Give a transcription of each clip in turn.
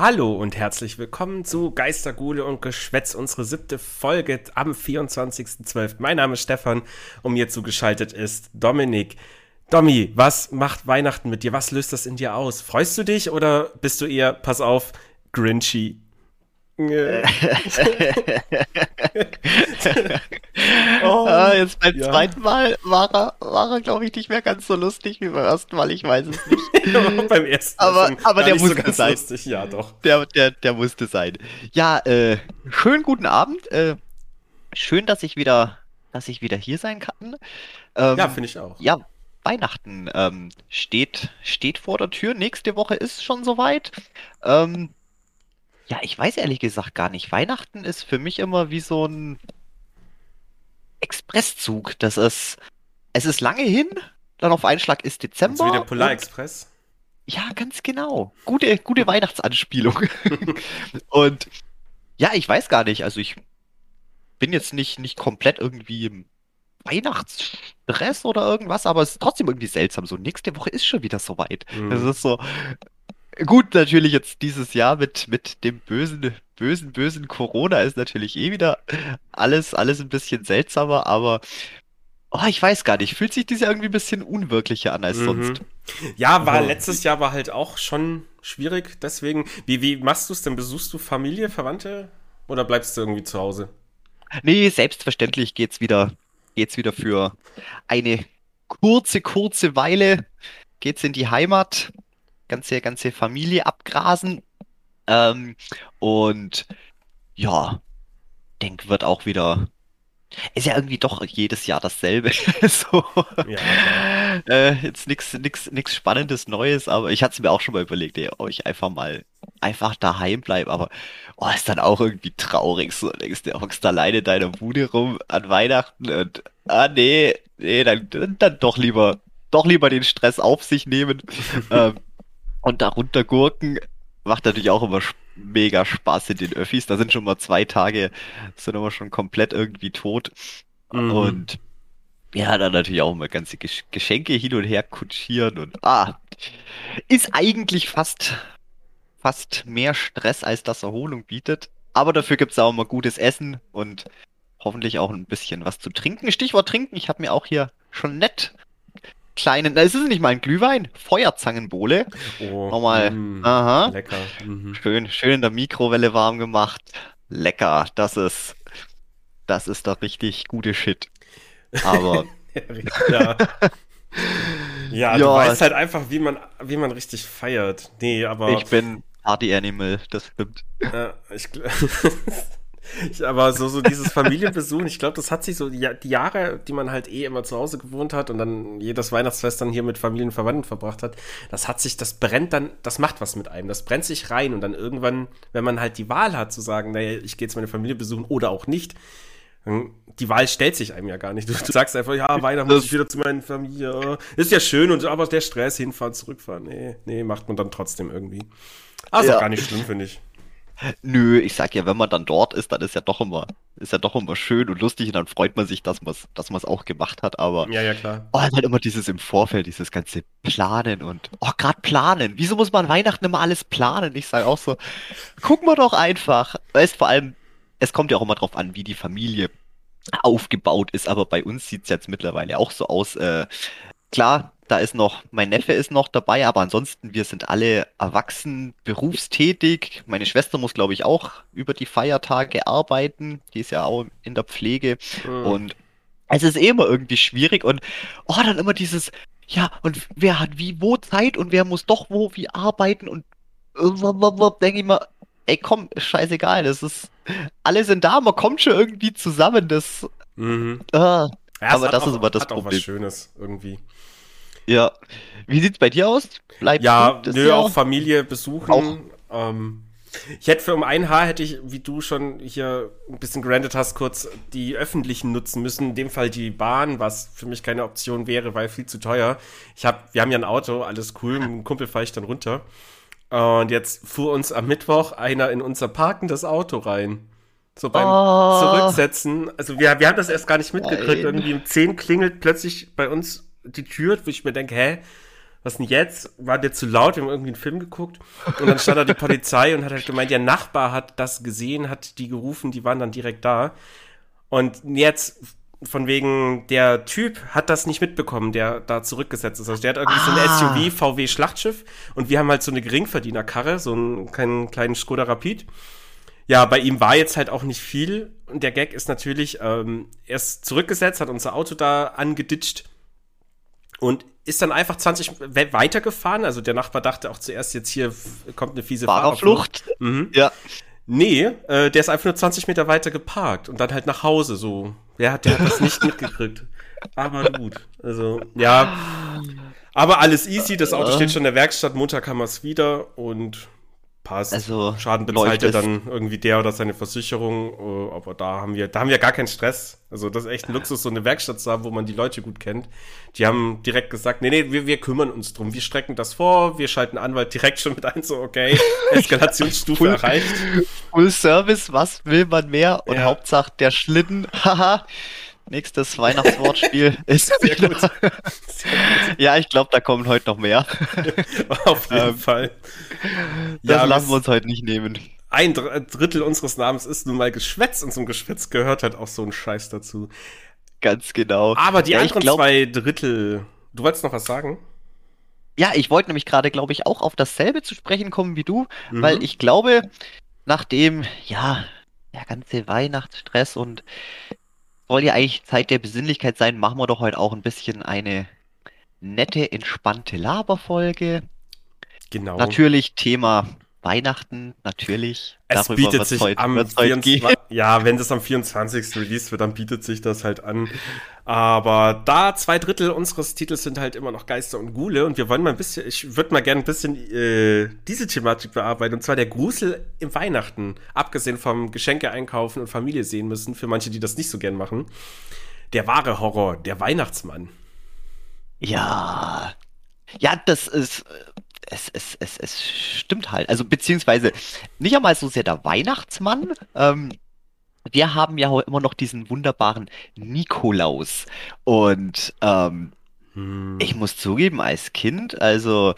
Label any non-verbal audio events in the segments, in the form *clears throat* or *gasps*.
Hallo und herzlich willkommen zu Geistergule und Geschwätz, unsere siebte Folge am 24.12. Mein Name ist Stefan und mir zugeschaltet ist Dominik. Domi, was macht Weihnachten mit dir? Was löst das in dir aus? Freust du dich oder bist du eher, pass auf, Grinchy? *laughs* oh, ah, jetzt beim ja. zweiten Mal war er, war er glaube ich, nicht mehr ganz so lustig wie beim ersten Mal. Ich weiß es nicht. *laughs* beim ersten aber, aber der musste so sein. Lustig. Ja, doch. Der, der, der musste sein. Ja, äh, schönen guten Abend. Äh, schön, dass ich wieder, dass ich wieder hier sein kann. Ähm, ja, finde ich auch. Ja, Weihnachten ähm, steht, steht vor der Tür. Nächste Woche ist schon soweit. Ähm, ja, ich weiß ehrlich gesagt gar nicht. Weihnachten ist für mich immer wie so ein Expresszug. Das ist, es ist lange hin, dann auf einen Schlag ist Dezember. Also wie der Polarexpress. Ja, ganz genau. Gute, gute Weihnachtsanspielung. *laughs* und ja, ich weiß gar nicht. Also ich bin jetzt nicht, nicht komplett irgendwie im Weihnachtsstress oder irgendwas, aber es ist trotzdem irgendwie seltsam. So, nächste Woche ist schon wieder soweit. Mhm. Es ist so, Gut, natürlich jetzt dieses Jahr mit, mit dem bösen, bösen, bösen Corona ist natürlich eh wieder alles, alles ein bisschen seltsamer, aber oh, ich weiß gar nicht, fühlt sich dieses Jahr irgendwie ein bisschen unwirklicher an als mhm. sonst. Ja, war letztes Jahr war halt auch schon schwierig, deswegen, wie, wie machst du es denn? Besuchst du Familie, Verwandte oder bleibst du irgendwie zu Hause? Nee, selbstverständlich geht's wieder, geht's wieder für eine kurze, kurze Weile geht's in die Heimat ganze, ganze Familie abgrasen. Ähm, und ja, denk, wird auch wieder. Ist ja irgendwie doch jedes Jahr dasselbe. *laughs* so. Ja, *laughs* äh, jetzt nichts nix, nix Spannendes Neues, aber ich hatte es mir auch schon mal überlegt, ey, ob ich einfach mal einfach daheim bleibe. Aber oh, ist dann auch irgendwie traurig. So denkst du, hockst alleine in deiner Bude rum an Weihnachten und ah nee, nee, dann, dann doch lieber, doch lieber den Stress auf sich nehmen. *laughs* ähm, und darunter Gurken macht natürlich auch immer mega Spaß in den Öffis. Da sind schon mal zwei Tage, sind immer schon komplett irgendwie tot. Mhm. Und ja, dann natürlich auch immer ganze Geschenke hin und her kutschieren und ah, ist eigentlich fast, fast mehr Stress, als das Erholung bietet. Aber dafür gibt's auch immer gutes Essen und hoffentlich auch ein bisschen was zu trinken. Stichwort trinken, ich habe mir auch hier schon nett kleinen, es ist nicht mal ein Glühwein, Feuerzangenbowle. Oh, Nochmal, mm, aha. Lecker. Mhm. Schön, schön in der Mikrowelle warm gemacht. Lecker, das ist, das ist doch richtig gute Shit. Aber. *laughs* ja. ja, du *laughs* weißt halt einfach, wie man, wie man richtig feiert. Nee, aber. Ich bin Party Animal, das stimmt. Ja, ich, *laughs* aber so, so dieses Familienbesuchen, ich glaube, das hat sich so die, die, Jahre, die man halt eh immer zu Hause gewohnt hat und dann jedes Weihnachtsfest dann hier mit Familienverwandten verbracht hat, das hat sich, das brennt dann, das macht was mit einem. Das brennt sich rein und dann irgendwann, wenn man halt die Wahl hat zu sagen, naja, ich gehe jetzt meine Familie besuchen oder auch nicht, die Wahl stellt sich einem ja gar nicht. Du, du sagst einfach, ja, Weihnachten muss ich wieder zu meiner Familie. Ist ja schön, und aber der Stress, hinfahren, zurückfahren. Nee, nee, macht man dann trotzdem irgendwie. Aber ja. ist auch gar nicht schlimm, finde ich. Nö, ich sag ja, wenn man dann dort ist, dann ist ja doch immer, ist ja doch immer schön und lustig und dann freut man sich, dass man es dass man's auch gemacht hat, aber ja, ja, klar. Oh, halt immer dieses im Vorfeld, dieses ganze Planen und oh, gerade planen. Wieso muss man Weihnachten immer alles planen? Ich sage auch so, gucken wir doch einfach. Weißt vor allem, es kommt ja auch immer drauf an, wie die Familie aufgebaut ist, aber bei uns sieht's jetzt mittlerweile auch so aus. Äh, klar, da ist noch, mein Neffe ist noch dabei, aber ansonsten, wir sind alle erwachsen, berufstätig. Meine Schwester muss, glaube ich, auch über die Feiertage arbeiten. Die ist ja auch in der Pflege. Mhm. Und es ist eh immer irgendwie schwierig und, oh, dann immer dieses, ja, und wer hat wie wo Zeit und wer muss doch wo wie arbeiten und denke ich mal, ey komm, scheißegal, das ist, alle sind da, man kommt schon irgendwie zusammen, das, mhm. äh, ja, aber das auch, ist immer das hat Problem. Auch was Schönes irgendwie. Ja. Wie sieht's bei dir aus? Bleibt ja, nö, Jahr? auch Familie besuchen. Auch. Ähm, ich hätte für um ein Haar hätte ich, wie du schon hier ein bisschen granted hast, kurz die öffentlichen nutzen müssen. In dem Fall die Bahn, was für mich keine Option wäre, weil viel zu teuer. Ich hab, wir haben ja ein Auto, alles cool. Mit einem Kumpel fahre ich dann runter. Und jetzt fuhr uns am Mittwoch einer in unser parkendes Auto rein. So beim oh. Zurücksetzen. Also wir, wir haben das erst gar nicht mitgekriegt. Nein. Irgendwie um 10 klingelt plötzlich bei uns die Tür, wo ich mir denke, hä, was denn jetzt? War der zu laut? Wir haben irgendwie einen Film geguckt. Und dann stand da die Polizei und hat halt gemeint, der Nachbar hat das gesehen, hat die gerufen, die waren dann direkt da. Und jetzt von wegen, der Typ hat das nicht mitbekommen, der da zurückgesetzt ist. Also der hat irgendwie ah. so ein SUV VW Schlachtschiff und wir haben halt so eine Geringverdienerkarre, so einen kleinen, kleinen Skoda Rapid. Ja, bei ihm war jetzt halt auch nicht viel und der Gag ist natürlich, ähm, er ist zurückgesetzt, hat unser Auto da angeditscht und ist dann einfach 20 weitergefahren. Also der Nachbar dachte auch zuerst, jetzt hier kommt eine fiese Fahrerflucht. Mhm. Ja. Nee, äh, der ist einfach nur 20 Meter weiter geparkt und dann halt nach Hause so. Der hat, der hat das nicht mitgekriegt. Aber gut. Also, ja. Aber alles easy, das Auto steht schon in der Werkstatt, Montag haben wir es wieder und passt. Also Schaden bezahlt ja dann irgendwie der oder seine Versicherung, uh, aber da haben wir, da haben wir gar keinen Stress. Also das ist echt ein Luxus, so eine Werkstatt zu haben, wo man die Leute gut kennt. Die haben direkt gesagt, nee, nee, wir, wir kümmern uns drum. Wir strecken das vor, wir schalten Anwalt direkt schon mit ein, so okay, *laughs* Eskalationsstufe Full, erreicht. Full Service, was will man mehr? Und ja. Hauptsache der Schlitten, *laughs* haha. Nächstes Weihnachtswortspiel *laughs* ist Sehr gut. Sehr gut. Ja, ich glaube, da kommen heute noch mehr. *laughs* Auf jeden ähm, Fall. Das ja, lassen wir uns heute nicht nehmen. Ein Drittel unseres Namens ist nun mal Geschwätz und zum Geschwätz gehört halt auch so ein Scheiß dazu. Ganz genau. Aber die ja, anderen glaub, zwei Drittel. Du wolltest noch was sagen? Ja, ich wollte nämlich gerade, glaube ich, auch auf dasselbe zu sprechen kommen wie du, mhm. weil ich glaube, nachdem, ja, der ganze Weihnachtsstress und soll ja eigentlich Zeit der Besinnlichkeit sein, machen wir doch heute auch ein bisschen eine nette, entspannte Laberfolge. Genau. Natürlich Thema Weihnachten, natürlich. Es Darüber bietet sich heute, am 24, *laughs* Ja, wenn das am 24. released wird, dann bietet sich das halt an. Aber da zwei Drittel unseres Titels sind halt immer noch Geister und Gule und wir wollen mal ein bisschen, ich würde mal gerne ein bisschen äh, diese Thematik bearbeiten und zwar der Grusel im Weihnachten, abgesehen vom Geschenke einkaufen und Familie sehen müssen, für manche, die das nicht so gern machen. Der wahre Horror, der Weihnachtsmann. Ja. Ja, das ist es, es, es, es stimmt halt. Also beziehungsweise nicht einmal so sehr der Weihnachtsmann. Ähm, wir haben ja immer noch diesen wunderbaren Nikolaus. Und ähm, hm. ich muss zugeben, als Kind, also,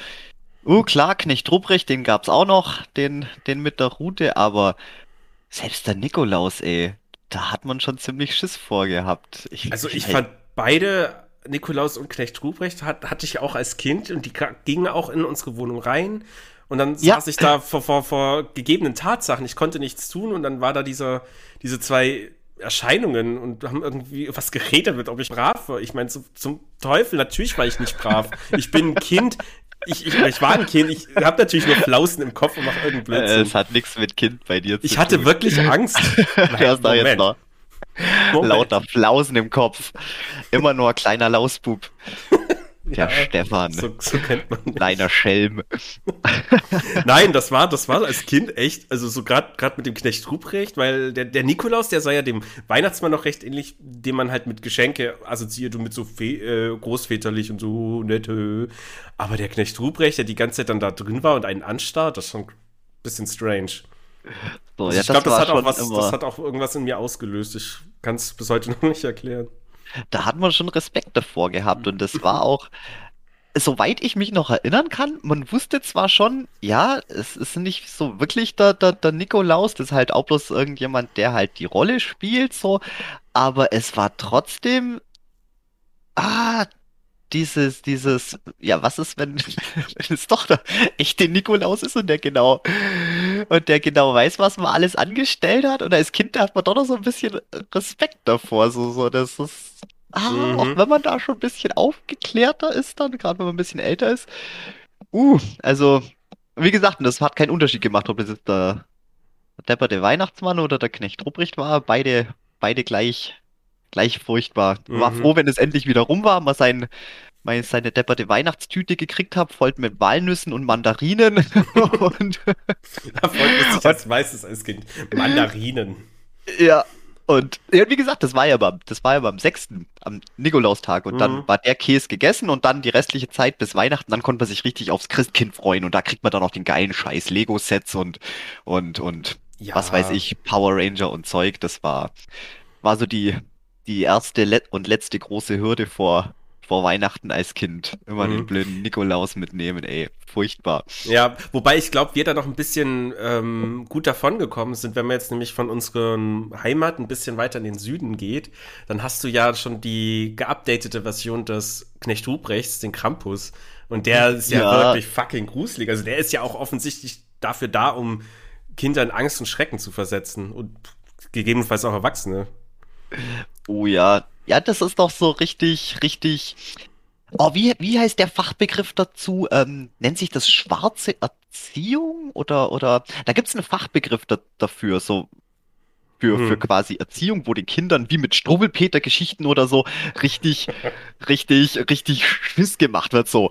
oh klar, Knecht Ruprecht, den gab's auch noch, den, den mit der Rute, aber selbst der Nikolaus, ey, da hat man schon ziemlich Schiss vorgehabt. Ich, also ich fand beide Nikolaus und Knecht Ruprecht hat, hatte ich auch als Kind und die gingen auch in unsere Wohnung rein. Und dann ja. saß ich da vor, vor, vor gegebenen Tatsachen. Ich konnte nichts tun und dann war da dieser, diese zwei Erscheinungen und haben irgendwie was geredet mit, ob ich brav war. Ich meine, zum, zum Teufel, natürlich war ich nicht brav. Ich bin ein Kind. Ich, ich, ich war ein Kind, ich habe natürlich nur Flausen im Kopf und mache irgendeinen Blödsinn. Es hat nichts mit Kind bei dir zu tun. Ich hatte wirklich Angst. *laughs* Nein, da jetzt noch. Moment. Lauter Flausen im Kopf. Immer nur kleiner Lausbub. *laughs* Der ja, Stefan. So, so kennt man. Kleiner Schelm. *laughs* Nein, das war, das war als Kind echt, also so gerade mit dem Knecht Ruprecht, weil der, der Nikolaus, der sah ja dem Weihnachtsmann noch recht ähnlich, dem man halt mit Geschenke assoziiert und mit so äh, großväterlich und so nette. Aber der Knecht Ruprecht, der die ganze Zeit dann da drin war und einen anstarrt, das ist schon ein bisschen strange. So, also ja, ich glaube, das, hat auch was, das hat auch irgendwas in mir ausgelöst. Ich kann es bis heute noch nicht erklären. Da hat man schon Respekt davor gehabt und das war auch, soweit ich mich noch erinnern kann, man wusste zwar schon, ja, es ist nicht so wirklich der, der, der Nikolaus, das ist halt auch bloß irgendjemand, der halt die Rolle spielt, so, aber es war trotzdem, ah, dieses, dieses, ja, was ist, wenn, *laughs* wenn es doch der echte Nikolaus ist und der genau, und der genau weiß, was man alles angestellt hat. Und als Kind hat man doch noch so ein bisschen Respekt davor, so, so, das ist, ah, mhm. auch wenn man da schon ein bisschen aufgeklärter ist dann, gerade wenn man ein bisschen älter ist. Uh, also, wie gesagt, das hat keinen Unterschied gemacht, ob das jetzt der, der depperte Weihnachtsmann oder der Knecht Ruprecht war. Beide, beide gleich, gleich furchtbar. Mhm. War froh, wenn es endlich wieder rum war, mal sein, mal seine depperte Weihnachtstüte gekriegt habe, voll mit Walnüssen und Mandarinen. *laughs* und da freut man sich als meistens als Kind. Mandarinen. Ja, und ja, wie gesagt, das war ja beim, das war ja beim 6. am Nikolaustag und mhm. dann war der Käse gegessen und dann die restliche Zeit bis Weihnachten, dann konnte man sich richtig aufs Christkind freuen und da kriegt man dann auch den geilen Scheiß Lego-Sets und, und, und ja. was weiß ich, Power Ranger und Zeug. Das war, war so die, die erste und letzte große Hürde vor, vor Weihnachten als Kind. Immer Mhm. den blöden Nikolaus mitnehmen, ey. Furchtbar. Ja, wobei ich glaube, wir da noch ein bisschen ähm, gut davon gekommen sind, wenn man jetzt nämlich von unseren Heimat ein bisschen weiter in den Süden geht, dann hast du ja schon die geupdatete Version des Knecht Ruprechts, den Krampus. Und der ist ja, Ja. wirklich fucking gruselig. Also der ist ja auch offensichtlich dafür da, um Kinder in Angst und Schrecken zu versetzen und gegebenenfalls auch Erwachsene. Oh ja. Ja, das ist doch so richtig, richtig. Oh, wie, wie heißt der Fachbegriff dazu? Ähm, nennt sich das schwarze Erziehung? Oder, oder, da gibt's einen Fachbegriff da, dafür, so für, Hm. für quasi Erziehung, wo den Kindern wie mit Struwwelpeter-Geschichten oder so richtig, *laughs* richtig, richtig Schiss gemacht wird. So,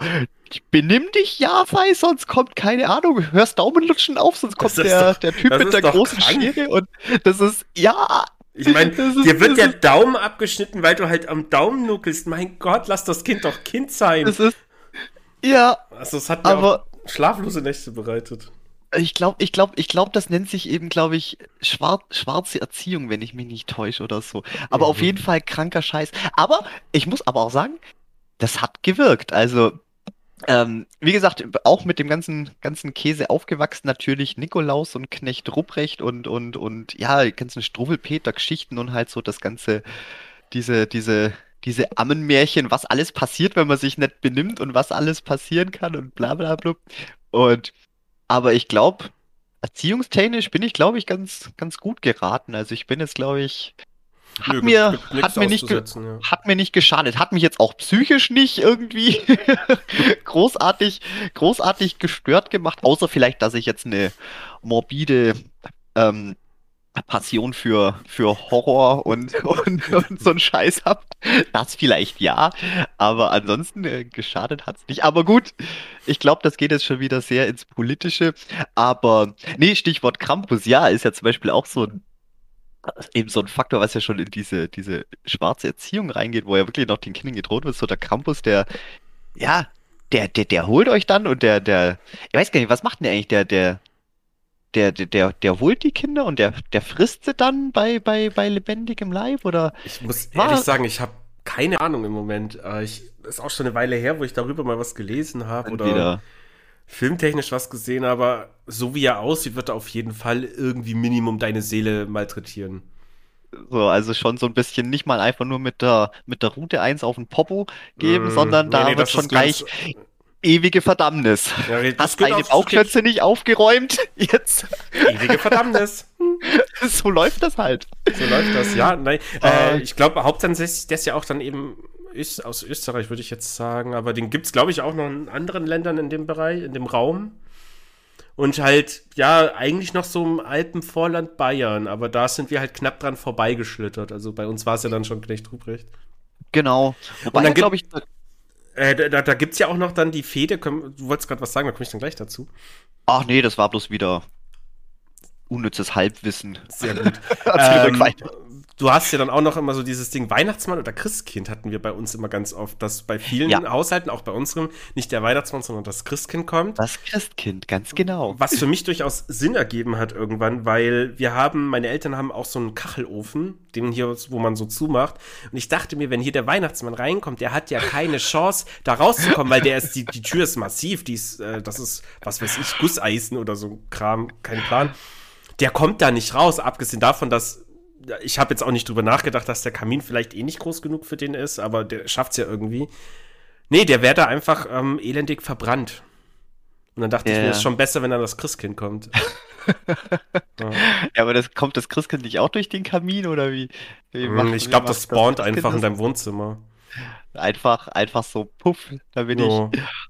benimm dich, ja, Fei, sonst kommt, keine Ahnung, hörst Daumenlutschen auf, sonst kommt der, doch- der Typ mit der großen. Schere und das ist, ja, Ich meine, *laughs* dir wird der Daumen abgeschnitten, weil du halt am Daumen nuckelst. Mein Gott, lass das Kind doch Kind sein. das ist, ja, Also es hat mir aber- schlaflose Nächte bereitet. Ich glaube, ich glaube, ich glaube, das nennt sich eben, glaube ich, schwar schwarze Erziehung, wenn ich mich nicht täusche oder so. Aber auf Mhm. jeden Fall kranker Scheiß. Aber ich muss aber auch sagen, das hat gewirkt. Also, ähm, wie gesagt, auch mit dem ganzen, ganzen Käse aufgewachsen, natürlich Nikolaus und Knecht Ruprecht und, und, und, ja, die ganzen Struwwelpeter-Geschichten und halt so das ganze, diese, diese, diese Ammenmärchen, was alles passiert, wenn man sich nicht benimmt und was alles passieren kann und bla, bla, bla. Und, aber ich glaube, erziehungstechnisch bin ich, glaube ich, ganz, ganz gut geraten. Also ich bin jetzt, glaube ich, hat Nö, mir, hat mir nicht, ja. hat mir nicht geschadet, hat mich jetzt auch psychisch nicht irgendwie *laughs* großartig, großartig gestört gemacht, außer vielleicht, dass ich jetzt eine morbide ähm, Passion für, für Horror und, *laughs* und, und so einen Scheiß hab. Das vielleicht ja, aber ansonsten äh, geschadet hat's nicht. Aber gut, ich glaube, das geht jetzt schon wieder sehr ins Politische. Aber nee, Stichwort Krampus, ja, ist ja zum Beispiel auch so ein eben so ein Faktor, was ja schon in diese, diese schwarze Erziehung reingeht, wo ja wirklich noch den Kindern gedroht wird, so der Campus, der, ja, der, der, der holt euch dann und der, der, ich weiß gar nicht, was macht denn der eigentlich, der, der, der, der, der, der holt die Kinder und der, der frisst sie dann bei, bei, bei lebendigem Leib oder? Ich muss War- ehrlich sagen, ich habe keine Ahnung im Moment. Äh, Ich, das ist auch schon eine Weile her, wo ich darüber mal was gelesen habe oder Entweder, filmtechnisch was gesehen, aber so wie er aussieht, wird er auf jeden Fall irgendwie Minimum deine Seele malträtieren. so, also schon so ein bisschen nicht mal einfach nur mit der, mit der Route 1 auf den Popo geben, Mm, sondern nee, da nee, wird das schon gleich ewige Verdammnis. Ja, das Hast deine auch- Bauchklötze nicht aufgeräumt? *laughs* Jetzt. Ewige Verdammnis. *laughs* So läuft das halt. So läuft das, ja. Nein, Äh, äh, ich glaube, hauptsächlich ist ja auch dann eben Öst, aus Österreich, würde ich jetzt sagen. Aber den gibt es, glaube ich, auch noch in anderen Ländern in dem Bereich, in dem Raum. Und halt, ja, eigentlich noch so im Alpenvorland Bayern. Aber da sind wir halt knapp dran vorbeigeschlittert. Also bei uns war es ja dann schon Knecht Ruprecht. Genau. Wobei, Und dann glaube ich, Äh, da da, gibt es ja auch noch dann die Fehde. Du wolltest gerade was sagen, da komme ich dann gleich dazu. ach nee, das war bloß wieder unnützes Halbwissen. Sehr *laughs* gut. Ähm. Du hast ja dann auch noch immer so dieses Ding Weihnachtsmann oder Christkind hatten wir bei uns immer ganz oft, dass bei vielen Ja. Haushalten, auch bei unserem, nicht der Weihnachtsmann, sondern das Christkind kommt. Das Christkind, ganz genau. Was für mich durchaus Sinn ergeben hat irgendwann, weil wir haben, meine Eltern haben auch so einen Kachelofen, den hier, wo man so zumacht. Und ich dachte mir, wenn hier der Weihnachtsmann reinkommt, der hat ja keine Chance, da rauszukommen, weil der ist, die, die Tür ist massiv, die ist, äh, das ist, was weiß ich, Gusseisen oder so Kram, kein Plan. Der kommt da nicht raus, abgesehen davon, dass ich habe jetzt auch nicht drüber nachgedacht, dass der Kamin vielleicht eh nicht groß genug für den ist, aber der schafft's ja irgendwie. Nee, der wäre da einfach ähm, elendig verbrannt. Und dann dachte ich Ja. mir, es ist schon besser, wenn dann das Christkind kommt. *laughs* ja. Ja, aber das kommt das Christkind nicht auch durch den Kamin oder wie? wie macht- Hm, Ich wie glaube, macht das spawnt Christkind einfach in das? deinem Wohnzimmer. Einfach, einfach so, puff, da bin ich.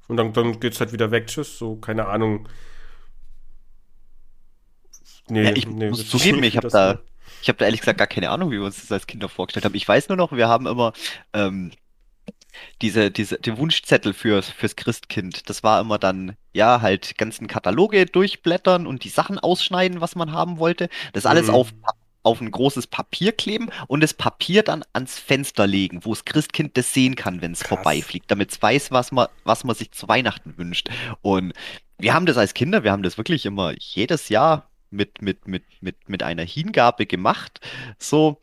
Und dann, dann geht's halt wieder weg. Tschüss, so, keine Ahnung. Nee, Ja, ich nee, muss das- zugeben, ich habe das- da, ich habe da ehrlich gesagt gar keine Ahnung, wie wir uns das als Kinder vorgestellt haben. Ich weiß nur noch, wir haben immer ähm, diese, diese, den Wunschzettel fürs, fürs Christkind. Das war immer dann, ja, halt ganzen Kataloge durchblättern und die Sachen ausschneiden, was man haben wollte. Das alles Mhm. auf, auf ein großes Papier kleben und das Papier dann ans Fenster legen, wo das Christkind das sehen kann, wenn es vorbeifliegt, damit es weiß, was man, was man sich zu Weihnachten wünscht. Und wir haben das als Kinder, wir haben das wirklich immer jedes Jahr mit, mit, mit, mit, mit einer Hingabe gemacht. So,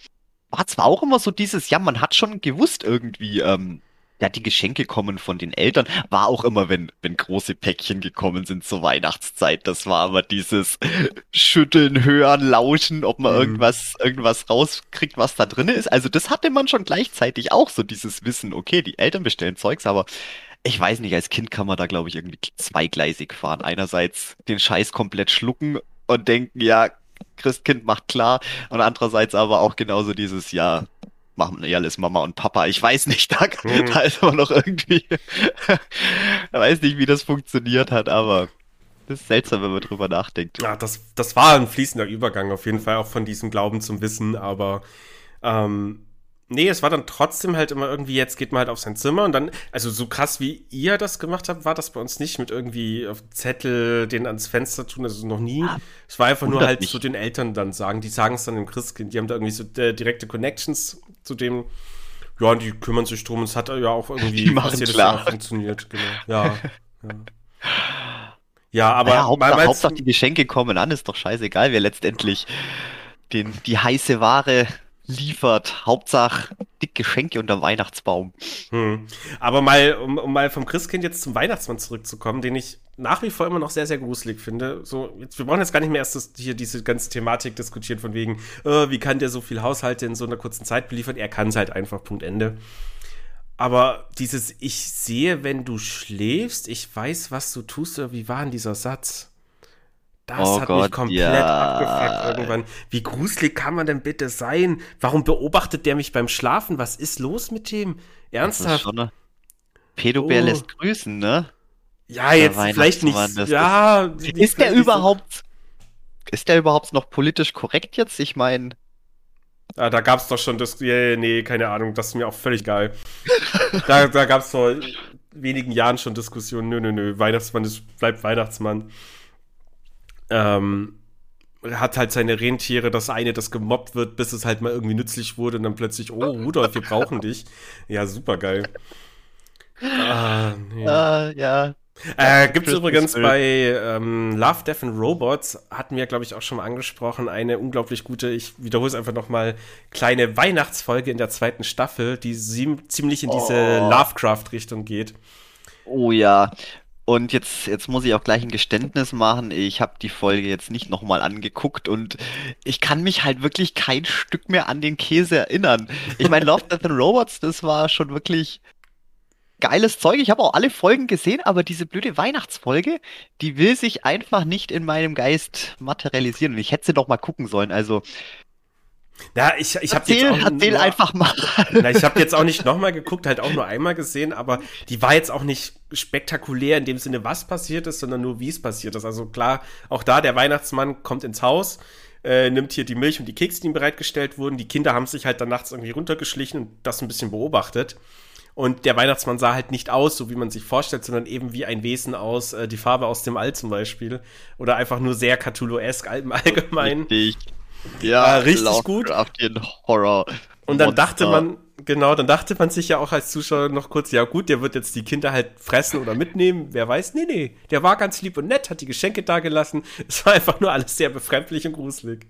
war zwar auch immer so dieses, ja, man hat schon gewusst irgendwie, ähm, ja, die Geschenke kommen von den Eltern. War auch immer, wenn, wenn große Päckchen gekommen sind zur Weihnachtszeit. Das war immer dieses Schütteln, Hören, Lauschen, ob man Mhm. irgendwas, irgendwas rauskriegt, was da drin ist. Also das hatte man schon gleichzeitig auch so dieses Wissen. Okay, die Eltern bestellen Zeugs, aber ich weiß nicht, als Kind kann man da, glaube ich, irgendwie zweigleisig fahren. Einerseits den Scheiß komplett schlucken und denken, ja, Christkind macht klar. Und andererseits aber auch genauso dieses, ja, machen eh alles Mama und Papa. Ich weiß nicht, *laughs* da, Mhm. da ist man noch irgendwie, *laughs* ich weiß nicht, wie das funktioniert hat, aber das ist seltsam, wenn man drüber nachdenkt. Ja, das, das war ein fließender Übergang auf jeden Fall, auch von diesem Glauben zum Wissen, aber ähm, nee, es war dann trotzdem halt immer irgendwie, jetzt geht man halt auf sein Zimmer und dann, also so krass wie ihr das gemacht habt, war das bei uns nicht mit irgendwie auf Zettel den ans Fenster tun, also noch nie. Es war einfach nur halt mich. zu den Eltern dann sagen, die sagen es dann dem Christkind, die haben da irgendwie so äh, direkte Connections zu dem, ja, und die kümmern sich drum, es hat ja auch irgendwie *laughs* Die machen jedes klar. Jahr funktioniert, genau. Ja, ja. Ja, aber naja, Hauptsache, Hauptsache die Geschenke kommen an, ist doch scheißegal, wer letztendlich den, die heiße Ware liefert. Hauptsache dick Geschenke unterm Weihnachtsbaum. Hm. Aber mal, um, um mal vom Christkind jetzt zum Weihnachtsmann zurückzukommen, den ich nach wie vor immer noch sehr, sehr gruselig finde. So, jetzt, wir brauchen jetzt gar nicht mehr erst das, hier diese ganze Thematik diskutieren, von wegen, äh, wie kann der so viel Haushalte in so einer kurzen Zeit beliefern? Er kann es halt einfach, Punkt Ende. Aber dieses Ich sehe, wenn du schläfst, ich weiß, was du tust, oder wie war denn dieser Satz? Das Oh hat mich Gott, komplett ja. abgefuckt irgendwann. Wie gruselig kann man denn bitte sein? Warum beobachtet der mich beim Schlafen? Was ist los mit dem? Ist Ernsthaft? eine Pedobär Oh. lässt grüßen, ne? Ja, jetzt Der vielleicht nicht. Ja, Ist der nicht so- überhaupt, ist der überhaupt noch politisch korrekt jetzt? Ich meine, Ah, da gab's doch schon das. Yeah, nee, keine Ahnung, das ist mir auch völlig geil. da da gab's vor wenigen Jahren schon Diskussionen. Nö, nö, nö. Weihnachtsmann ist, bleibt Weihnachtsmann. Ähm, hat halt seine Rentiere, das eine, das gemobbt wird, bis es halt mal irgendwie nützlich wurde und dann plötzlich, oh, Rudolf, wir brauchen dich. Ja, super geil. Ah, nee. äh, ja. Äh, gibt's Christmas übrigens bei ähm, Love, Death and Robots, hatten wir, glaube ich, auch schon mal angesprochen, eine unglaublich gute, ich wiederhole es einfach nochmal, kleine Weihnachtsfolge in der zweiten Staffel, die ziemlich in diese Oh. Lovecraft-Richtung geht. Oh ja. Und jetzt, jetzt muss ich auch gleich ein Geständnis machen. Ich habe die Folge jetzt nicht nochmal angeguckt und ich kann mich halt wirklich kein Stück mehr an den Käse erinnern. Ich meine, Love, Death and Robots, das war schon wirklich geiles Zeug. Ich habe auch alle Folgen gesehen, aber diese blöde Weihnachtsfolge, die will sich einfach nicht in meinem Geist materialisieren. Und ich hätte sie doch mal gucken sollen. Also Ja, ich, ich habe jetzt auch erzähl nur, einfach mal. *laughs* Na, ich habe jetzt auch nicht nochmal geguckt, halt auch nur einmal gesehen, aber die war jetzt auch nicht spektakulär in dem Sinne, was passiert ist, sondern nur, wie es passiert ist. Also klar, auch da, der Weihnachtsmann kommt ins Haus, äh, nimmt hier die Milch und die Kekse, die ihm bereitgestellt wurden. Die Kinder haben sich halt dann nachts irgendwie runtergeschlichen und das ein bisschen beobachtet. Und der Weihnachtsmann sah halt nicht aus, so wie man sich vorstellt, sondern eben wie ein Wesen aus, äh, die Farbe aus dem All zum Beispiel. Oder einfach nur sehr Cthulhu-esk im Allgemeinen. Richtig. Ah, richtig gut. Lovecraftian Horror. Und dann dachte man, genau, dann dachte man sich ja auch als Zuschauer noch kurz, ja gut, der wird jetzt die Kinder halt fressen oder mitnehmen, wer weiß. Nee, nee, der war ganz lieb und nett, hat die Geschenke dagelassen. *laughs* Es war einfach nur alles sehr befremdlich und gruselig.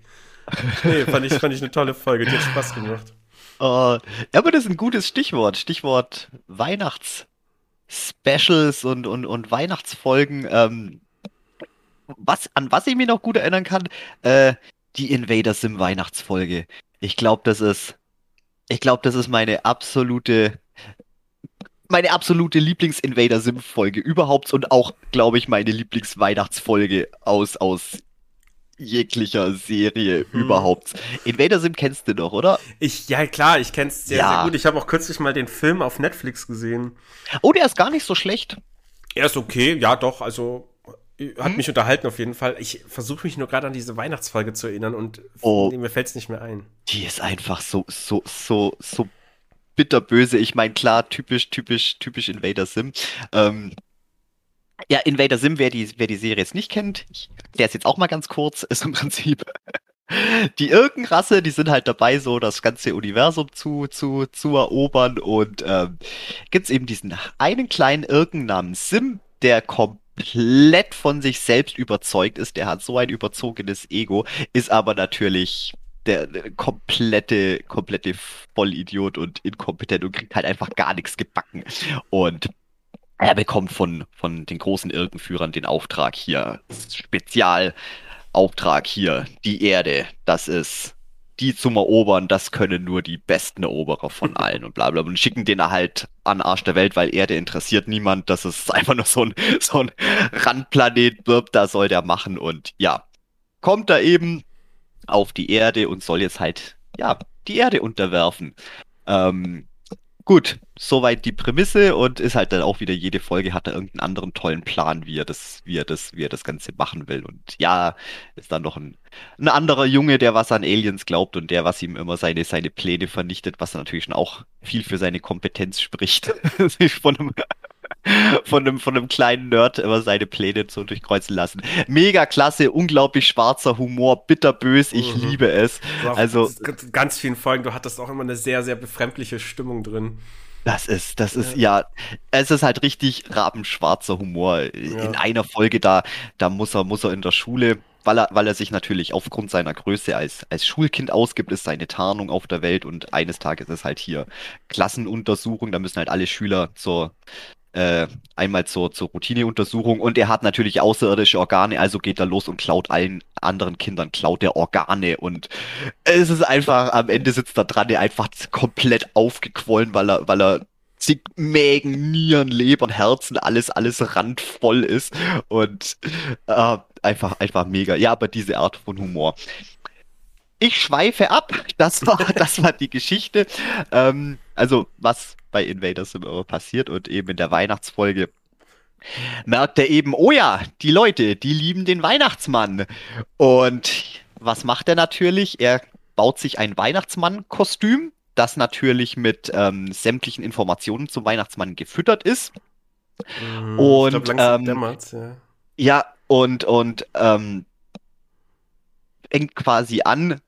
Nee, fand ich, fand ich eine tolle Folge, die hat Spaß gemacht. Äh, ja, aber das ist ein gutes Stichwort. Stichwort Weihnachts-Specials und, und, und Weihnachtsfolgen. Ähm, was, an was ich mich noch gut erinnern kann, äh, die Invader Sim Weihnachtsfolge. Ich glaube, das ist, ich glaube, das ist meine absolute, meine absolute Lieblings-Invader Sim Folge überhaupt und auch, glaube ich, meine Lieblings-Weihnachtsfolge aus, aus jeglicher Serie Hm. überhaupt. Invader Sim kennst du doch, oder? Ich, ja klar, ich kenn's sehr, Ja. sehr gut. Ich habe auch kürzlich mal den Film auf Netflix gesehen. Oh, der ist gar nicht so schlecht. Er ist okay, ja doch, also hat Hm? mich unterhalten auf jeden Fall. Ich versuche mich nur gerade an diese Weihnachtsfolge zu erinnern und Oh. mir fällt's nicht mehr ein. Die ist einfach so, so, so, so bitterböse. Ich meine, klar, typisch, typisch, typisch Invader Sim. Ähm, ja, Invader Sim, wer die, wer die Serie jetzt nicht kennt, ich erkläre es jetzt auch mal ganz kurz, ist im Prinzip *laughs* die Irkenrasse, die sind halt dabei, so das ganze Universum zu, zu, zu erobern und ähm, gibt's eben diesen einen kleinen Irken namens Sim, der komplett von sich selbst überzeugt ist, der hat so ein überzogenes Ego, ist aber natürlich der, komplette, komplette Vollidiot und inkompetent und kriegt halt einfach gar nichts gebacken. Und er bekommt von, von den großen Irrenführern den Auftrag hier, Spezialauftrag hier, die Erde, das ist die zum Erobern, das können nur die besten Eroberer von *laughs* allen und bla bla. Und schicken den halt an Arsch der Welt, weil Erde interessiert niemand. Das ist *laughs* einfach nur so ein, so ein Randplanet, da soll der machen. Und ja, kommt da eben auf die Erde und soll jetzt halt, ja, die Erde unterwerfen. Ähm, Gut, soweit die Prämisse und ist halt dann auch wieder jede Folge hat er irgendeinen anderen tollen Plan, wie er das, wie er das, wie er das Ganze machen will. Und ja, ist dann noch ein, ein anderer Junge, der was an Aliens glaubt und der, was ihm immer seine, seine Pläne vernichtet, was natürlich schon auch viel für seine Kompetenz spricht. Sich von einem, von einem, von einem kleinen Nerd immer seine Pläne zu durchkreuzen lassen. Mega klasse, unglaublich schwarzer Humor, bitterbös, ich mhm. liebe es. Also ganz vielen Folgen, du hattest auch immer eine sehr, sehr befremdliche Stimmung drin. Das ist, das ist, ja. ja, es ist halt richtig rabenschwarzer Humor. Ja. In einer Folge da, da muss er, muss er in der Schule, weil er, weil er sich natürlich aufgrund seiner Größe als, als Schulkind ausgibt, ist seine Tarnung auf der Welt und eines Tages ist halt hier Klassenuntersuchung, da müssen halt alle Schüler zur, äh, einmal zur, zur Routineuntersuchung und er hat natürlich außerirdische Organe, also geht er los und klaut allen anderen Kindern, klaut der Organe und es ist einfach, am Ende sitzt da dran, der einfach komplett aufgequollen, weil er, weil er zig Mägen, Nieren, Lebern, Herzen, alles, alles randvoll ist und äh, einfach, einfach mega. Ja, aber diese Art von Humor. Ich schweife ab. Das war, *laughs* das war die Geschichte. Ähm, also, was bei Invaders im Euro passiert und eben in der Weihnachtsfolge merkt er eben, oh ja, die Leute, die lieben den Weihnachtsmann. Und was macht er natürlich? Er baut sich ein Weihnachtsmann-Kostüm, das natürlich mit ähm, sämtlichen Informationen zum Weihnachtsmann gefüttert ist. Mhm, und ich glaub, ähm, ja. ja, und, und ähm, fängt quasi an,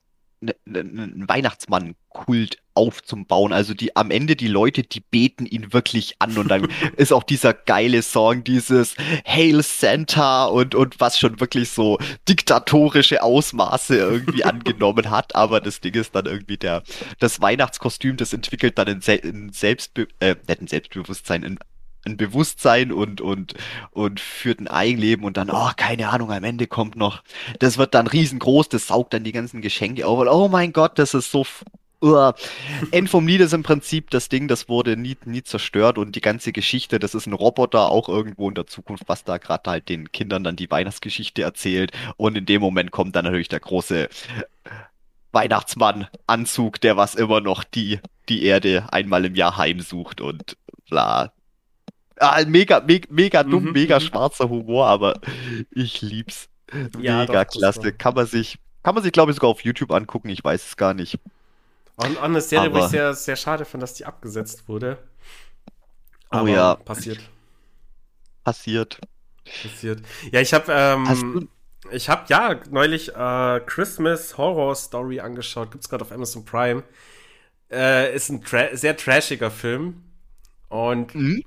einen Weihnachtsmann-Kult aufzubauen. Also die am Ende die Leute, die beten ihn wirklich an und dann *laughs* ist auch dieser geile Song, dieses Hail Santa und, und was schon wirklich so diktatorische Ausmaße irgendwie *laughs* angenommen hat. Aber das Ding ist dann irgendwie der, das Weihnachtskostüm, das entwickelt dann ein, Se ein Selbstbe äh, nicht ein Selbstbewusstsein, ein ein Bewusstsein und, und, und führt ein Eigenleben und dann, oh, keine Ahnung, am Ende kommt noch, das wird dann riesengroß, das saugt dann die ganzen Geschenke auf und oh mein Gott, das ist so, uh. End vom Lied ist im Prinzip das Ding, das wurde nie, nie zerstört und die ganze Geschichte, das ist ein Roboter auch irgendwo in der Zukunft, was da gerade halt den Kindern dann die Weihnachtsgeschichte erzählt und in dem Moment kommt dann natürlich der große Weihnachtsmann-Anzug, der was immer noch die, die Erde einmal im Jahr heimsucht und bla. Ah, mega, mega, mega dumm, mhm, mega mhm. schwarzer Humor, aber ich lieb's. Ja, mega doch, klasse. Kann man sich, kann man sich, glaube ich, sogar auf YouTube angucken. Ich weiß es gar nicht. Und, eine Serie, aber, wo ich sehr, sehr schade fand, dass die abgesetzt wurde. Oh aber oh ja. Passiert. Passiert. Passiert. Ja, ich habe, ähm, ich habe ja neulich äh, Christmas Horror Story angeschaut. Gibt's gerade auf Amazon Prime. Äh, ist ein tra sehr trashiger Film. Und mhm.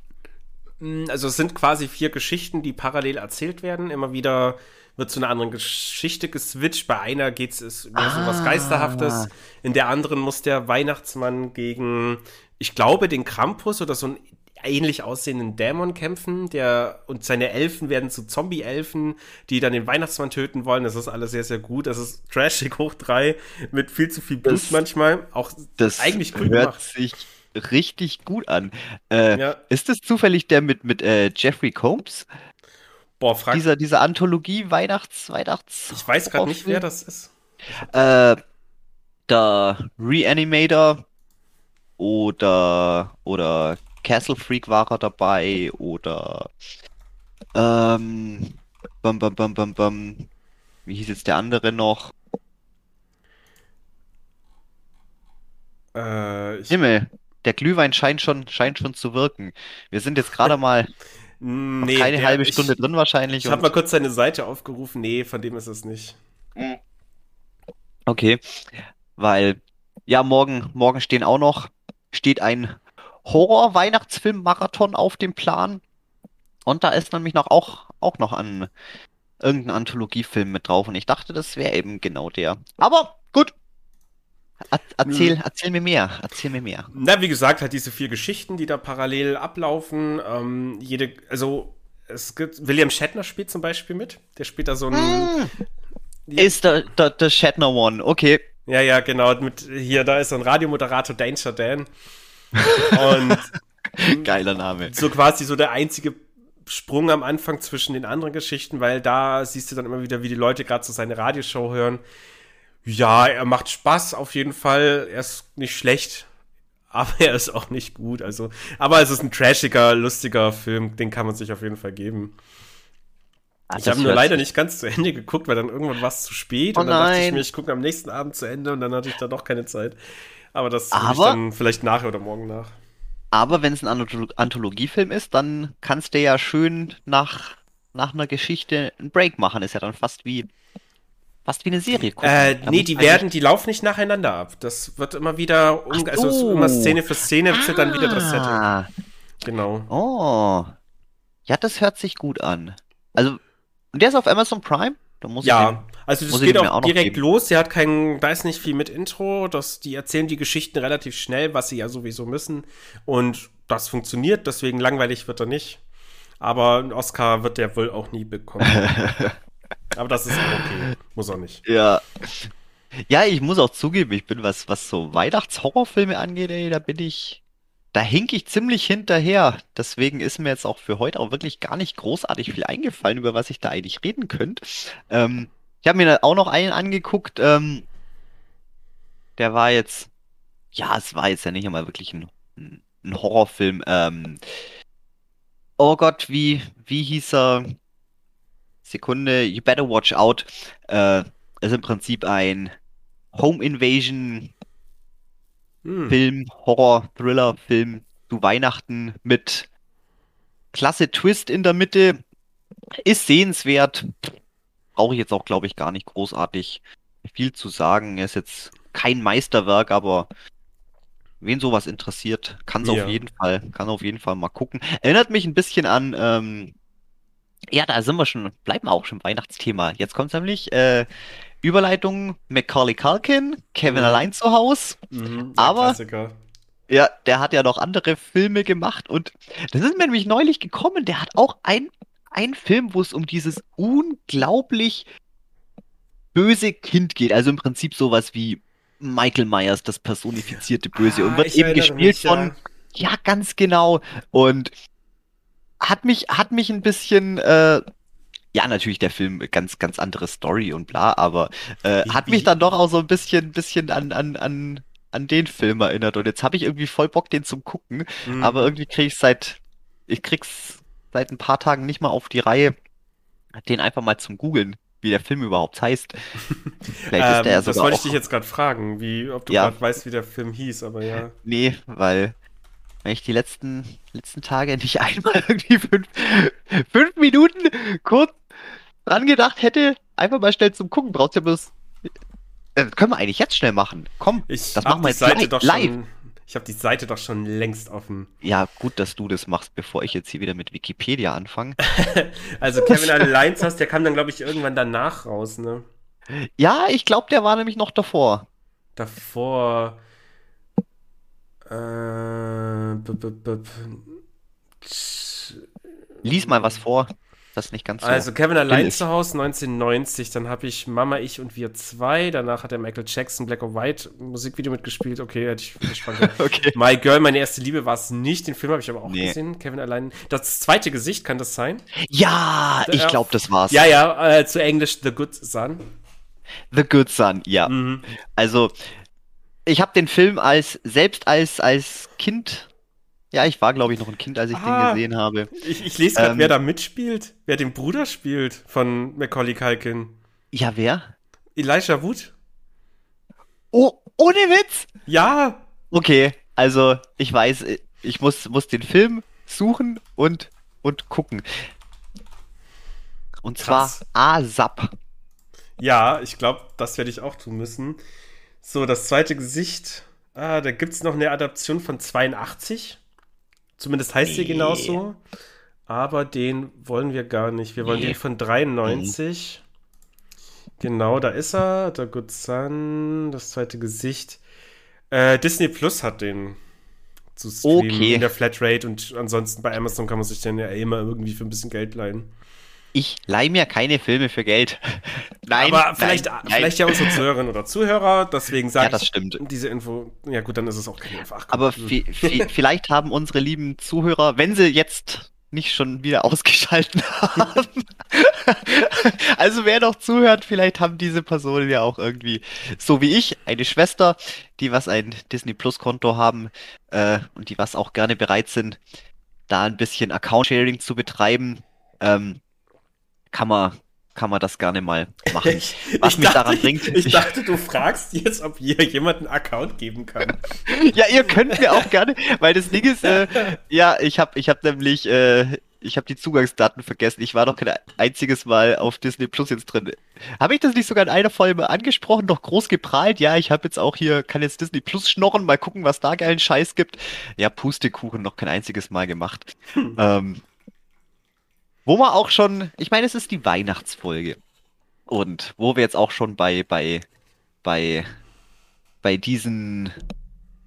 Hm, also es sind quasi vier Geschichten, die parallel erzählt werden. Immer wieder wird zu einer anderen Geschichte geswitcht. Bei einer geht es mehr so was ah. Geisterhaftes. In der anderen muss der Weihnachtsmann gegen, ich glaube, den Krampus oder so einen ähnlich aussehenden Dämon kämpfen. Der, und seine Elfen werden zu Zombie-Elfen, die dann den Weihnachtsmann töten wollen. Das ist alles sehr, sehr gut. Das ist trashig hoch drei mit viel zu viel Blut das, manchmal. Auch das eigentlich cool hört gemacht. sich richtig gut an. Äh, ja. Ist das zufällig der mit, mit äh, Jeffrey Combs? Boah, frag. Dieser, diese Anthologie Weihnachts, Weihnachts. Ich weiß gerade nicht, wer das ist. Äh, der Reanimator oder, oder Castle Freak war er dabei oder ähm, bum, bum, bum, bum, bum. Wie hieß jetzt der andere noch? Äh, Himmel der Glühwein scheint schon, scheint schon zu wirken. Wir sind jetzt gerade *laughs* mal nee, keine der, halbe Stunde ich, drin wahrscheinlich. Ich habe mal kurz seine Seite aufgerufen. Nee, von dem ist es nicht. Okay, weil ja, morgen, morgen stehen auch noch, steht ein Horror-Weihnachtsfilm-Marathon auf dem Plan. Und da ist nämlich noch auch, auch noch ein irgendein Anthologiefilm mit drauf. Und ich dachte, das wäre eben genau der. Aber Erzähl, erzähl mir mehr, erzähl mir mehr. Na, wie gesagt, halt diese vier Geschichten, die da parallel ablaufen. Ähm, jede, also es gibt, William Shatner spielt zum Beispiel mit. Der spielt da so ein. Hm. Ist der, der, der Shatner One, okay. Ja, ja, genau. Mit, hier, da ist so ein Radiomoderator, Danger Dan. Und *laughs* Geiler Name. So quasi so der einzige Sprung am Anfang zwischen den anderen Geschichten, weil da siehst du dann immer wieder, wie die Leute gerade so seine Radioshow hören. Ja, er macht Spaß auf jeden Fall. Er ist nicht schlecht, *laughs* aber er ist auch nicht gut. Also, aber es ist ein trashiger, lustiger Film, den kann man sich auf jeden Fall geben. Ach, ich habe nur leider nicht ganz zu Ende geguckt, weil dann irgendwann war es zu spät oh und dann nein. dachte ich mir, ich gucke am nächsten Abend zu Ende und dann hatte ich da doch keine Zeit. Aber das aber, ich dann vielleicht nachher oder morgen nach. Aber wenn es ein Anthologiefilm ist, dann kannst du ja schön nach, nach einer Geschichte einen Break machen. Ist ja dann fast wie fast wie eine Serie gucken. Äh, nee, die werden, die laufen nicht nacheinander ab. Das wird immer wieder, um, also so. immer Szene für Szene ah. wird dann wieder das Setting. Genau. Oh. Ja, das hört sich gut an. Also, und der ist auf Amazon Prime? Da muss ja, den, also das geht auch, auch direkt los. Der hat keinen, da ist nicht viel mit Intro. Das, die erzählen die Geschichten relativ schnell, was sie ja sowieso müssen. Und das funktioniert, deswegen langweilig wird er nicht. Aber einen Oscar wird der wohl auch nie bekommen. *laughs* Aber das ist okay. Muss auch nicht. Ja. Ja, ich muss auch zugeben, ich bin, was, was so Weihnachtshorrorfilme angeht, ey, da bin ich, da hink ich ziemlich hinterher. Deswegen ist mir jetzt auch für heute auch wirklich gar nicht großartig viel eingefallen, über was ich da eigentlich reden könnte. Ähm, ich habe mir auch noch einen angeguckt, ähm, der war jetzt, ja, es war jetzt ja nicht einmal wirklich ein, ein Horrorfilm. Ähm, oh Gott, wie, wie hieß er? Sekunde, You Better Watch Out äh, ist im Prinzip ein Home Invasion hm. Film, Horror, Thriller, Film zu Weihnachten mit klasse Twist in der Mitte. Ist sehenswert. Brauche ich jetzt auch, glaube ich, gar nicht großartig viel zu sagen. Er ist jetzt kein Meisterwerk, aber wen sowas interessiert, kann es ja. auf jeden Fall, kann auf jeden Fall mal gucken. Erinnert mich ein bisschen an ähm, ja, da sind wir schon, bleiben wir auch schon Weihnachtsthema. Jetzt kommt nämlich äh, Überleitung Macaulay Culkin, Kevin mhm. allein zu Hause. Mhm, aber Klassiker. ja, der hat ja noch andere Filme gemacht und das ist mir nämlich neulich gekommen. Der hat auch ein, ein Film, wo es um dieses unglaublich böse Kind geht. Also im Prinzip sowas wie Michael Myers, das personifizierte Böse ah, und wird eben gespielt mich, von ja. ja, ganz genau. Und hat mich, hat mich ein bisschen, äh, ja, natürlich der Film ganz, ganz andere Story und bla, aber äh, hat mich dann doch auch so ein bisschen, bisschen an, an, an, an den Film erinnert. Und jetzt habe ich irgendwie voll Bock, den zum gucken, mhm. aber irgendwie krieg ich seit, ich krieg's seit ein paar Tagen nicht mal auf die Reihe, den einfach mal zum googeln wie der Film überhaupt heißt. *laughs* Vielleicht ist der ähm, das wollte ich dich jetzt gerade fragen, wie, ob du ja. gerade weißt, wie der Film hieß, aber ja. Nee, weil wenn ich die letzten, letzten Tage *laughs* nicht einmal irgendwie fünf, fünf Minuten kurz dran gedacht hätte, einfach mal schnell zum Gucken, braucht ja bloß. Das können wir eigentlich jetzt schnell machen. Komm, ich das machen wir jetzt Seite live. live. Schon, ich habe die Seite doch schon längst offen. Ja, gut, dass du das machst, bevor ich jetzt hier wieder mit Wikipedia anfange. *laughs* also Kevin *laughs* Alliance hast, der kam dann, glaube ich, irgendwann danach raus, ne? Ja, ich glaube, der war nämlich noch davor. Davor. Äh, Lies mal was vor. Das ist nicht ganz so. Also Kevin allein zu Hause 1990, dann habe ich Mama, ich und wir zwei. Danach hat der Michael Jackson Black or White Musikvideo mitgespielt. Okay, hätte ich gespannt. *laughs* okay. My Girl, meine erste Liebe war es nicht. Den Film habe ich aber auch nee. gesehen. Kevin allein. Das zweite Gesicht kann das sein? Ja, ich glaube, das war's. Ja, ja, äh, zu Englisch The Good Son. The Good Son, ja. Mhm. Also ich habe den Film als selbst als als Kind, ja, ich war glaube ich noch ein Kind, als ich ah, den gesehen habe. Ich, ich lese gerade, ähm, wer da mitspielt, wer den Bruder spielt von Macaulay Culkin. Ja, wer? Elijah Wood. Oh, ohne Witz? Ja. Okay, also ich weiß, ich muss muss den Film suchen und und gucken. Und Krass. zwar ASAP. Ja, ich glaube, das werde ich auch tun müssen. So, das zweite Gesicht. Ah, da gibt es noch eine Adaption von 82. Zumindest heißt nee. sie genauso. Aber den wollen wir gar nicht. Wir wollen nee. den von 93. Mhm. Genau, da ist er. Der Good Son, das zweite Gesicht. Äh, Disney Plus hat den zu streamen Okay. in der Flatrate und ansonsten bei Amazon kann man sich den ja immer irgendwie für ein bisschen Geld leihen. Ich leih mir keine Filme für Geld. Nein, *laughs* Aber vielleicht, nein, nein. vielleicht ja unsere Zuhörerinnen oder Zuhörer, deswegen sage Ja, das ich stimmt. diese Info. Ja gut, dann ist es auch keine Info. Ach. Aber vi- vi- *laughs* vielleicht haben unsere lieben Zuhörer, wenn sie jetzt nicht schon wieder *laughs* ausgeschalten haben. Also wer noch zuhört, vielleicht haben diese Personen ja auch irgendwie, so wie ich, eine Schwester, die was ein Disney Plus Konto haben äh, und die was auch gerne bereit sind, da ein bisschen Account Sharing zu betreiben, ähm, kann man kann man das gerne mal machen. *laughs* Ich, Was ich mich dachte, daran bringt, Ich ich- dachte, du fragst jetzt, ob hier jemand einen Account geben kann. *laughs* Ja, ihr könnt mir auch gerne, weil das Ding ist, äh, *laughs* ja, ich habe ich hab nämlich, äh, ich habe die Zugangsdaten vergessen. Ich war noch kein einziges Mal auf Disney Plus jetzt drin. Habe ich das nicht sogar in einer Folge angesprochen, noch groß geprahlt? Ja, ich habe jetzt auch hier, kann jetzt Disney Plus schnorren, mal gucken, was da geilen Scheiß gibt. Ja, Pustekuchen, noch kein einziges Mal gemacht. Ähm, wo man auch schon, ich meine, es ist die Weihnachtsfolge. Und wo wir jetzt auch schon bei, bei, bei, bei diesen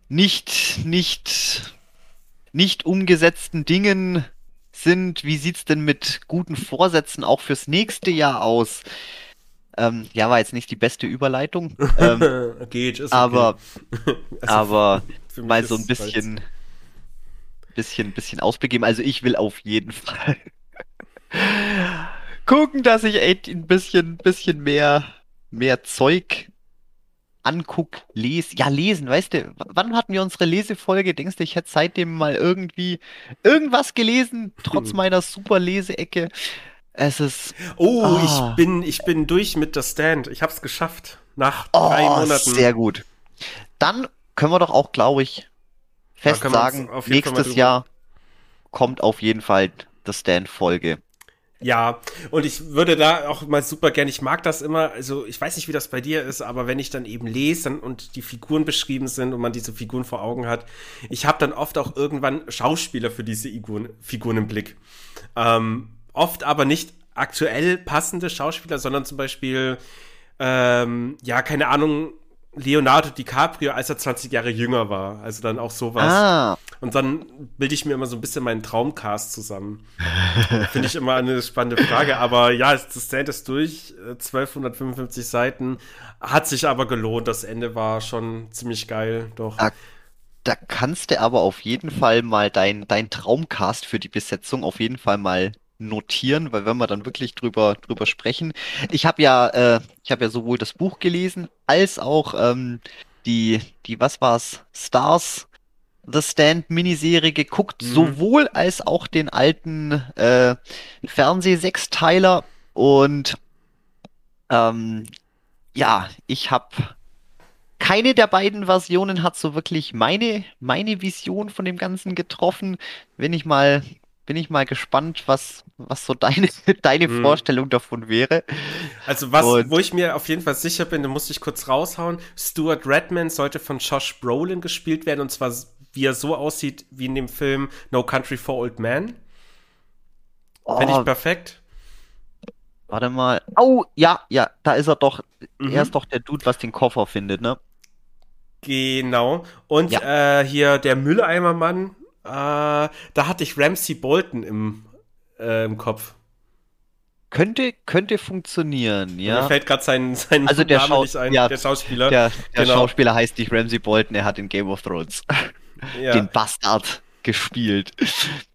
nicht, nicht, nicht umgesetzten Dingen sind, wie sieht's denn mit guten Vorsätzen auch fürs nächste Jahr aus? Ähm, ja, war jetzt nicht die beste Überleitung, *laughs* ähm, Geht, ist okay. aber, *laughs* Also, aber mal so ein bisschen, bisschen, bisschen Ausblick geben. Also ich will auf jeden *laughs* Fall gucken, dass ich echt ein bisschen, bisschen mehr, mehr Zeug anguck, lese. Ja, lesen, weißt du, wann hatten wir unsere Lesefolge? Denkst du, ich hätte seitdem mal irgendwie irgendwas gelesen, trotz Hm. meiner super Leseecke? Es ist Oh, Ah. ich bin, ich bin durch mit der Stand. Ich hab's geschafft. Nach oh, drei Monaten. sehr gut. Dann können wir doch auch, glaube ich, fest sagen, nächstes Jahr kommt auf jeden Fall die Stand-Folge. Ja, und ich würde da auch mal super gerne, ich mag das immer, also ich weiß nicht, wie das bei dir ist, aber wenn ich dann eben lese und die Figuren beschrieben sind und man diese Figuren vor Augen hat, ich habe dann oft auch irgendwann Schauspieler für diese Figuren, Figuren im Blick. Ähm, oft aber nicht aktuell passende Schauspieler, sondern zum Beispiel, ähm, ja, keine Ahnung, Leonardo DiCaprio, als er 20 Jahre jünger war. Also dann auch sowas. Ah, Und dann bilde ich mir immer so ein bisschen meinen Traumcast zusammen. *laughs* Finde ich immer eine spannende Frage. Aber ja, das Stand ist durch. äh, 1255 Seiten. Hat sich aber gelohnt. Das Ende war schon ziemlich geil. Doch. Ah. da kannst du aber auf jeden Fall mal dein, dein Traumcast für die Besetzung auf jeden Fall mal notieren, weil wenn wir dann wirklich drüber, drüber sprechen. Ich habe ja, äh, ich habe ja sowohl das Buch gelesen, als auch ähm, die, die, was war's, Stars The Stand Miniserie geguckt, Mhm. sowohl als auch den alten äh, Fernseh-Sechsteiler und ähm, ja, ich habe keine der beiden Versionen hat so wirklich meine, meine Vision von dem Ganzen getroffen. Bin ich mal, bin ich mal gespannt, was, was so deine, *laughs* deine Mhm. Vorstellung davon wäre. Also was, Und- wo ich mir auf jeden Fall sicher bin, da musste ich kurz raushauen. Stuart Redman sollte von Josh Brolin gespielt werden. Und zwar, wie er so aussieht wie in dem Film No Country for Old Men. Oh, ich perfekt. warte mal. Oh, ja, ja, da ist er doch. Mhm. Er ist doch der Dude, was den Koffer findet, ne? Genau. Und äh, hier der Mülleimermann, äh, da hatte ich Ramsey Bolton im, äh, im Kopf. Könnte, könnte funktionieren, Mir ja. fällt gerade sein, sein Also der Name Schau- nicht ein, ja, der Schauspieler. Der, der Genau. Schauspieler heißt nicht Ramsey Bolton, er hat in Game of Thrones *laughs* ja. den Bastard gespielt.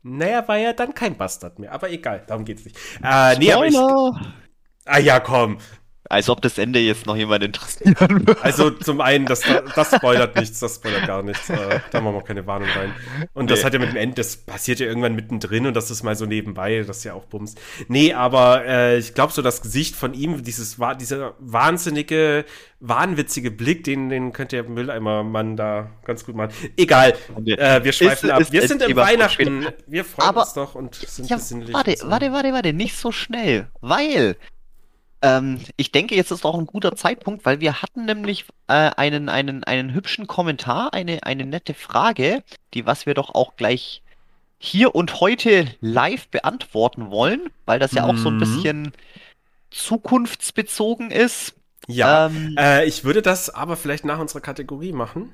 Naja, war ja dann kein Bastard mehr, aber egal, darum geht's nicht. Äh, nee, aber ich, ah ja, komm. Als ob das Ende jetzt noch jemand interessieren würde. Also zum einen, das, das spoilert nichts, das spoilert gar nichts. Äh, da machen wir keine Warnung rein. Und das Nee. hat ja mit dem Ende, das passiert ja irgendwann mittendrin und das ist mal so nebenbei, das ist ja auch Bums. Nee, aber äh, ich glaube so das Gesicht von ihm, dieses dieser wahnsinnige, wahnwitzige Blick, den, den könnte der Mülleimer-Mann da ganz gut machen. Egal, äh, wir schweifen Ist- ab. ist wir sind im Weihnachten, wir freuen Aber- uns doch und sind Ja, besinnlich. warte, warte, warte, warte, nicht so schnell, weil ähm, ich denke, jetzt ist auch ein guter Zeitpunkt, weil wir hatten nämlich äh, einen, einen, einen hübschen Kommentar, eine, eine nette Frage, die was wir doch auch gleich hier und heute live beantworten wollen, weil das ja auch so ein Mhm. bisschen zukunftsbezogen ist. Ja, Ähm, äh, ich würde das aber vielleicht nach unserer Kategorie machen.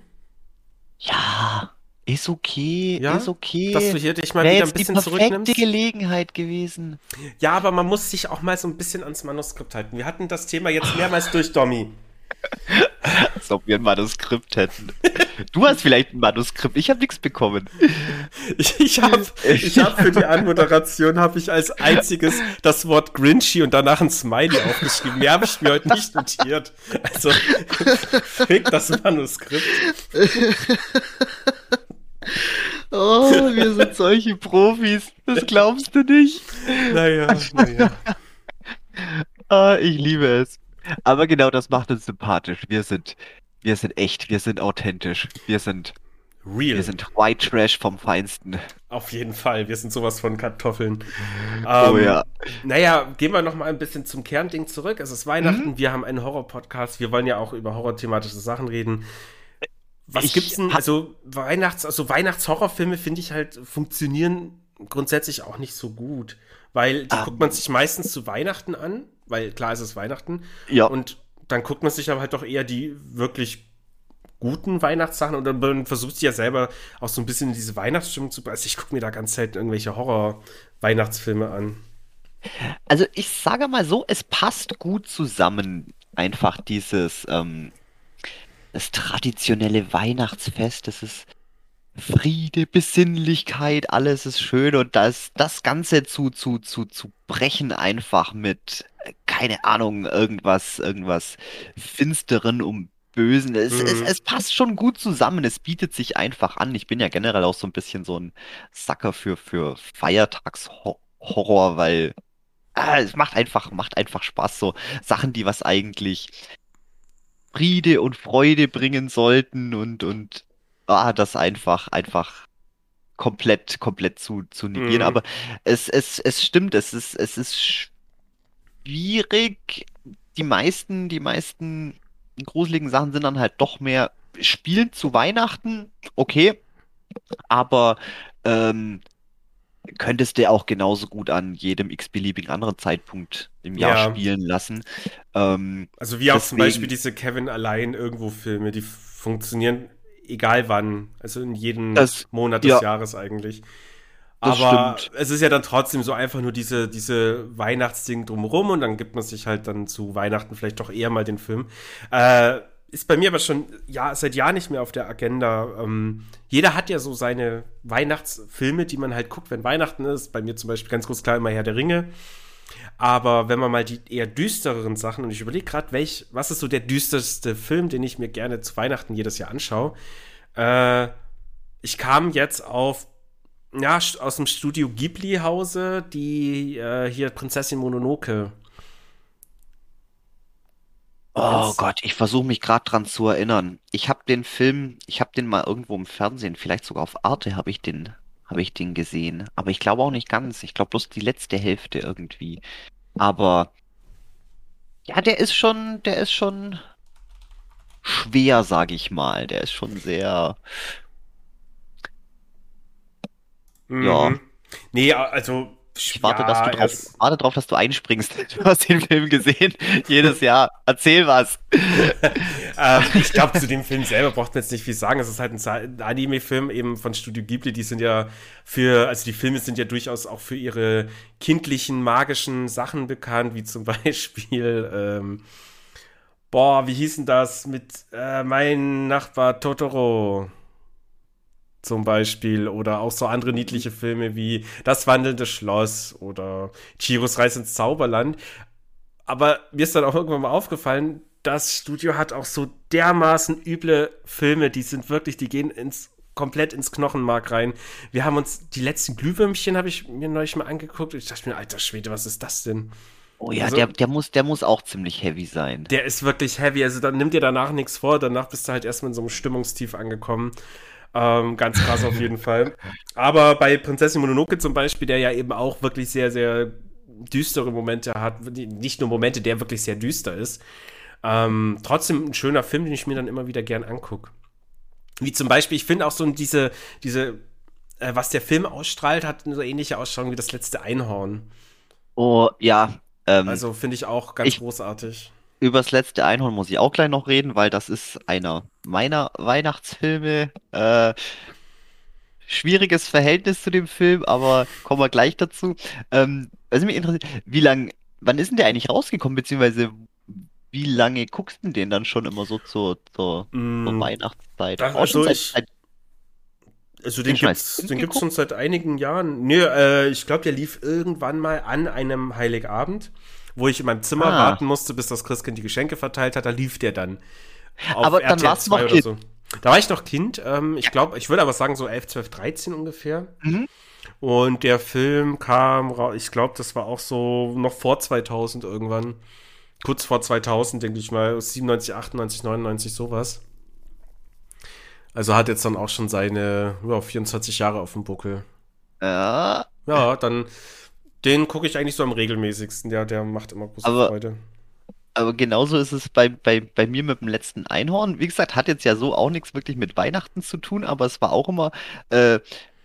Ja, ist okay, Ja? ist okay. Dass du hier dich mal Wäre wieder ein die bisschen perfekte zurücknimmst. Gelegenheit gewesen. Ja, aber man muss sich auch mal so ein bisschen ans Manuskript halten. Wir hatten das Thema jetzt mehrmals durch Domi. *laughs* Als ob wir ein Manuskript hätten. Du hast vielleicht ein Manuskript, ich habe nichts bekommen. Ich, ich habe ich hab für die Anmoderation habe ich als einziges das Wort Grinchy und danach ein Smiley aufgeschrieben. Mehr habe ich mir heute nicht notiert. Also, *laughs* fick das Manuskript. Oh, wir sind solche Profis. Das glaubst du nicht. Naja, naja. *laughs* Ah, ich liebe es. Aber genau das macht uns sympathisch. Wir sind, wir sind echt, wir sind authentisch. Wir sind, Real. wir sind White Trash vom Feinsten. Auf jeden Fall. Wir sind sowas von Kartoffeln. Oh Ähm, ja. Naja, gehen wir noch mal ein bisschen zum Kernding zurück. Es ist Weihnachten, wir haben einen Horror-Podcast. Wir wollen ja auch über horrorthematische Sachen reden. Was Ich gibt's denn? Also Weihnachts-, also Weihnachtshorrorfilme finde ich halt funktionieren grundsätzlich auch nicht so gut, weil die Ah. guckt man sich meistens zu Weihnachten an, weil klar ist es Weihnachten Ja. und dann guckt man sich aber halt doch eher die wirklich guten Weihnachtssachen und dann man versucht sich ja selber auch so ein bisschen in diese Weihnachtsstimmung zu. Also ich gucke mir da ganz selten irgendwelche Horror-Weihnachtsfilme an. Also ich sage mal so, es passt gut zusammen. Einfach dieses, ähm, das traditionelle Weihnachtsfest, das ist Friede, Besinnlichkeit, alles ist schön und das, das Ganze zu, zu, zu, zu brechen einfach mit, äh, keine Ahnung, irgendwas, irgendwas Finsteren um Bösen. Es, Mhm. es, es passt schon gut zusammen, es bietet sich einfach an. Ich bin ja generell auch so ein bisschen so ein Sucker für, für Feiertagshorror, weil ah, es macht einfach, macht einfach Spaß, so Sachen, die was eigentlich Friede und Freude bringen sollten und, und ah, das einfach, einfach komplett, komplett zu, zu negieren. Mhm. Aber es, es, es stimmt, es ist, es ist schwierig. Die meisten, die meisten gruseligen Sachen sind dann halt doch mehr Spielen zu Weihnachten, okay. Aber ähm, könntest du auch genauso gut an jedem x-beliebigen anderen Zeitpunkt im Jahr Ja. spielen lassen. Ähm, Also wie auch zum Beispiel diese Kevin allein irgendwo Filme, die funktionieren egal wann, also in jedem Das- Monat des ja. Jahres eigentlich. Aber es ist ja dann trotzdem so einfach nur diese, diese Weihnachtsding drumherum und dann gibt man sich halt dann zu Weihnachten vielleicht doch eher mal den Film. Äh, ist bei mir aber schon ja, seit Jahren nicht mehr auf der Agenda. Ähm, jeder hat ja so seine Weihnachtsfilme, die man halt guckt, wenn Weihnachten ist. Bei mir zum Beispiel ganz groß klar immer Herr der Ringe. Aber wenn man mal die eher düstereren Sachen, und ich überlege gerade, welch, was ist so der düsterste Film, den ich mir gerne zu Weihnachten jedes Jahr anschaue. Äh, ich kam jetzt auf, ja, aus dem Studio Ghibli-Hause, die äh, hier Prinzessin Mononoke. Oh Gott, ich versuche mich gerade dran zu erinnern. Ich habe den Film, ich habe den mal irgendwo im Fernsehen, vielleicht sogar auf Arte habe ich den, habe ich den gesehen. Aber ich glaube auch nicht ganz. Ich glaube bloß die letzte Hälfte irgendwie. Aber ja, der ist schon, der ist schon schwer, sage ich mal. Der ist schon sehr. Ja. Mhm. Nee, also. Ich warte, dass du ja, drauf, es- warte drauf, dass du einspringst. *laughs* Du hast den Film gesehen, jedes Jahr. Erzähl was. *laughs* ähm, ich glaube, zu dem Film selber braucht man jetzt nicht viel sagen. Es ist halt ein Anime-Film eben von Studio Ghibli. Die sind ja für, also die Filme sind ja durchaus auch für ihre kindlichen, magischen Sachen bekannt, wie zum *laughs* Beispiel, ähm, boah, wie hieß denn das mit äh, Mein Nachbar Totoro? Zum Beispiel. Oder auch so andere niedliche Filme wie Das wandelnde Schloss oder Chiros Reise ins Zauberland. Aber mir ist dann auch irgendwann mal aufgefallen, das Studio hat auch so dermaßen üble Filme, die sind wirklich, die gehen ins komplett ins Knochenmark rein. Wir haben uns die letzten Glühwürmchen habe ich mir neulich mal angeguckt und ich dachte mir, alter Schwede, was ist das denn? Oh ja, Also- der, der muss, der muss auch ziemlich heavy sein. Der ist wirklich heavy, also dann nimm dir danach nichts vor, danach bist du halt erstmal in so einem Stimmungstief angekommen. Ähm, ganz krass auf jeden Fall. Aber bei Prinzessin Mononoke zum Beispiel, der ja eben auch wirklich sehr, sehr düstere Momente hat, nicht nur Momente, der wirklich sehr düster ist. Ähm, trotzdem ein schöner Film, den ich mir dann immer wieder gern angucke. Wie zum Beispiel, ich finde auch so diese, diese, äh, was der Film ausstrahlt, hat eine so ähnliche Ausstrahlung wie das letzte Einhorn. Oh ja, ähm, Also finde ich auch ganz Ich- großartig. Über das letzte Einhorn muss ich auch gleich noch reden, weil das ist einer meiner Weihnachtsfilme. Äh, schwieriges Verhältnis zu dem Film, aber kommen wir gleich dazu. Ähm, was mich interessiert, wie lang, wann ist denn der eigentlich rausgekommen, beziehungsweise wie lange guckst du den dann schon immer so zur, zur, zur Mm, Weihnachtszeit? das, Auch schon also seit, ich, also den den gibt's, den gibt's schon seit einigen Jahren. Nö, äh, ich glaube, der lief irgendwann mal an einem Heiligabend, wo ich in meinem Zimmer Ah, warten musste, bis das Christkind die Geschenke verteilt hat. Da lief der dann auf aber dann warst du noch 2 oder Kind. so. Da war ich noch Kind. Ähm, ich glaube, ich würde aber sagen so 11, 12, 13 ungefähr. Mhm. Und der Film kam raus, ich glaube, das war auch so noch vor 2000 irgendwann. Kurz vor 2000, denke ich mal, 97, 98, 99, sowas. Also hat jetzt dann auch schon seine ja, 24 Jahre auf dem Buckel. Ja, Ja, dann den gucke ich eigentlich so am regelmäßigsten. Der, der macht immer große aber Freude. Aber genauso ist es bei, bei, bei mir mit dem letzten Einhorn. Wie gesagt, hat jetzt ja so auch nichts wirklich mit Weihnachten zu tun, aber es war auch immer, äh,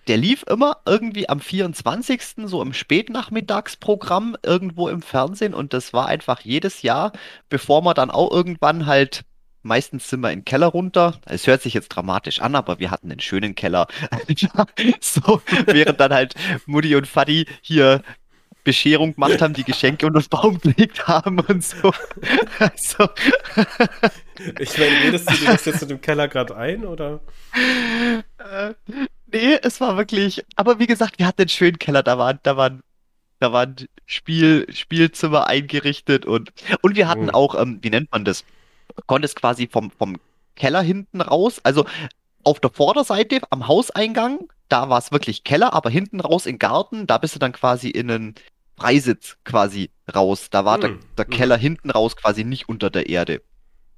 der lief immer irgendwie am 24. so im Spätnachmittagsprogramm irgendwo im Fernsehen und das war einfach jedes Jahr, bevor man dann auch irgendwann halt, meistens sind wir in den Keller runter. Es hört sich jetzt dramatisch an, aber wir hatten einen schönen Keller. *laughs* So, während dann halt Mutti und Vati hier Bescherung gemacht haben, die Geschenke unter den Baum gelegt haben und so. *laughs* Also, Ich meine, redest du dir das jetzt mit dem Keller gerade ein, oder? äh, nee, es war wirklich, aber wie gesagt, wir hatten einen schönen Keller, da waren, da waren, da waren Spiel, Spielzimmer eingerichtet und, und wir hatten Hm. auch, ähm, wie nennt man das? Konntest quasi vom, vom Keller hinten raus, also auf der Vorderseite am Hauseingang, da war es wirklich Keller, aber hinten raus im Garten, da bist du dann quasi in einen Freisitz quasi raus. Da war der, Hm. der Mhm. Keller hinten raus quasi nicht unter der Erde.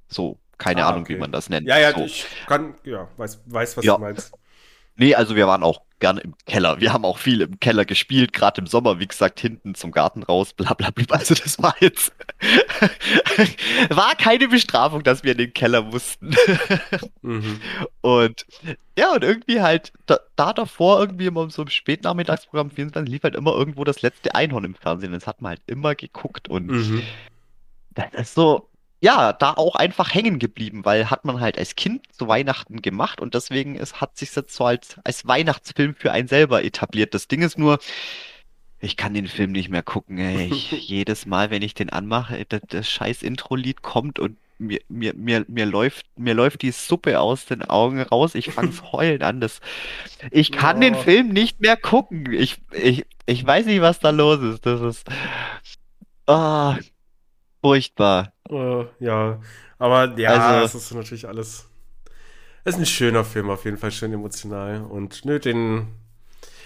So, keine Ah, Ahnung, wie okay. man das nennt. Ja, ja, So. ich kann, ja, weiß, weiß, was Ja. du meinst. Nee, also wir waren auch gerne im Keller. Wir haben auch viel im Keller gespielt, gerade im Sommer, wie gesagt, hinten zum Garten raus, bla bla bla. Also das war jetzt *laughs* war keine Bestrafung, dass wir in den Keller mussten. Mhm. Und ja, und irgendwie halt da, da davor irgendwie immer so im Spätnachmittagsprogramm 24 lief halt immer irgendwo das letzte Einhorn im Fernsehen. Das hat man halt immer geguckt und Mhm. das ist so, ja, da auch einfach hängen geblieben, weil hat man halt als Kind zu Weihnachten gemacht und deswegen ist, hat sich jetzt so als, als Weihnachtsfilm für einen selber etabliert. Das Ding ist nur, ich kann den Film nicht mehr gucken. Ey. Ich, *laughs* jedes Mal, wenn ich den anmache, das, das scheiß Intro-Lied kommt und mir, mir, mir, mir läuft, mir läuft die Suppe aus den Augen raus. Ich fang's *laughs* heulen an. Das, ich kann den Oh. Film nicht mehr gucken. Ich, ich, ich weiß nicht, was da los ist. Das ist, ah, furchtbar. Äh, ja, aber ja, Also- es ist natürlich alles. Es ist ein schöner Film, auf jeden Fall schön emotional. Und nö, den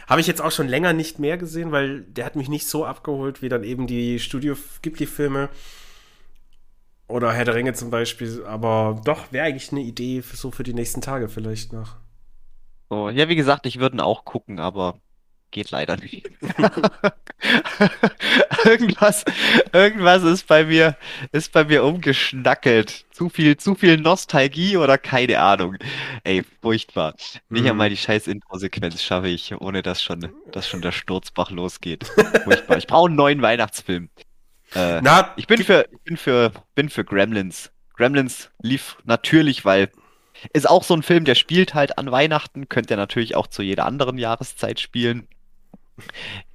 habe ich jetzt auch schon länger nicht mehr gesehen, weil der hat mich nicht so abgeholt wie dann eben die Studio Ghibli-Filme oder Herr der Ringe zum Beispiel. Aber doch, wäre eigentlich eine Idee für, so für die nächsten Tage vielleicht noch. So, ja, wie gesagt, ich würde ihn auch gucken, aber geht leider nicht. *laughs* *laughs* Irgendwas, irgendwas ist bei mir, ist bei mir umgeschnackelt. Zu viel, zu viel Nostalgie oder keine Ahnung. Ey, furchtbar. Nicht Mhm. einmal die scheiß Intro-Sequenz schaffe ich, ohne dass schon, dass schon der Sturzbach losgeht. Furchtbar. Ich brauche einen neuen Weihnachtsfilm. Äh, Na, ich bin für, ich bin für, bin für Gremlins. Gremlins lief natürlich, weil ist auch so ein Film, der spielt halt an Weihnachten, könnte er natürlich auch zu jeder anderen Jahreszeit spielen.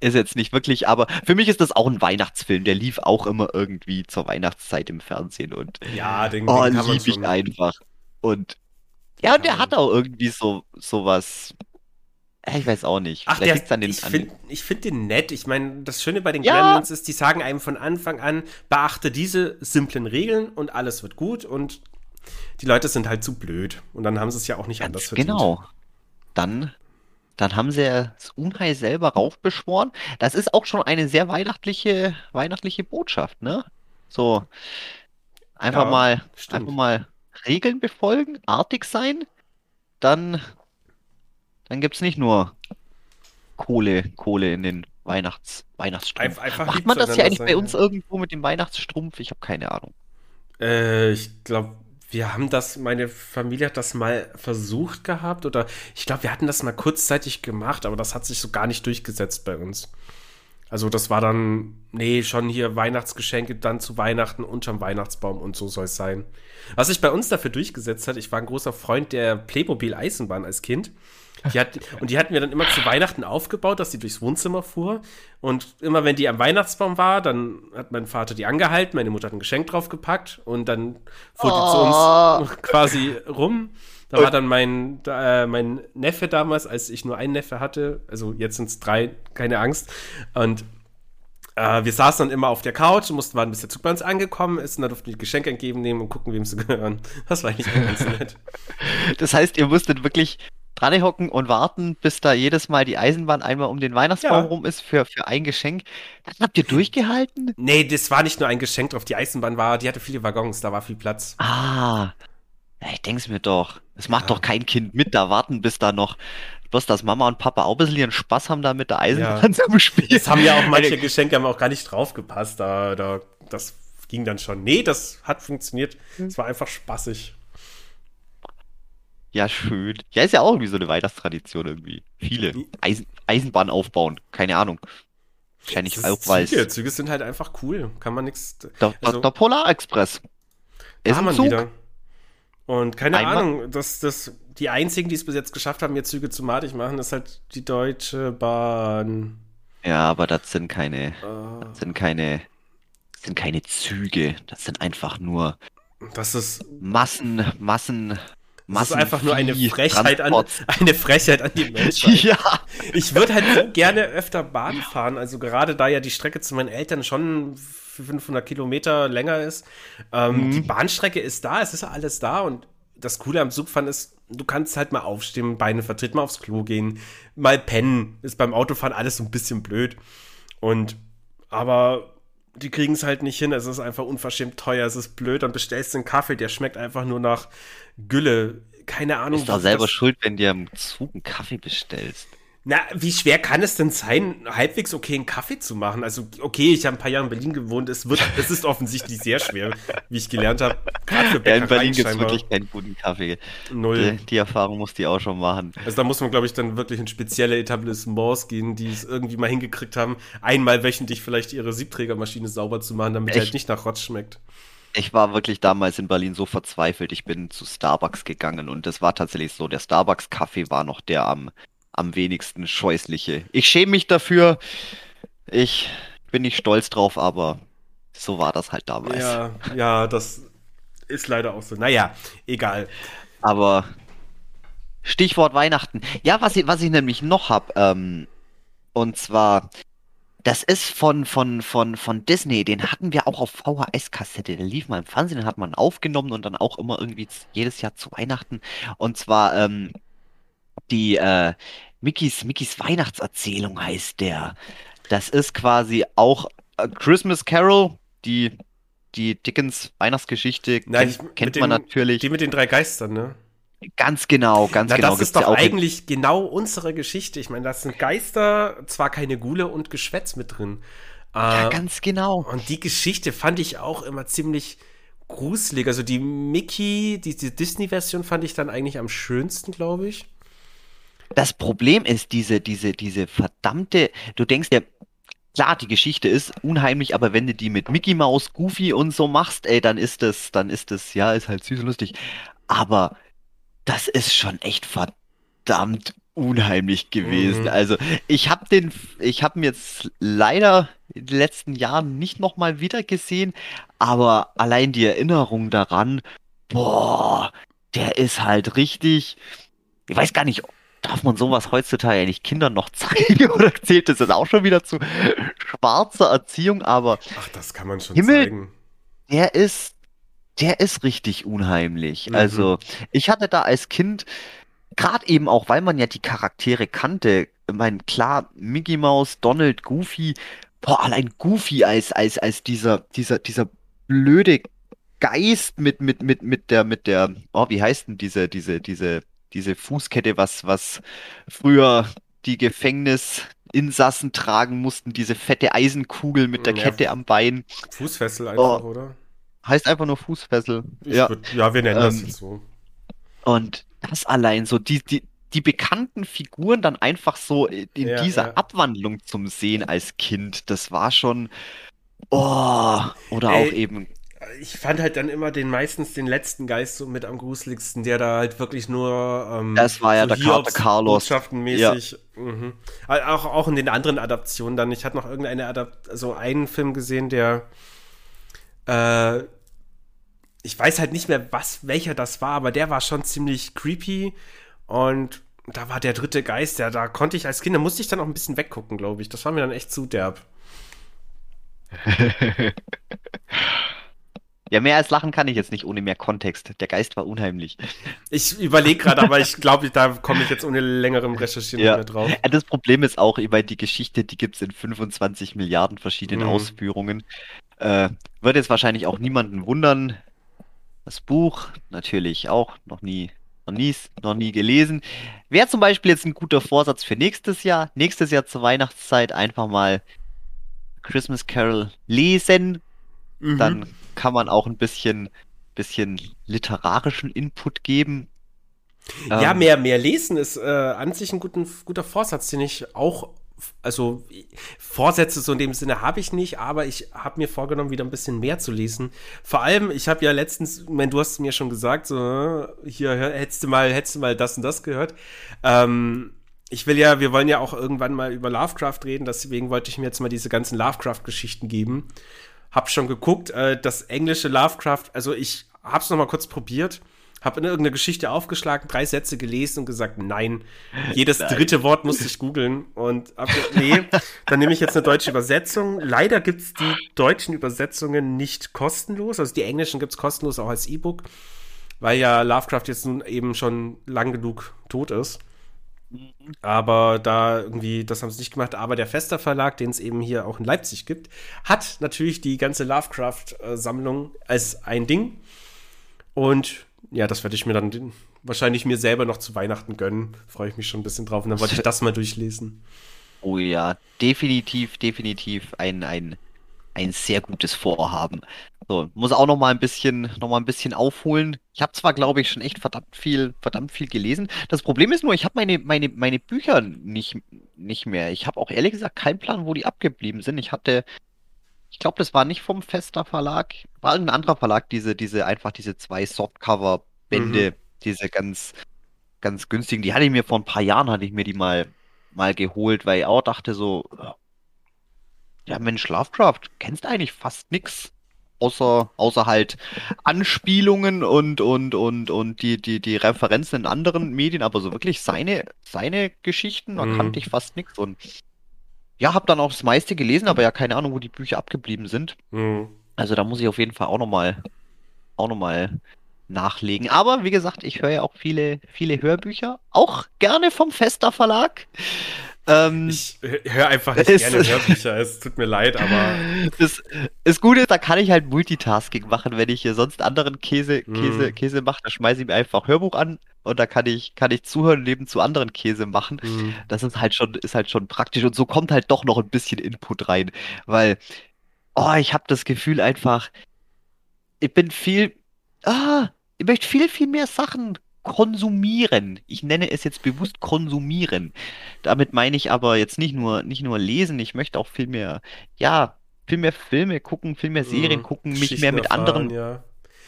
Ist jetzt nicht wirklich, aber für mich ist das auch ein Weihnachtsfilm. Der lief auch immer irgendwie zur Weihnachtszeit im Fernsehen und ja, den, oh, den lieb ich einfach. Und ja, und der hat auch irgendwie so sowas. Ich weiß auch nicht. Ach, Vielleicht der, an den, ich finde find den nett. Ich meine, das Schöne bei den Ja. Gremlins ist, die sagen einem von Anfang an, beachte diese simplen Regeln und alles wird gut und die Leute sind halt zu blöd. Und dann haben sie es ja auch nicht Ganz anders verdient. genau. Dann, dann haben sie ja das Unheil selber raufbeschworen. Das ist auch schon eine sehr weihnachtliche, weihnachtliche Botschaft, ne? So, einfach Ja, mal, stimmt. einfach mal Regeln befolgen, artig sein, dann, dann gibt's nicht nur Kohle, Kohle in den Weihnachts, Weihnachtsstrumpf. Einf- einfach Macht man das zueinander eigentlich bei sein, uns ja. irgendwo mit dem Weihnachtsstrumpf? Ich habe keine Ahnung. Äh, ich glaube, wir haben das, meine Familie hat das mal versucht gehabt oder ich glaube, wir hatten das mal kurzzeitig gemacht, aber das hat sich so gar nicht durchgesetzt bei uns. Also das war dann, nee, schon hier Weihnachtsgeschenke dann zu Weihnachten unterm Weihnachtsbaum und so soll es sein. Was sich bei uns dafür durchgesetzt hat, ich war ein großer Freund der Playmobil-Eisenbahn als Kind. Die hat, und die hatten wir dann immer zu Weihnachten aufgebaut, dass sie durchs Wohnzimmer fuhr. Und immer wenn die am Weihnachtsbaum war, dann hat mein Vater die angehalten, meine Mutter hat ein Geschenk draufgepackt und dann fuhr die zu uns Oh. *laughs* quasi rum. Da war dann mein, äh, mein Neffe damals, als ich nur einen Neffe hatte, also jetzt sind es drei, keine Angst. Und äh, wir saßen dann immer auf der Couch und mussten warten, bis der Zug bei uns angekommen ist. Und dann durften wir die Geschenke entgegennehmen und gucken, wem sie gehören. Das war eigentlich ganz nett. *laughs* Das heißt, ihr musstet wirklich dran hocken und warten, bis da jedes Mal die Eisenbahn einmal um den Weihnachtsbaum Ja. rum ist für, für ein Geschenk. Das habt ihr durchgehalten? Nee, das war nicht nur ein Geschenk drauf. Die Eisenbahn war, die hatte viele Waggons, da war viel Platz. Ah, ja, ich denk's mir doch. Das macht Ja. doch kein Kind mit, da warten, bis da noch, bloß dass Mama und Papa auch ein bisschen ihren Spaß haben, da mit der Eisenbahn *laughs* zu spielen. Das haben ja auch manche Geschenke haben auch gar nicht draufgepasst. Da, da, das ging dann schon. Nee, das hat funktioniert. Es war einfach spaßig. Ja, schön. Ja, ist ja auch irgendwie so eine Weihnachtstradition irgendwie. Viele. Eisen, Eisenbahn aufbauen, keine Ahnung. Wahrscheinlich auch, weil Züge. Züge sind halt einfach cool. Kann man nichts. der, also- der Polarexpress Da ist ein Zug. wieder. Und keine Einmal- Ahnung, dass das die einzigen, die es bis jetzt geschafft haben, mir Züge zu madig machen, ist halt die Deutsche Bahn. Ja, aber das sind keine, Äh, das sind keine, das sind keine Züge. Das sind einfach nur das ist, Massen, Massen, das ist einfach nur eine Frechheit an, *laughs* eine Frechheit an die Menschheit. *laughs* Ja, Ich würde halt so gerne öfter Bahn fahren. Also gerade da ja die Strecke zu meinen Eltern schon 500 Kilometer länger ist. Ähm, Mhm. Die Bahnstrecke ist da, es ist ja alles da. Und das Coole am Zugfahren ist, du kannst halt mal aufstehen, Beine vertreten, mal aufs Klo gehen, mal pennen. Ist beim Autofahren alles so ein bisschen blöd. Und aber die kriegen es halt nicht hin. Es ist einfach unverschämt teuer. Es ist blöd. Dann bestellst du einen Kaffee, der schmeckt einfach nur nach Gülle. Keine Ahnung. bist doch selber schuld, wenn dir im Zug einen Kaffee bestellst. Na, wie schwer kann es denn sein, halbwegs okay einen Kaffee zu machen? Also, okay, ich habe ein paar Jahre in Berlin gewohnt. Es, wird, es ist offensichtlich sehr schwer, wie ich gelernt habe. Ja, in Berlin gibt's scheinbar wirklich keinen guten Kaffee. null. Die, die Erfahrung musste ich auch schon machen. Also da muss man, glaube ich, dann wirklich in spezielle Etablissements gehen, die es irgendwie mal hingekriegt haben, einmal wöchentlich vielleicht ihre Siebträgermaschine sauber zu machen, damit die Echt? halt nicht nach Rotz schmeckt. Ich war wirklich damals in Berlin so verzweifelt. Ich bin zu Starbucks gegangen und das war tatsächlich so. Der Starbucks-Kaffee war noch der am, am wenigsten scheußliche. Ich schäme mich dafür. Ich bin nicht stolz drauf, aber so war das halt damals. Ja, ja, das ist leider auch so. Naja, egal. Aber Stichwort Weihnachten. Ja, was ich, was ich nämlich noch hab, ähm, und zwar, das ist von, von, von, von Disney, den hatten wir auch auf VHS-Kassette. Der lief mal im Fernsehen, den hat man aufgenommen und dann auch immer irgendwie jedes Jahr zu Weihnachten. Und zwar, ähm, die, äh, Mickys, Mickys Weihnachtserzählung heißt der. Das ist quasi auch A Christmas Carol, die, die Dickens Weihnachtsgeschichte Nein, kennt, ich- kennt man den- natürlich. Die mit den drei Geistern, ne? Ganz genau, ganz Na, genau. das ist doch in- eigentlich genau unsere Geschichte. Ich meine, da sind Geister, zwar keine Gule und Geschwätz mit drin. Ja, Äh, ganz genau. und die Geschichte fand ich auch immer ziemlich gruselig. Also die Mickey, die, die Disney-Version fand ich dann eigentlich am schönsten, glaube ich. Das Problem ist diese, diese, diese verdammte, du denkst dir, klar, die Geschichte ist unheimlich, aber wenn du die mit Mickey Mouse, Goofy und so machst, ey, dann ist das, dann ist das, ja, ist halt süß und lustig. Aber das ist schon echt verdammt unheimlich gewesen. Mhm. Also ich habe den, ich habe ihn jetzt leider in den letzten Jahren nicht nochmal wieder gesehen, aber allein die Erinnerung daran, boah, der ist halt richtig, ich weiß gar nicht, darf man sowas heutzutage eigentlich Kindern noch zeigen *laughs* oder zählt das jetzt auch schon wieder zu schwarzer Erziehung, aber Ach, das kann man schon Himmel- zeigen. der ist, der ist richtig unheimlich. Mhm. Also, ich hatte da als Kind, gerade eben auch, weil man ja die Charaktere kannte, ich meine, klar, Mickey Mouse, Donald, Goofy, boah, allein Goofy als, als, als dieser, dieser, dieser blöde Geist mit, mit, mit, mit der, mit der, oh, wie heißt denn diese, diese, diese, diese Fußkette, was, was früher die Gefängnisinsassen tragen mussten, diese fette Eisenkugel mit der Ja. Kette am Bein. Fußfessel einfach, Oh. oder? Heißt einfach nur Fußfessel. Ich Ja. würd, ja, wir nennen das Ähm, jetzt so. Und das allein so, die, die, die bekannten Figuren dann einfach so in Ja, dieser ja. Abwandlung zum Sehen als Kind, das war schon, oh, oder Ey, auch eben, Ich fand halt dann immer den meistens den letzten Geist so mit am gruseligsten, der da halt wirklich nur ähm, Das war ja so der Kater Carlos. Botschaftenmäßig. Mhm. Al- Auch, auch in den anderen Adaptionen dann. Ich hatte noch irgendeine Adapt also einen Film gesehen, der äh, ich weiß halt nicht mehr, was welcher das war, aber der war schon ziemlich creepy und da war der dritte Geist, der da konnte ich als Kind, da musste ich dann auch ein bisschen weggucken, glaube ich. Das war mir dann echt zu derb. *laughs* ja, mehr als lachen kann ich jetzt nicht ohne mehr Kontext. Der Geist war unheimlich. Ich überlege gerade, aber ich glaube, da komme ich jetzt ohne längerem Recherchieren Ja. mehr drauf. Äh, Das Problem ist auch, ich meine, die Geschichte, die gibt es in 25 Milliarden verschiedenen Mhm. Ausführungen. Äh, wird jetzt wahrscheinlich auch niemanden wundern. Das Buch natürlich auch noch nie, noch nie, noch nie gelesen. Wäre zum Beispiel jetzt ein guter Vorsatz für nächstes Jahr. Nächstes Jahr zur Weihnachtszeit einfach mal Christmas Carol lesen. Mhm. Dann kann man auch ein bisschen, bisschen literarischen Input geben. Ja, Ähm, mehr, mehr lesen ist äh, an sich ein guten, guter Vorsatz, den ich auch, also Vorsätze so in dem Sinne habe ich nicht, aber ich habe mir vorgenommen, wieder ein bisschen mehr zu lesen. Vor allem, ich habe ja letztens, ich mein, du hast mir schon gesagt, so, äh, hier hättest du mal, hättest du mal das und das gehört. Ähm, ich will ja, wir wollen ja auch irgendwann mal über Lovecraft reden, deswegen wollte ich mir jetzt mal diese ganzen Lovecraft-Geschichten geben. Hab schon geguckt, äh, das englische Lovecraft, also ich hab's noch mal kurz probiert, hab in irgendeine Geschichte aufgeschlagen, drei Sätze gelesen und gesagt, nein. Jedes Nein. dritte Wort musste ich googeln und hab, nee, dann nehme ich jetzt eine deutsche Übersetzung. Leider gibt's die deutschen Übersetzungen nicht kostenlos, also die englischen gibt's kostenlos auch als E-Book, weil ja Lovecraft jetzt nun eben schon lang genug tot ist. Aber da irgendwie, das haben sie nicht gemacht, aber der Fester Verlag, den es eben hier auch in Leipzig gibt, hat natürlich die ganze Lovecraft-Sammlung als ein Ding. Und ja, das werde ich mir dann wahrscheinlich mir selber noch zu Weihnachten gönnen. Freue ich mich schon ein bisschen drauf. Und dann wollte ich *laughs* das mal durchlesen. Oh ja, definitiv, definitiv ein, ein, ein sehr gutes Vorhaben. So, muss auch noch mal ein bisschen, noch mal ein bisschen aufholen. Ich habe zwar, glaube ich, schon echt verdammt viel, verdammt viel gelesen. Das Problem ist nur, ich habe meine, meine, meine Bücher nicht, nicht mehr. Ich habe auch ehrlich gesagt keinen Plan, wo die abgeblieben sind. Ich hatte, ich glaube, das war nicht vom Fester Verlag, war irgendein anderer Verlag, diese, diese, einfach diese zwei Softcover-Bände, diese ganz, ganz günstigen. Die hatte ich mir vor ein paar Jahren, hatte ich mir die mal, mal geholt, weil ich auch dachte so, ja Mensch, Lovecraft, kennst eigentlich fast nix. Außer, außer halt Anspielungen und, und, und, und die, die, die Referenzen in anderen Medien, aber so wirklich seine, seine Geschichten, da Mhm. kannte ich fast nichts. Und ja, habe dann auch das meiste gelesen, aber ja keine Ahnung, wo die Bücher abgeblieben sind. Hm. Also da muss ich auf jeden Fall auch nochmal, auch noch mal nachlegen. Aber wie gesagt, ich höre ja auch viele, viele Hörbücher, auch gerne vom Fester Verlag. Ähm, Ich höre einfach nicht Es- gerne Hörbücher. Es tut mir leid, aber *laughs* Das, das Gute ist, da kann ich halt Multitasking machen, wenn ich hier sonst anderen Käse, Käse, Mm. Käse mache, dann schmeiße ich mir einfach Hörbuch an und da kann ich, kann ich zuhören und nebenzu anderen Käse machen. hm, Das ist halt schon, ist halt schon praktisch und so kommt halt doch noch ein bisschen Input rein, weil, oh, ich habe das Gefühl einfach, ich bin viel, ah, ich möchte viel, viel mehr Sachen konsumieren. Ich nenne es jetzt bewusst konsumieren. Damit meine ich aber jetzt nicht nur, nicht nur lesen, ich möchte auch viel mehr, ja, viel mehr Filme gucken, viel mehr Serien hm. gucken, mich mehr mit anderen erfahren,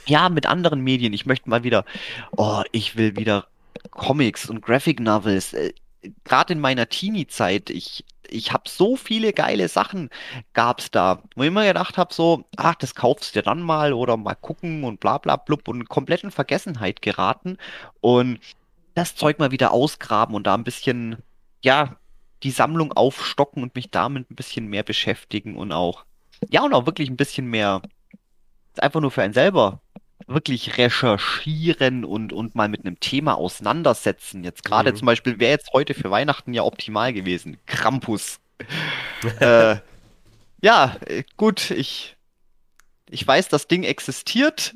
ja. ja, mit anderen Medien. Ich möchte mal wieder, oh, ich will wieder Comics und Graphic Novels. Gerade in meiner Teenie-Zeit, ich, ich habe so viele geile Sachen gab's da, wo ich immer gedacht habe, so, ach, das kaufst du dann mal oder mal gucken und bla bla blub und komplett in Vergessenheit geraten und das Zeug mal wieder ausgraben und da ein bisschen, ja, die Sammlung aufstocken und mich damit ein bisschen mehr beschäftigen und auch, ja, und auch wirklich ein bisschen mehr, einfach nur für einen selber wirklich recherchieren und, und mal mit einem Thema auseinandersetzen. Jetzt gerade Mhm. zum Beispiel wäre jetzt heute für Weihnachten ja optimal gewesen. Krampus. *laughs* äh, ja, äh, gut, ich, ich weiß, das Ding existiert.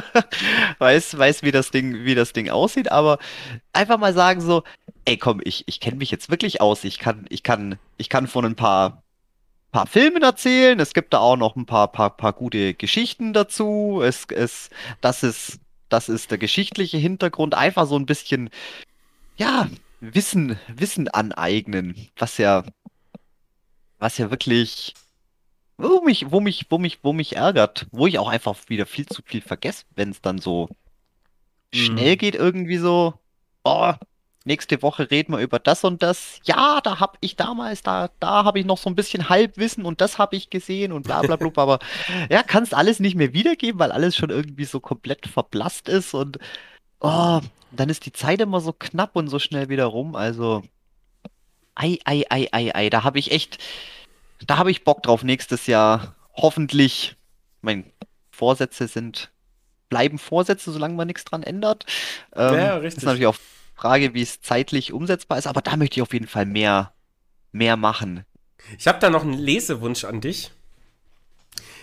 *laughs* weiß, weiß, wie das Ding, wie das Ding aussieht, aber einfach mal sagen so, ey, komm, ich, ich kenne mich jetzt wirklich aus. Ich kann, ich kann, ich kann von ein paar paar Filmen erzählen. Es gibt da auch noch ein paar, paar, paar gute Geschichten dazu. Es, es, das ist, das ist der geschichtliche Hintergrund. Einfach so ein bisschen, ja, Wissen, Wissen aneignen, was ja, was ja wirklich, wo mich, wo mich, wo mich, wo mich ärgert, wo ich auch einfach wieder viel zu viel vergesse, wenn es dann so schnell Mhm. geht, irgendwie so, oh, nächste Woche reden wir über das und das. Ja, da hab ich damals, da, da habe ich noch so ein bisschen Halbwissen und das habe ich gesehen und bla bla bla, aber ja, kannst alles nicht mehr wiedergeben, weil alles schon irgendwie so komplett verblasst ist und oh, dann ist die Zeit immer so knapp und so schnell wieder rum. Also, ei, ei, ei, ei, ei, da habe ich echt, da habe ich Bock drauf nächstes Jahr. Hoffentlich, mein Vorsätze sind, bleiben Vorsätze, solange man nichts dran ändert. Ähm, Ja, ist richtig. natürlich auch Frage, wie es zeitlich umsetzbar ist, aber da möchte ich auf jeden Fall mehr, mehr machen. Ich habe da noch einen Lesewunsch an dich.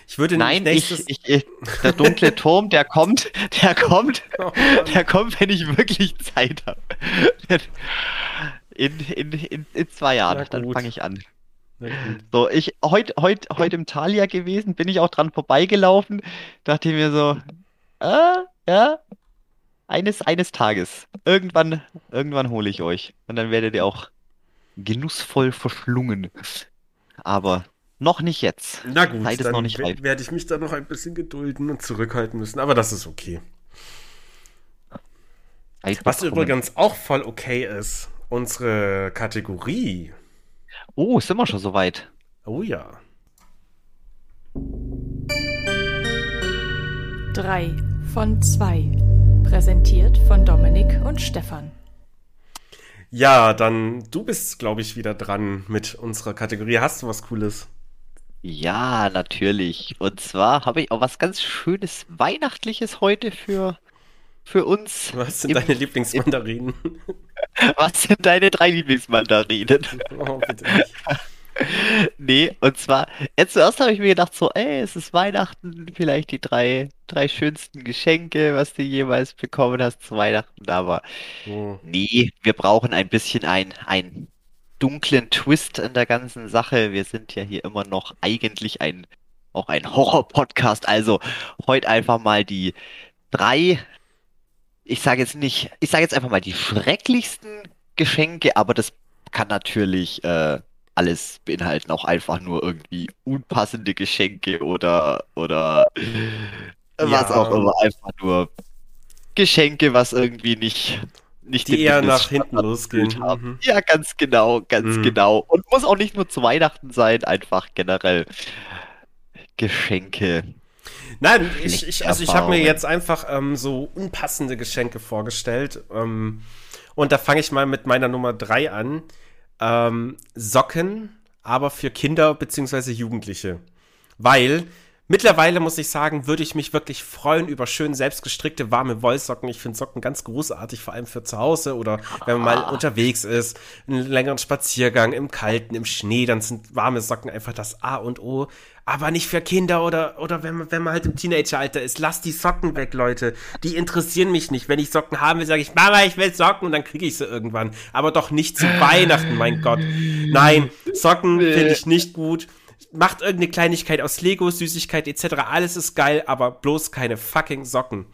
Ich würde Nein, nächstes. ich, ich, der dunkle *laughs* Turm, der kommt, der kommt, Oh der kommt, wenn ich wirklich Zeit habe. In, in, in, in zwei Jahren, dann fange ich an. So, ich heute heut, heut im Thalia gewesen, bin ich auch dran vorbeigelaufen, dachte mir so, äh, ja, eines, eines Tages, irgendwann, irgendwann hole ich euch und dann werdet ihr auch genussvoll verschlungen. Aber noch nicht jetzt. Na gut, Zeit ist dann noch nicht reif. we- werde ich mich da noch ein bisschen gedulden und zurückhalten müssen, aber das ist okay. Zeit Was übrigens auch voll okay ist, unsere Kategorie. Oh, sind wir schon soweit? Oh ja. Drei von zwei. Präsentiert von Dominik und Stefan. Ja, dann du bist, glaube ich, wieder dran mit unserer Kategorie. Hast du was Cooles? Ja, natürlich. Und zwar habe ich auch was ganz Schönes Weihnachtliches heute für, für uns. Was sind Im- deine Lieblingsmandarinen? *laughs* Was sind deine drei Lieblingsmandarinen? Oh, bitte nicht. *laughs* Nee, und zwar, jetzt zuerst habe ich mir gedacht, so, ey, es ist Weihnachten, vielleicht die drei, drei schönsten Geschenke, was du jemals bekommen hast zu Weihnachten, aber Oh. nee, wir brauchen ein bisschen ein, einen dunklen Twist in der ganzen Sache. Wir sind ja hier immer noch eigentlich ein, auch ein Horror-Podcast, also heute einfach mal die drei, ich sage jetzt nicht, ich sage jetzt einfach mal die schrecklichsten Geschenke, aber das kann natürlich äh, alles beinhalten, auch einfach nur irgendwie unpassende Geschenke oder oder was Ja. auch immer, einfach nur Geschenke, was irgendwie nicht nicht Die eher nach hinten losgehen. haben. Mhm. Ja, ganz genau, ganz Mhm. genau. Und muss auch nicht nur zu Weihnachten sein, einfach generell Geschenke. Nein, ich, ich, also ich habe mir jetzt einfach ähm, so unpassende Geschenke vorgestellt. Ähm, und da fange ich mal mit meiner Nummer drei an. Ähm, Socken, aber für Kinder bzw. Jugendliche. Weil mittlerweile muss ich sagen, würde ich mich wirklich freuen über schön selbstgestrickte warme Wollsocken. Ich finde Socken ganz großartig, vor allem für zu Hause oder wenn man mal unterwegs ist, einen längeren Spaziergang im Kalten, im Schnee, dann sind warme Socken einfach das A und O. Aber nicht für Kinder oder, oder wenn, man, wenn man halt im Teenageralter ist. Lasst die Socken weg, Leute. Die interessieren mich nicht. Wenn ich Socken haben will, sage ich, Mama, ich will Socken und dann kriege ich sie irgendwann. Aber doch nicht zu Weihnachten, mein Gott. Nein, Socken finde ich nicht gut. Macht irgendeine Kleinigkeit aus Lego, Süßigkeit etc. Alles ist geil, aber bloß keine fucking Socken.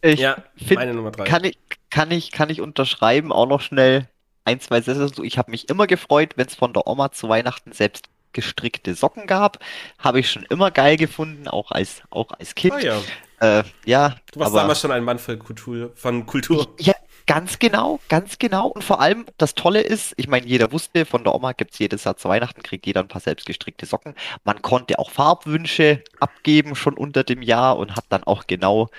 Ich Ja, find- meine Nummer drei. kann ich, kann ich, kann ich unterschreiben, auch noch schnell ein, zwei Sätze dazu. Ich habe mich immer gefreut, wenn es von der Oma zu Weihnachten selbst gestrickte Socken gab. Habe ich schon immer geil gefunden, auch als, auch als Kind. Ah ja, Äh, ja, du warst aber damals schon ein Mann für Kultur, von Kultur. ja, ganz genau, ganz genau. Und vor allem, das Tolle ist, ich meine, jeder wusste, von der Oma gibt's jedes Jahr zu Weihnachten, kriegt jeder ein paar selbstgestrickte Socken. Man konnte auch Farbwünsche abgeben schon unter dem Jahr und hat dann auch genau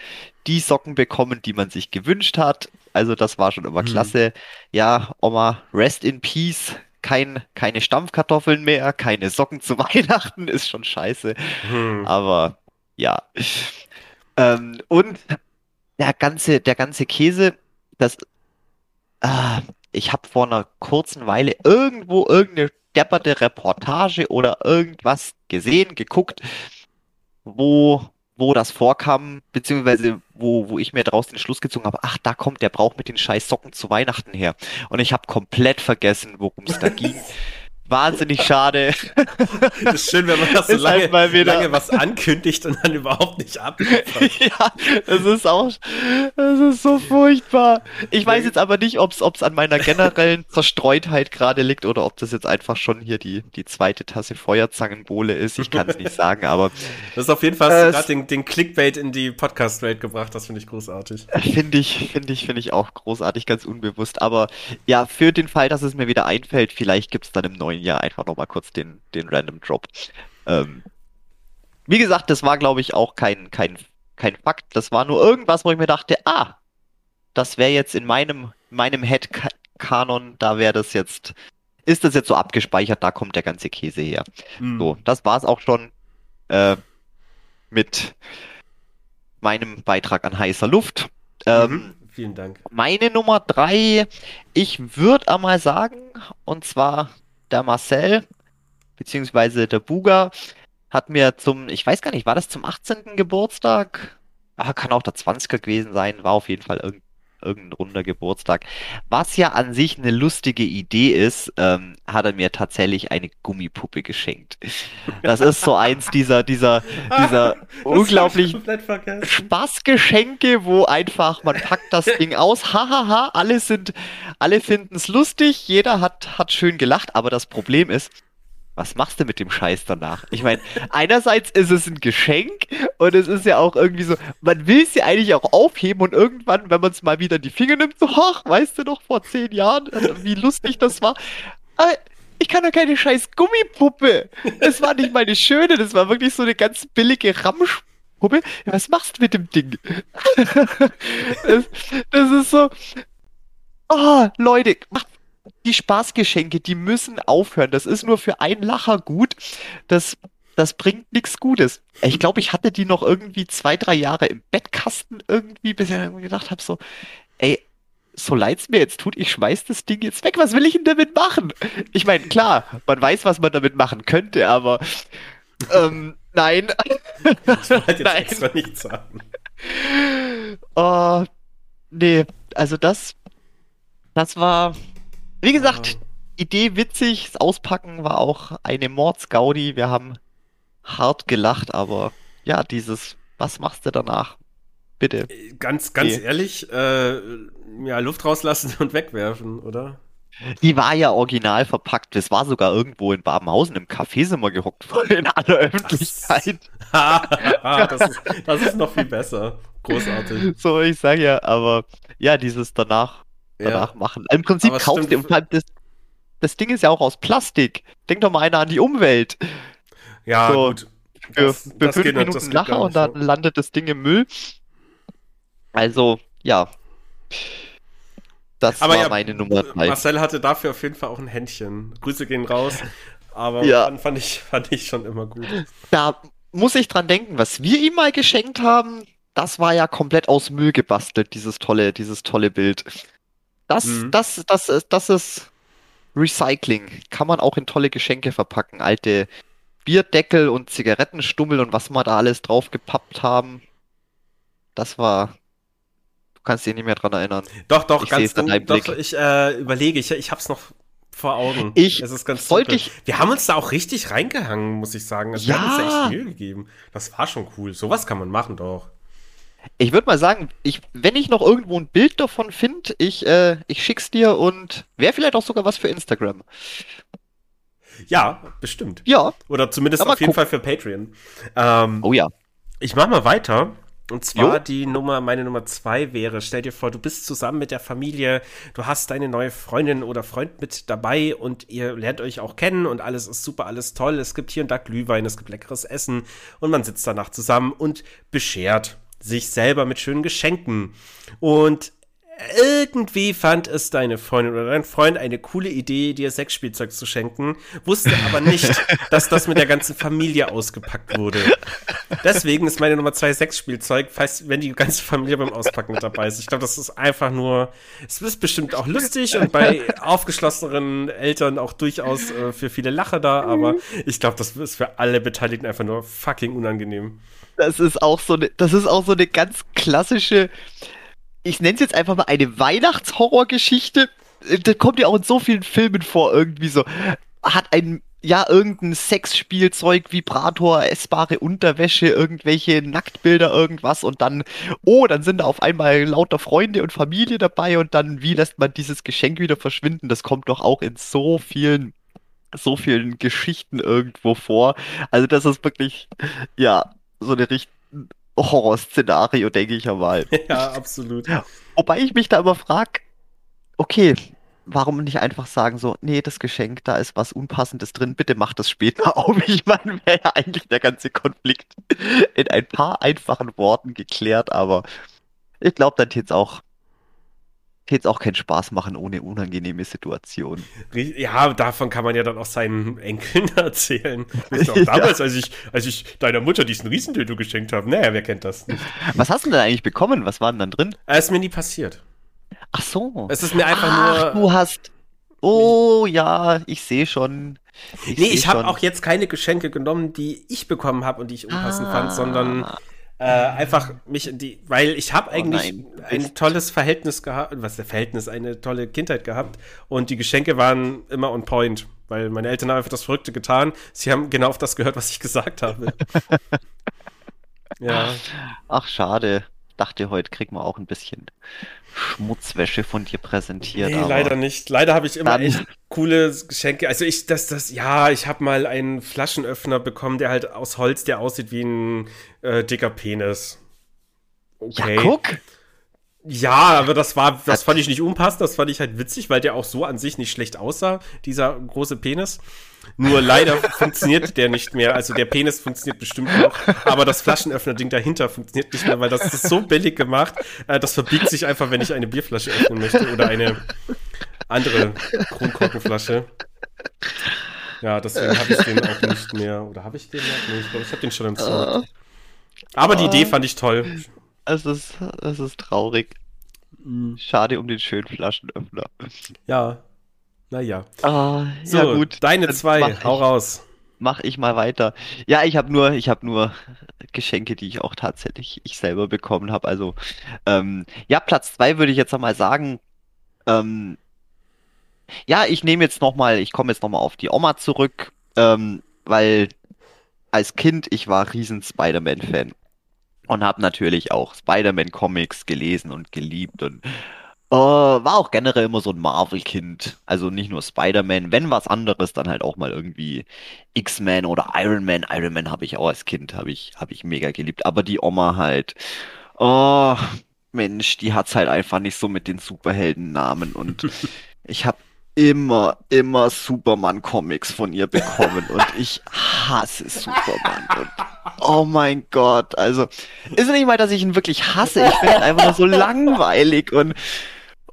die Socken bekommen, die man sich gewünscht hat. Also das war schon immer Hm. klasse. Ja, Oma, rest in peace. Kein, keine Stampfkartoffeln mehr, keine Socken zu *laughs* Weihnachten, ist schon scheiße. Hm. Aber ja. Ähm, und der ganze, der ganze Käse, das, ah, ich habe vor einer kurzen Weile irgendwo irgendeine depperte Reportage oder irgendwas gesehen, geguckt, wo, wo das vorkam, beziehungsweise wo, wo ich mir daraus den Schluss gezogen habe, ach, da kommt der Brauch mit den scheiß Socken zu Weihnachten her. Und ich habe komplett vergessen, worum es da *laughs* ging. Wahnsinnig schade. *laughs* Das ist schön, wenn man das so *laughs* Ist halt lange, mal wieder- lange was ankündigt und dann überhaupt nicht *laughs* abliefert. ja, das ist auch, das ist so furchtbar. Ich weiß jetzt aber nicht, ob es an meiner generellen Zerstreutheit gerade liegt oder ob das jetzt einfach schon hier die, die zweite Tasse Feuerzangenbowle ist. Ich kann es nicht sagen, aber Das ist auf jeden Fall Äh, gerade den, den Clickbait in die Podcast-Welt gebracht. Das finde ich großartig. finde ich, finde ich, finde ich auch großartig, ganz unbewusst. Aber ja, für den Fall, dass es mir wieder einfällt, vielleicht gibt es dann im neuen Jahr einfach nochmal kurz den, den Random Drop. Ähm, wie gesagt, das war, glaube ich, auch kein, kein, kein Fakt. Das war nur irgendwas, wo ich mir dachte, ah, das wäre jetzt in meinem, meinem Head-Kanon, da wäre das jetzt, ist das jetzt so abgespeichert, da kommt der ganze Käse her. Hm. So, das war's auch schon äh, mit meinem Beitrag an heißer Luft. Ähm, Mhm. Vielen Dank. meine Nummer drei, ich würde einmal sagen, und zwar der Marcel, beziehungsweise der Buga, hat mir zum, ich weiß gar nicht, war das zum 18. Geburtstag? Ah, kann auch der 20er gewesen sein, war auf jeden Fall irgendein, irgendein runder Geburtstag. Was ja an sich eine lustige Idee ist, ähm, hat er mir tatsächlich eine Gummipuppe geschenkt. Das ist so eins dieser, dieser, dieser *laughs* unglaublich komplett vergessen. Spaßgeschenke, wo einfach man packt das Ding aus, hahaha, alle sind, alle finden es lustig, jeder hat, hat schön gelacht, aber das Problem ist, was machst du mit dem Scheiß danach? Ich meine, einerseits ist es ein Geschenk und es ist ja auch irgendwie so, man will es ja eigentlich auch aufheben und irgendwann, wenn man es mal wieder in die Finger nimmt, so, ach, weißt du noch, vor zehn Jahren, wie lustig das war. Aber ich kann doch keine scheiß Gummipuppe. Das war nicht meine schöne, das war wirklich so eine ganz billige Ramschpuppe. Was machst du mit dem Ding? *laughs* das, das ist so. Ah, Leute, macht die Spaßgeschenke, die müssen aufhören. Das ist nur für einen Lacher gut. Das, das bringt nichts Gutes. Ich glaube, ich hatte die noch irgendwie zwei, drei Jahre im Bettkasten irgendwie, bis ich dann gedacht habe, so, ey, so leid's mir jetzt tut, ich schmeiß das Ding jetzt weg. Was will ich denn damit machen? Ich meine, klar, man weiß, was man damit machen könnte, aber ähm, nein. Ich wollte jetzt *laughs* Nein. extra nicht sagen. Oh, nee, also das, das war, wie gesagt, Ah. Idee witzig, das Auspacken war auch eine Mordsgaudi. Wir haben hart gelacht, aber ja, dieses, was machst du danach? Bitte. Ganz, ganz Nee. ehrlich, äh, ja, Luft rauslassen *laughs* und wegwerfen, oder? Die war ja original verpackt. Das war sogar irgendwo in Babenhausen im Café sind wir gehockt in aller Öffentlichkeit. *laughs* das, ist, das ist noch viel besser. Großartig. *laughs* So, ich sage ja, aber ja, dieses danach, danach machen. Im Prinzip Aber kaufst du, das, das Ding ist ja auch aus Plastik. Denk doch mal einer an die Umwelt. Ja, So, gut. Für, Das- für das fünf Minuten das gar und dann ja. landet das Ding im Müll. Also, ja. Das Aber war ja, meine Nummer drei. Marcel hatte dafür auf jeden Fall auch ein Händchen. Grüße gehen raus. Aber Ja. fand, ich, fand ich schon immer gut. Da muss ich dran denken, was wir ihm mal geschenkt haben, das war ja komplett aus Müll gebastelt, dieses tolle, dieses tolle Bild. Das, Mhm. das, das, ist- das ist Recycling. Kann man auch in tolle Geschenke verpacken. Alte Bierdeckel und Zigarettenstummel und was wir da alles drauf gepappt haben. Das war. Du kannst dich nicht mehr dran erinnern. Doch, doch, Ich ganz deinem doch, ich äh, überlege, ich, ich hab's noch vor Augen. Ich es ist ganz wollte simpel. ich- Wir haben uns da auch richtig reingehangen, muss ich sagen. Also Wir haben uns da Ja. echt Mühe gegeben. Das war schon cool. Sowas kann man machen, doch. Ich würde mal sagen, ich, wenn ich noch irgendwo ein Bild davon finde, ich, äh, ich schick's dir und wäre vielleicht auch sogar was für Instagram. Ja, bestimmt. Ja. Oder zumindest auf jeden guck. Fall für Patreon. Ähm, Oh ja. Ich mach mal weiter. Und zwar Jo. die Nummer, meine Nummer zwei wäre, stell dir vor, du bist zusammen mit der Familie, du hast deine neue Freundin oder Freund mit dabei und ihr lernt euch auch kennen und alles ist super, alles toll. Es gibt hier und da Glühwein, es gibt leckeres Essen und man sitzt danach zusammen und beschert sich selber mit schönen Geschenken. Und irgendwie fand es deine Freundin oder dein Freund eine coole Idee, dir Sexspielzeug zu schenken, wusste aber nicht, *laughs* dass das mit der ganzen Familie ausgepackt wurde. Deswegen ist meine Nummer zwei Sexspielzeug, falls, wenn die ganze Familie beim Auspacken mit dabei ist. Ich glaube, das ist einfach nur, es ist bestimmt auch lustig und bei aufgeschlosseneren Eltern auch durchaus äh, für viele Lache da, aber ich glaube, das ist für alle Beteiligten einfach nur fucking unangenehm. Das ist auch so eine, das ist auch so eine ganz klassische, ich nenne es jetzt einfach mal eine Weihnachtshorrorgeschichte. Das kommt ja auch in so vielen Filmen vor, irgendwie so. hat ein, ja, irgendein Sexspielzeug, Vibrator, essbare Unterwäsche, irgendwelche Nacktbilder, irgendwas und dann, oh, dann sind da auf einmal lauter Freunde und Familie dabei und dann, wie lässt man dieses Geschenk wieder verschwinden? Das kommt doch auch in so vielen, so vielen Geschichten irgendwo vor. Also das ist wirklich, ja, so eine richtige Horrorszenario, denke ich einmal. *laughs* Ja, absolut. Wobei ich mich da immer frage, okay, warum nicht einfach sagen so, nee, das Geschenk, da ist was Unpassendes drin, bitte mach das später *laughs* auf. Ich meine, wäre ja eigentlich der ganze Konflikt in ein paar einfachen Worten geklärt, aber ich glaube, dann es auch, tät's auch keinen Spaß machen ohne unangenehme Situation. Ja, davon kann man ja dann auch seinen Enkeln *laughs* erzählen. Weißt du, auch *laughs* damals, als ich, als ich deiner Mutter diesen Riesendildo geschenkt habe. Naja, wer kennt das nicht? Was hast du denn eigentlich bekommen? Was war denn dann drin? Es ist mir nie passiert. Ach so. Es ist mir einfach Ach, nur. du hast. Oh ja, ich sehe schon. nee, seh ich habe auch jetzt keine Geschenke genommen, die ich bekommen habe und die ich unpassend Ah. fand, sondern äh, einfach mich in die, weil ich habe eigentlich nein, du ein tolles Verhältnis gehabt, was der Verhältnis, eine tolle Kindheit gehabt und die Geschenke waren immer on point, weil meine Eltern haben einfach das Verrückte getan. Sie haben genau auf das gehört, was ich gesagt habe. *laughs* ja, Ach, schade. Dachte, heute kriegen wir auch ein bisschen Schmutzwäsche von dir präsentiert. nee, leider nicht. Leider habe ich immer echt coole Geschenke. Also ich, das, das, ja, ich habe mal einen Flaschenöffner bekommen, der halt aus Holz, der aussieht wie ein äh, dicker Penis. Ja, guck. Ja, aber das war, das fand ich nicht unpassend, das fand ich halt witzig, weil der auch so an sich nicht schlecht aussah, dieser große Penis. Nur leider funktioniert der nicht mehr. Also der Penis funktioniert bestimmt noch, aber das Flaschenöffner-Ding dahinter funktioniert nicht mehr, weil das ist so billig gemacht. Äh, das verbiegt sich einfach, wenn ich eine Bierflasche öffnen möchte oder eine andere Kronkorkenflasche. Ja, deswegen habe ich den auch nicht mehr. Oder habe ich den noch? Nee, ich glaube, ich habe den schon entsorgt. Aber die Idee fand ich toll. Es ist, es ist traurig. Schade um den schönen Flaschenöffner. Ja. Naja. Ah, So, ja gut. deine Dann zwei, mach hau ich, raus. mach ich mal weiter. Ja, ich habe nur, ich habe nur *laughs* Geschenke, die ich auch tatsächlich ich selber bekommen habe. Also ähm, ja, Platz zwei würde ich jetzt einmal sagen. Ähm, ja, ich nehme jetzt noch mal, ich komme jetzt noch mal auf die Oma zurück, ähm, weil als Kind ich war riesen Spider-Man-Fan und habe natürlich auch Spider-Man-Comics gelesen und geliebt und äh, war auch generell immer so ein Marvel-Kind. Also nicht nur Spider-Man, wenn was anderes, dann halt auch mal irgendwie X-Men oder Iron Man. Iron Man habe ich auch als Kind, habe ich, habe ich mega geliebt. Aber die Oma halt, oh, Mensch, die hat's halt einfach nicht so mit den Superheldennamen. Und *laughs* ich habe immer, immer Superman-Comics von ihr bekommen. Und ich hasse Superman. Und oh mein Gott, also ist nicht mal, dass ich ihn wirklich hasse. Ich finde ihn einfach nur so langweilig und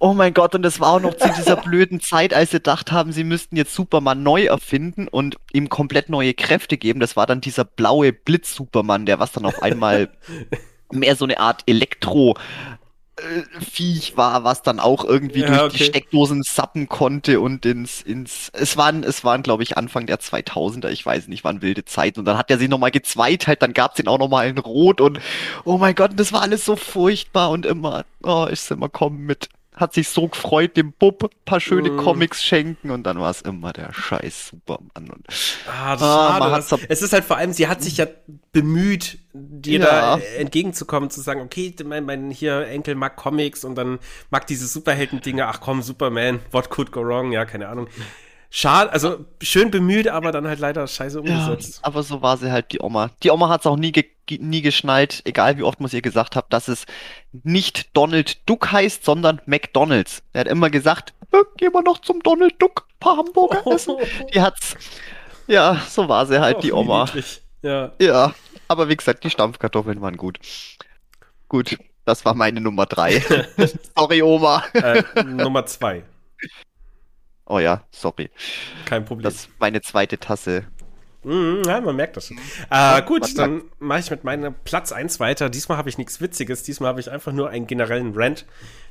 Oh mein Gott, und das war auch noch zu dieser *laughs* blöden Zeit, als sie gedacht haben, sie müssten jetzt Superman neu erfinden und ihm komplett neue Kräfte geben. Das war dann dieser blaue Blitz-Superman, der was dann auf einmal *laughs* mehr so eine Art Elektro- äh, Viech war, was dann auch irgendwie Ja, durch die okay. Steckdosen sappen konnte und ins, ins, es waren, es waren, glaube ich, Anfang der 2000er, ich weiß nicht, waren wilde Zeiten und dann hat er sich nochmal gezweiteilt, dann gab's ihn auch nochmal in Rot und, oh mein Gott, das war alles so furchtbar und immer, oh, ist immer kommen mit, hat sich so gefreut, dem Bub ein paar schöne Mm. Comics schenken und dann war es immer der scheiß Superman und, Ah, das ist Ah, schade. es ist halt vor allem, sie hat sich ja bemüht, dir Ja. da entgegenzukommen, zu sagen, okay, mein, mein hier Enkel mag Comics und dann mag diese Superhelden-Dinge, ach komm, Superman, what could go wrong, ja, keine Ahnung. Schade, also schön bemüht, aber dann halt leider scheiße Ja, umgesetzt. aber so war sie halt die Oma. Die Oma hat es auch nie, ge nie geschnallt, egal wie oft man es ihr gesagt hat, dass es nicht Donald Duck heißt, sondern McDonalds. Er hat immer gesagt, gehen wir noch zum Donald Duck, paar Hamburger essen. Die hat's, ja, so war sie halt, die Och, wie Oma. Ja. Ja, aber wie gesagt, die Stampfkartoffeln waren gut. Gut, das war meine Nummer drei. *laughs* Sorry, Oma. Äh, Nummer zwei. Oh ja, sorry. Kein Problem. Das ist meine zweite Tasse. Mhm, ja, man merkt das schon. Äh, gut, man dann mache ich mit meinem Platz 1 weiter. Diesmal habe ich nichts Witziges. Diesmal habe ich einfach nur einen generellen Rant,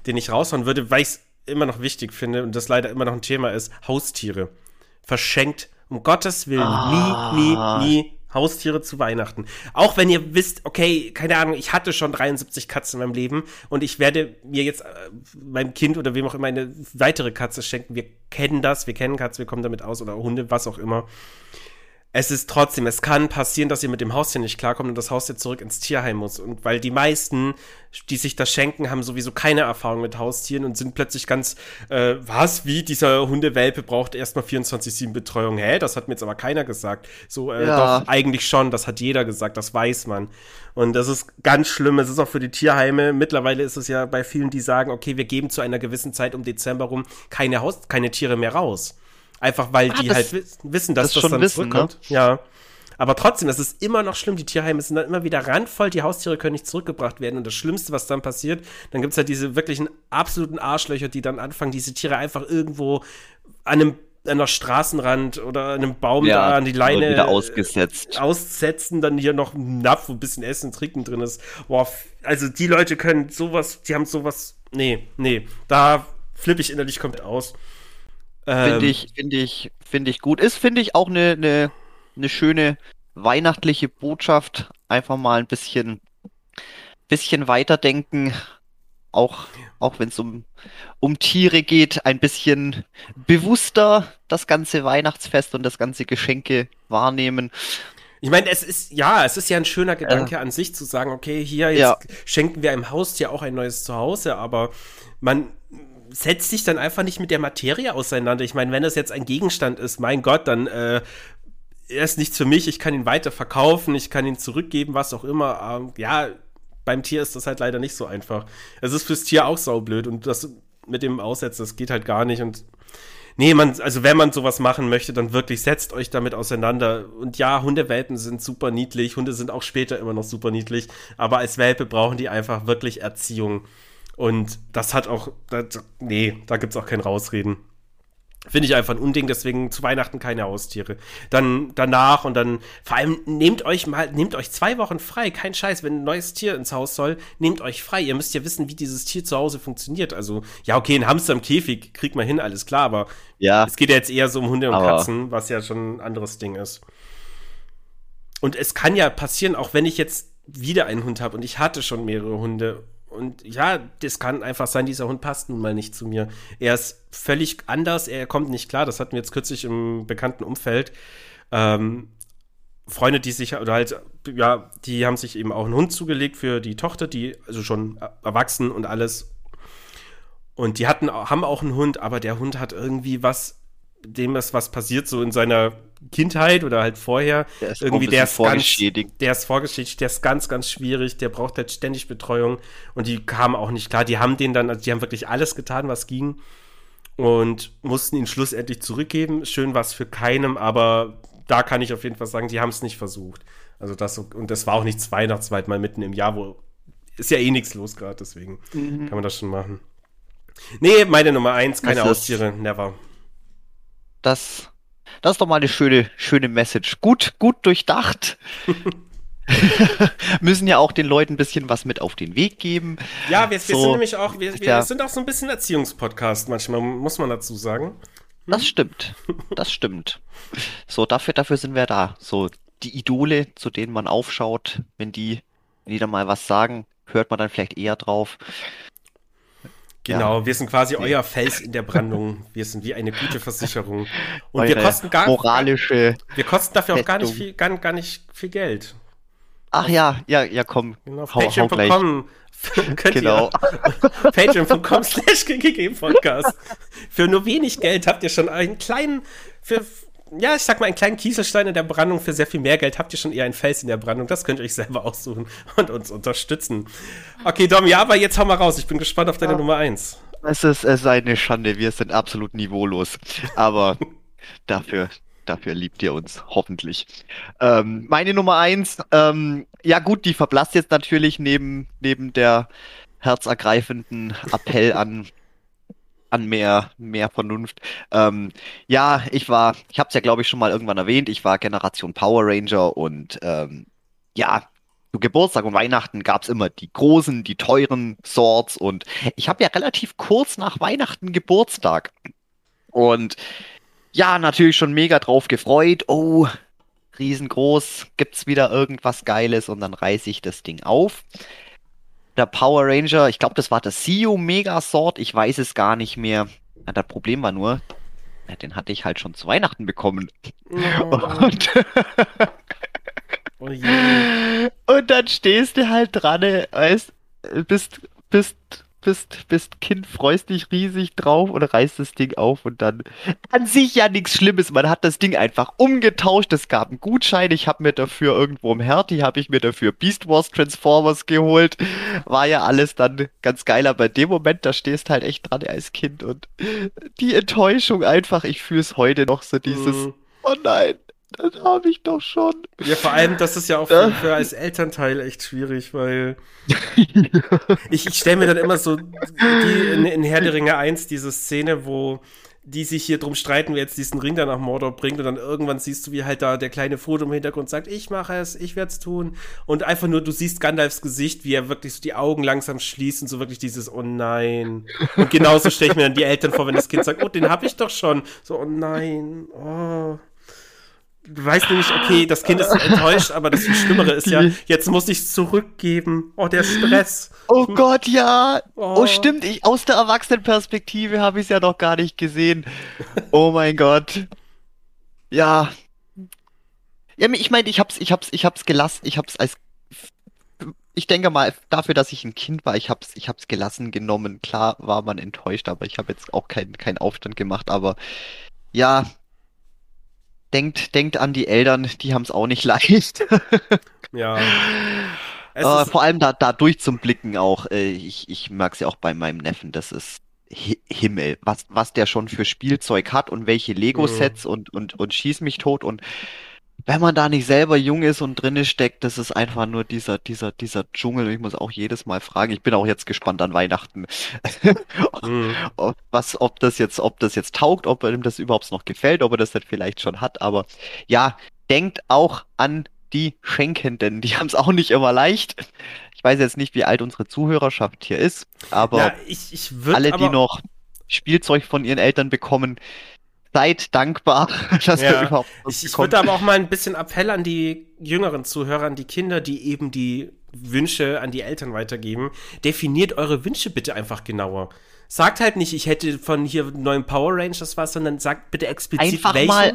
den ich raushauen würde, weil ich es immer noch wichtig finde und das leider immer noch ein Thema ist. Haustiere. Verschenkt. Um Gottes Willen. Ah. Nie, nie, nie Haustiere zu Weihnachten. Auch wenn ihr wisst, okay, keine Ahnung, ich hatte schon 73 Katzen in meinem Leben und ich werde mir jetzt äh, meinem Kind oder wem auch immer eine weitere Katze schenken. Wir kennen das, wir kennen Katzen, wir kommen damit aus oder Hunde, was auch immer es ist trotzdem, es kann passieren, dass ihr mit dem Haustier nicht klarkommt und das Haustier zurück ins Tierheim muss. Und weil die meisten, die sich das schenken, haben sowieso keine Erfahrung mit Haustieren und sind plötzlich ganz, äh, was, wie, dieser Hundewelpe braucht erstmal 24-7 Betreuung. Hä, das hat mir jetzt aber keiner gesagt. So, äh, ja. doch, eigentlich schon, das hat jeder gesagt, das weiß man. Und das ist ganz schlimm. Es ist auch für die Tierheime. Mittlerweile ist es ja bei vielen, die sagen, okay, wir geben zu einer gewissen Zeit um Dezember rum keine Haus, keine Tiere mehr raus. Einfach weil ah, die das, halt wissen, dass das, das dann wissen, zurückkommt. Ne? Ja. Aber trotzdem, es ist immer noch schlimm. Die Tierheime sind dann immer wieder randvoll. Die Haustiere können nicht zurückgebracht werden. Und das Schlimmste, was dann passiert, dann gibt es halt diese wirklichen absoluten Arschlöcher, die dann anfangen, diese Tiere einfach irgendwo an einem an der Straßenrand oder an einem Baum ja, da an die Leine wieder ausgesetzt. aussetzen, dann hier noch ein Napf, wo ein bisschen Essen, Trinken drin ist. Boah, also die Leute können sowas, die haben sowas, nee, nee, da flippe ich innerlich komplett aus. Finde ähm, ich, finde ich, finde ich gut. Ist, finde ich, auch eine, eine, eine schöne weihnachtliche Botschaft. Einfach mal ein bisschen, bisschen weiterdenken. Auch, auch wenn es um, um Tiere geht, ein bisschen bewusster das ganze Weihnachtsfest und das ganze Geschenke wahrnehmen. Ich meine, es ist, ja, es ist ja ein schöner Gedanke äh, an sich zu sagen, okay, hier, jetzt ja. schenken wir einem Haustier auch ein neues Zuhause, aber man, setzt sich dann einfach nicht mit der Materie auseinander. Ich meine, wenn das jetzt ein Gegenstand ist, mein Gott, dann äh, er ist nichts für mich, ich kann ihn weiter verkaufen, ich kann ihn zurückgeben, was auch immer. Ähm, ja, beim Tier ist das halt leider nicht so einfach. Es ist fürs Tier auch saublöd und das mit dem Aussetzen, das geht halt gar nicht und Nee, man, also wenn man sowas machen möchte, dann wirklich setzt euch damit auseinander. Und ja, Hundewelpen sind super niedlich, Hunde sind auch später immer noch super niedlich, aber als Welpe brauchen die einfach wirklich Erziehung. Und das hat auch, das, nee, da gibt es auch kein Rausreden. Finde ich einfach ein Unding, deswegen zu Weihnachten keine Haustiere. Dann danach und dann, vor allem nehmt euch mal, nehmt euch zwei Wochen frei, kein Scheiß, wenn ein neues Tier ins Haus soll, nehmt euch frei. Ihr müsst ja wissen, wie dieses Tier zu Hause funktioniert. Also, ja, okay, ein Hamster im Käfig kriegt man hin, alles klar, aber ja, es geht ja jetzt eher so um Hunde und Katzen, was ja schon ein anderes Ding ist. Und es kann ja passieren, auch wenn ich jetzt wieder einen Hund habe und ich hatte schon mehrere Hunde und ja, das kann einfach sein, dieser Hund passt nun mal nicht zu mir. Er ist völlig anders, er kommt nicht klar. Das hatten wir jetzt kürzlich im bekannten Umfeld. Ähm, Freunde, die sich, oder halt, ja, die haben sich eben auch einen Hund zugelegt für die Tochter, die, also schon erwachsen und alles. Und die hatten, haben auch einen Hund, aber der Hund hat irgendwie was, dem ist was passiert, so in seiner Kindheit oder halt vorher. Der ist irgendwie der ist vorgeschädigt. Ganz, der ist vorgeschädigt, der ist ganz, ganz schwierig, der braucht halt ständig Betreuung und die kamen auch nicht klar. Die haben den dann, also die haben wirklich alles getan, was ging und mussten ihn schlussendlich zurückgeben. Schön war es für keinem, aber da kann ich auf jeden Fall sagen, die haben es nicht versucht. Also das und das war auch nicht Weihnachtsweit mal mitten im Jahr, wo ist ja eh nichts los gerade, deswegen mhm. kann man das schon machen. Nee, meine Nummer eins, keine Haustiere, never. Das das ist doch mal eine schöne, schöne Message. Gut, gut durchdacht. *laughs* müssen ja auch den Leuten ein bisschen was mit auf den Weg geben. Ja, wir, wir so, sind nämlich auch, wir, wir ja. sind auch so ein bisschen Erziehungspodcast manchmal, muss man dazu sagen. Das stimmt. Das stimmt. So, dafür, dafür sind wir da. So, die Idole, zu denen man aufschaut, wenn die, wenn die dann mal was sagen, hört man dann vielleicht eher drauf. Genau, ja. wir sind quasi euer Fels in der Brandung. Wir sind wie eine gute Versicherung. Und Eure wir kosten gar moralische. Wir kosten dafür auch gar nicht viel, gar, gar nicht viel Geld. Ach ja, ja, ja, komm. Genau, Patreon.com *laughs* könnt genau. *laughs* ihr patreon.com slash Podcast. Für nur wenig Geld habt ihr schon einen kleinen, für ja, ich sag mal, einen kleinen Kieselstein in der Brandung für sehr viel mehr Geld habt ihr schon eher einen Fels in der Brandung. Das könnt ihr euch selber aussuchen und uns unterstützen. Okay, Dom, ja, aber jetzt hau mal raus. Ich bin gespannt auf deine ja. Nummer 1. Es ist, es ist eine Schande. Wir sind absolut niveaulos. Aber *laughs* dafür, dafür liebt ihr uns, hoffentlich. Ähm, meine Nummer 1, ähm, ja gut, die verblasst jetzt natürlich neben, neben der herzergreifenden Appell an *laughs* an mehr, mehr Vernunft. Ähm, ja, ich war, ich habe es ja, glaube ich, schon mal irgendwann erwähnt, ich war Generation Power Ranger und ähm, ja, zu Geburtstag und Weihnachten gab es immer die großen, die teuren Swords und ich habe ja relativ kurz nach Weihnachten Geburtstag. Und ja, natürlich schon mega drauf gefreut. Oh, riesengroß, gibt's wieder irgendwas Geiles und dann reiße ich das Ding auf. Der Power Ranger, ich glaube, das war der CEO Megasort, ich weiß es gar nicht mehr. Ja, das Problem war nur, ja, den hatte ich halt schon zu Weihnachten bekommen. Und, Oh *laughs* und dann stehst du halt dran, ey, weißt, bist, bist, bist, bist Kind, freust dich riesig drauf und reißt das Ding auf und dann an sich ja nichts Schlimmes. Man hat das Ding einfach umgetauscht. Es gab einen Gutschein. Ich habe mir dafür irgendwo im Hertie, habe ich mir dafür Beast Wars Transformers geholt. War ja alles dann ganz geil, aber in dem Moment, da stehst halt echt dran als Kind und die Enttäuschung einfach, ich fühle es heute noch so dieses, Mhm. oh nein, das habe ich doch schon. Ja, vor allem, das ist ja auch für, für als Elternteil echt schwierig, weil *laughs* ich, ich stelle mir dann immer so die, in, in Herr der Ringe 1 diese Szene, wo die sich hier drum streiten, wer jetzt diesen Ring da nach Mordor bringt und dann irgendwann siehst du, wie halt da der kleine Frodo im Hintergrund sagt, ich mache es, ich werde es tun und einfach nur, du siehst Gandalfs Gesicht, wie er wirklich so die Augen langsam schließt und so wirklich dieses, oh nein. Und genauso stelle ich mir dann die Eltern vor, wenn das Kind sagt, oh, den hab ich doch schon. So, oh nein, oh. Du weißt nämlich, okay, das Kind ist enttäuscht, aber das Schlimmere ist ja, jetzt muss ich es zurückgeben. Oh, der Stress. Oh Gott, ja. Oh. Oh, stimmt. Ich, aus der Erwachsenenperspektive habe ich es ja noch gar nicht gesehen. Oh mein Gott. Ja. Ja, ich meine, ich hab's, ich hab's, ich hab's gelassen. Ich hab's als, ich denke mal, dafür, dass ich ein Kind war, ich hab's, ich hab's gelassen genommen. Klar war man enttäuscht, aber ich habe jetzt auch keinen, keinen Aufstand gemacht. Aber ja, denkt, denkt an die Eltern, die haben's auch nicht *laughs* leicht. Ja. Es Äh, vor allem da, da durchzublicken auch. Äh, ich, ich merk's ja auch bei meinem Neffen, das ist Hi Himmel, was, was der schon für Spielzeug hat und welche Lego-Sets und, und, und schieß mich tot. Und wenn man da nicht selber jung ist und drinne steckt, das ist einfach nur dieser, dieser, dieser Dschungel. Ich muss auch jedes Mal fragen. Ich bin auch jetzt gespannt an Weihnachten. *laughs* Mhm. ob, was, ob das jetzt, ob das jetzt taugt, ob ihm das überhaupt noch gefällt, ob er das dann vielleicht schon hat. Aber ja, denkt auch an die Schenkenden. Die *laughs* haben es auch nicht immer leicht. Ich weiß jetzt nicht, wie alt unsere Zuhörerschaft hier ist, aber ja, ich, ich alle, die noch Spielzeug von ihren Eltern bekommen, seid dankbar, *laughs* dass Ja, wir überhaupt Ich, ich würde aber auch mal ein bisschen Appell an die jüngeren Zuhörer, an die Kinder, die eben die Wünsche an die Eltern weitergeben. Definiert eure Wünsche bitte einfach genauer. Sagt halt nicht, ich hätte von hier einen neuen Power Rangers was, sondern sagt bitte explizit Einfach welchen. mal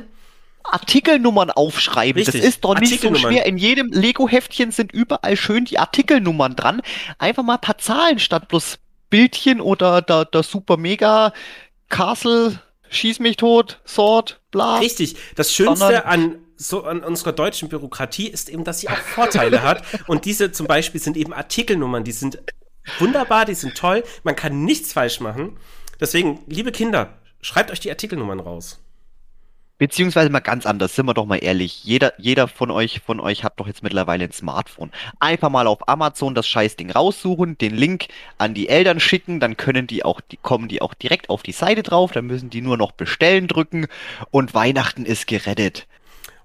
Artikelnummern aufschreiben. Richtig, Das ist doch nicht so schwer. In jedem Lego-Heftchen sind überall schön die Artikelnummern dran. Einfach mal ein paar Zahlen statt bloß Bildchen oder der, der Super Mega Castle, Schieß mich tot, Sword, bla. Richtig. Das Schönste an, so, an unserer deutschen Bürokratie ist eben, dass sie auch Vorteile hat. Und diese zum Beispiel sind eben Artikelnummern. Die sind wunderbar, die sind toll. Man kann nichts falsch machen. Deswegen, liebe Kinder, schreibt euch die Artikelnummern raus. Beziehungsweise mal ganz anders, sind wir doch mal ehrlich. Jeder, jeder von euch, von euch hat doch jetzt mittlerweile ein Smartphone. Einfach mal auf Amazon das Scheißding raussuchen, den Link an die Eltern schicken, dann können die auch, die kommen die auch direkt auf die Seite drauf, dann müssen die nur noch bestellen drücken und Weihnachten ist gerettet.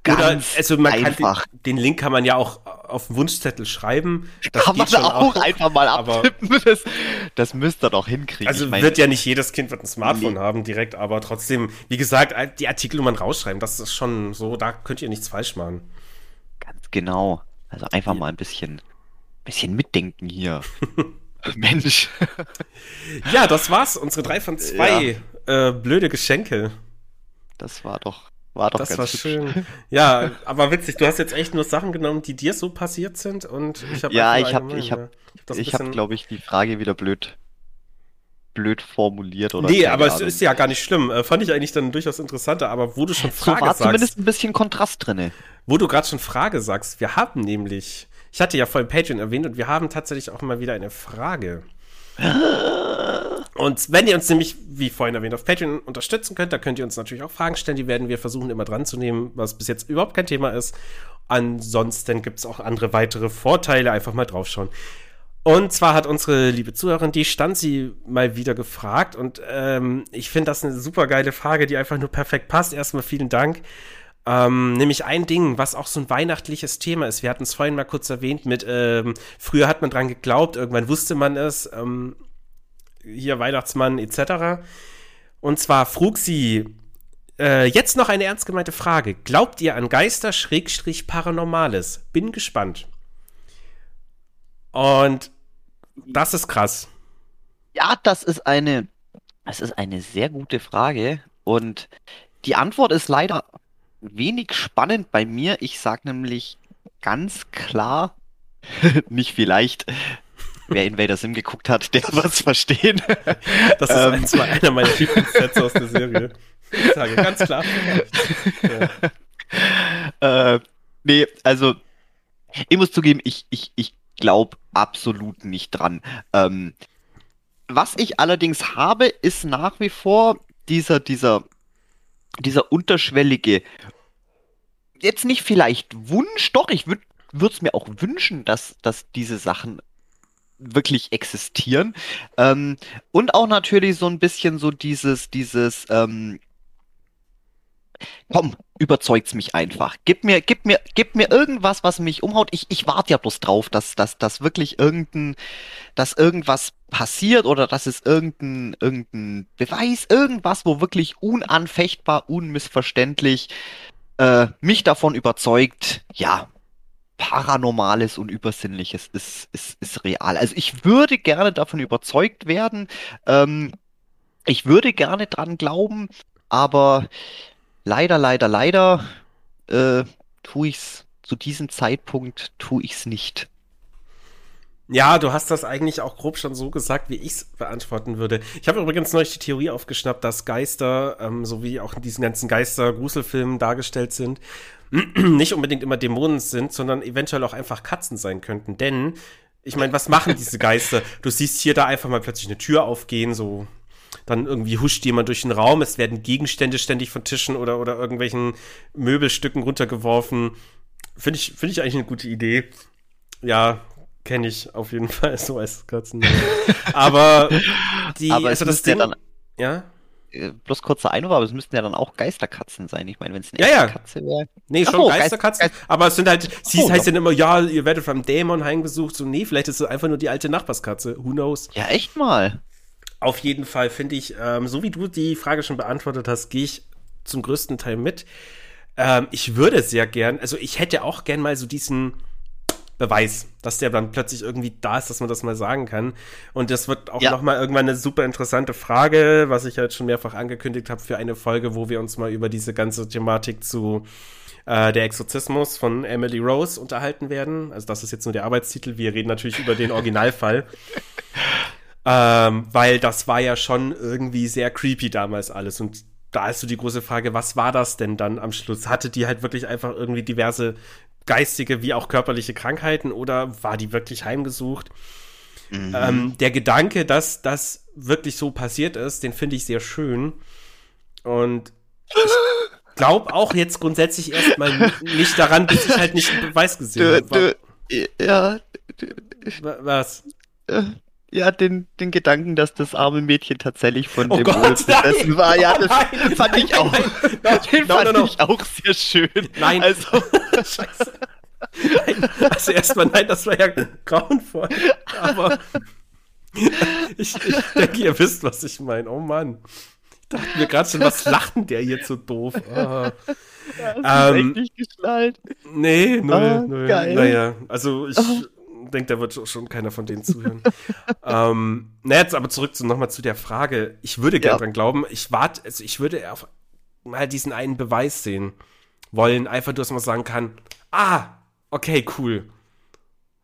Ganz Oder, also man einfach. kann den, den Link kann man ja auch auf den Wunschzettel schreiben. Das Kann man schon auch einfach mal abtippen. *laughs* Das, das müsst ihr doch hinkriegen. Also Ich mein, wird ja nicht jedes Kind wird ein Smartphone Nee. haben direkt, aber trotzdem, wie gesagt, die Artikelnummern rausschreiben, das ist schon so, da könnt ihr nichts falsch machen. Ganz genau. Also einfach mal ein bisschen, bisschen mitdenken hier. *laughs* Mensch. Ja, das war's, unsere drei von zwei äh, blöde Geschenke. Das war doch, war doch Das ganz war hübsch. schön. *laughs* Ja, aber witzig, du hast jetzt echt nur Sachen genommen, die dir so passiert sind und ich habe Ja, ich hab- allgemein, ich hab- ein Ich habe, bisschen- glaube ich, die Frage wieder blöd, blöd formuliert oder Nee, aber es Ahnung. ist ja gar nicht schlimm. Äh, fand ich eigentlich dann durchaus interessanter, aber wo du schon so Frage war sagst, zumindest ein bisschen Kontrast drinne. wo du gerade schon Frage sagst, wir haben nämlich, ich hatte ja vorhin Patreon erwähnt und wir haben tatsächlich auch mal wieder eine Frage. *gasps* Und wenn ihr uns nämlich, wie vorhin erwähnt, auf Patreon unterstützen könnt, da könnt ihr uns natürlich auch Fragen stellen. Die werden wir versuchen immer dran zu nehmen, was bis jetzt überhaupt kein Thema ist. Ansonsten gibt es auch andere weitere Vorteile. Einfach mal draufschauen. Und zwar hat unsere liebe Zuhörerin, die stand sie mal wieder gefragt. Und ähm, ich finde das eine super geile Frage, die einfach nur perfekt passt. Erstmal vielen Dank. Ähm, nämlich ein Ding, was auch so ein weihnachtliches Thema ist. Wir hatten es vorhin mal kurz erwähnt mit, ähm, früher hat man dran geglaubt, irgendwann wusste man es. Ähm, hier Weihnachtsmann etc. Und zwar frug sie, Äh, jetzt noch eine ernst gemeinte Frage. Glaubt ihr an Geister Schrägstrich Paranormales? Bin gespannt. Und das ist krass. Ja, das ist eine, das ist eine sehr gute Frage. Und die Antwort ist leider wenig spannend bei mir. Ich sage nämlich ganz klar, *laughs* nicht vielleicht, wer Invader Sim geguckt hat, der *laughs* wird es verstehen. Das ist ähm, ein, zwar einer meiner Lieblingssets aus der Serie. Ich sage ganz klar. Ja. *laughs* Äh, nee, also ich muss zugeben, ich, ich, ich glaube absolut nicht dran. Ähm, was ich allerdings habe, ist nach wie vor dieser, dieser, dieser unterschwellige, jetzt nicht vielleicht Wunsch, doch, ich würde es mir auch wünschen, dass, dass diese Sachen wirklich existieren. Ähm, und auch natürlich so ein bisschen so dieses, dieses, ähm, komm, überzeugt's mich einfach. Gib mir, gib mir, gib mir irgendwas, was mich umhaut. Ich, ich warte ja bloß drauf, dass, dass, dass wirklich irgendein, dass irgendwas passiert oder dass es irgendein, irgendein Beweis, irgendwas, wo wirklich unanfechtbar, unmissverständlich äh, mich davon überzeugt, ja, Paranormales und Übersinnliches ist, ist, ist real. Also ich würde gerne davon überzeugt werden. Ähm, ich würde gerne dran glauben, aber leider, leider, leider äh, tue ich's zu diesem Zeitpunkt tue ich's nicht. Ja, du hast das eigentlich auch grob schon so gesagt, wie ich es beantworten würde. Ich habe übrigens neulich die Theorie aufgeschnappt, dass Geister, ähm, so wie auch in diesen ganzen Geister-Gruselfilmen dargestellt sind, *clears throat* nicht unbedingt immer Dämonen sind, sondern eventuell auch einfach Katzen sein könnten. Denn, ich meine, was machen diese Geister? Du siehst hier da einfach mal plötzlich eine Tür aufgehen, so dann irgendwie huscht jemand durch den Raum, es werden Gegenstände ständig von Tischen oder, oder irgendwelchen Möbelstücken runtergeworfen. Finde ich, finde ich eigentlich eine gute Idee. Ja, kenne ich auf jeden *laughs* Fall so als Katzen. Aber die, aber also das Ding, ja dann, ja? Äh, bloß kurzer Einwurf, aber es müssten ja dann auch Geisterkatzen sein. Ich meine, wenn es eine ja, ja. Katze wäre. Nee, schon so, Geisterkatzen. Geist, aber es sind halt, sie oh, heißt ja immer, ja, ihr werdet vom Dämon heimgesucht. So, nee, vielleicht ist es einfach nur die alte Nachbarskatze. Who knows? Ja, echt mal. Auf jeden Fall finde ich, ähm, so wie du die Frage schon beantwortet hast, gehe ich zum größten Teil mit. Ähm, ich würde sehr gern, also ich hätte auch gern mal so diesen Beweis, dass der dann plötzlich irgendwie da ist, dass man das mal sagen kann. Und das wird auch ja. noch mal irgendwann eine super interessante Frage, was ich halt schon mehrfach angekündigt habe für eine Folge, wo wir uns mal über diese ganze Thematik zu äh, der Exorzismus von Emily Rose unterhalten werden. Also das ist jetzt nur der Arbeitstitel. Wir reden natürlich über den Originalfall. *laughs* ähm, weil das war ja schon irgendwie sehr creepy damals alles. Und da ist so die große Frage, was war das denn dann am Schluss? Hatte die halt wirklich einfach irgendwie diverse geistige wie auch körperliche Krankheiten oder war die wirklich heimgesucht? Mhm. Ähm, der Gedanke, dass das wirklich so passiert ist, den finde ich sehr schön. Und ich glaube auch jetzt grundsätzlich erstmal nicht daran, bis ich halt nicht einen Beweis gesehen habe. Ja. Was? Ja, den, den Gedanken, dass das arme Mädchen tatsächlich von oh dem Gott, besessen war. Ja, das nein, fand nein, ich auch. Nein, den no, fand no, no. ich auch sehr schön. Nein. Also, Scheiße. Nein, also erstmal, nein, das war ja grauenvoll. Aber ich, ich denke, ihr wisst, was ich meine. Oh Mann. Ich dachte mir gerade schon, was lacht denn der jetzt so doof? Oh. Ja, ähm, echt nicht geschnallt. Nee, null, oh, null. Geil. Naja, also ich oh denke, da wird schon keiner von denen zuhören. *laughs* ähm, na, jetzt aber zurück zu, nochmal zu der Frage. Ich würde gerne ja. dran glauben, ich warte, also ich würde auf mal diesen einen Beweis sehen wollen, einfach, dass man sagen kann, ah, okay, cool.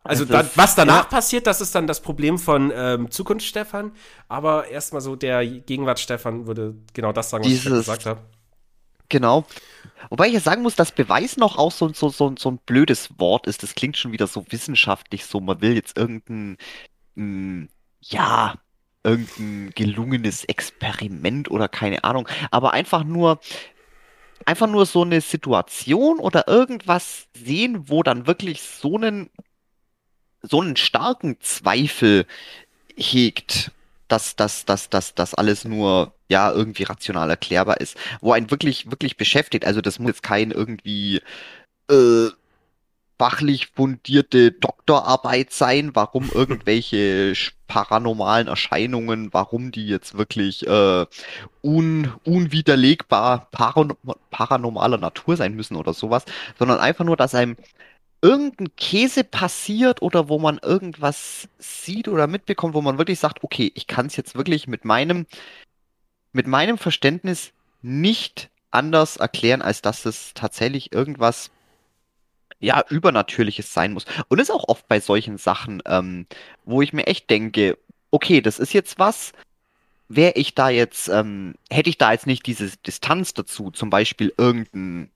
Also, also da, was danach ja. passiert, das ist dann das Problem von ähm, Zukunft Stefan. Aber erstmal so der Gegenwart Stefan würde genau das sagen, was Dieses, ich gesagt habe. Genau. Wobei ich ja sagen muss, dass Beweis noch auch so, so, so, so ein blödes Wort ist. Das klingt schon wieder so wissenschaftlich, so man will jetzt irgendein, mh, hm, ja, irgendein gelungenes Experiment oder keine Ahnung, aber einfach nur, einfach nur so eine Situation oder irgendwas sehen, wo dann wirklich so einen, so einen starken Zweifel hegt, dass das dass, dass, dass alles nur ja irgendwie rational erklärbar ist, wo einen wirklich, wirklich beschäftigt. Also das muss jetzt kein irgendwie äh, fachlich fundierte Doktorarbeit sein, warum *laughs* irgendwelche paranormalen Erscheinungen, warum die jetzt wirklich äh, un, unwiderlegbar paran paranormaler Natur sein müssen oder sowas, sondern einfach nur, dass einem irgendein Käse passiert oder wo man irgendwas sieht oder mitbekommt, wo man wirklich sagt, okay, ich kann es jetzt wirklich mit meinem, mit meinem Verständnis nicht anders erklären, als dass es tatsächlich irgendwas ja, Übernatürliches sein muss. Und ist auch oft bei solchen Sachen, ähm, wo ich mir echt denke, okay, das ist jetzt was, wäre ich da jetzt, ähm, hätte ich da jetzt nicht diese Distanz dazu, zum Beispiel irgendein,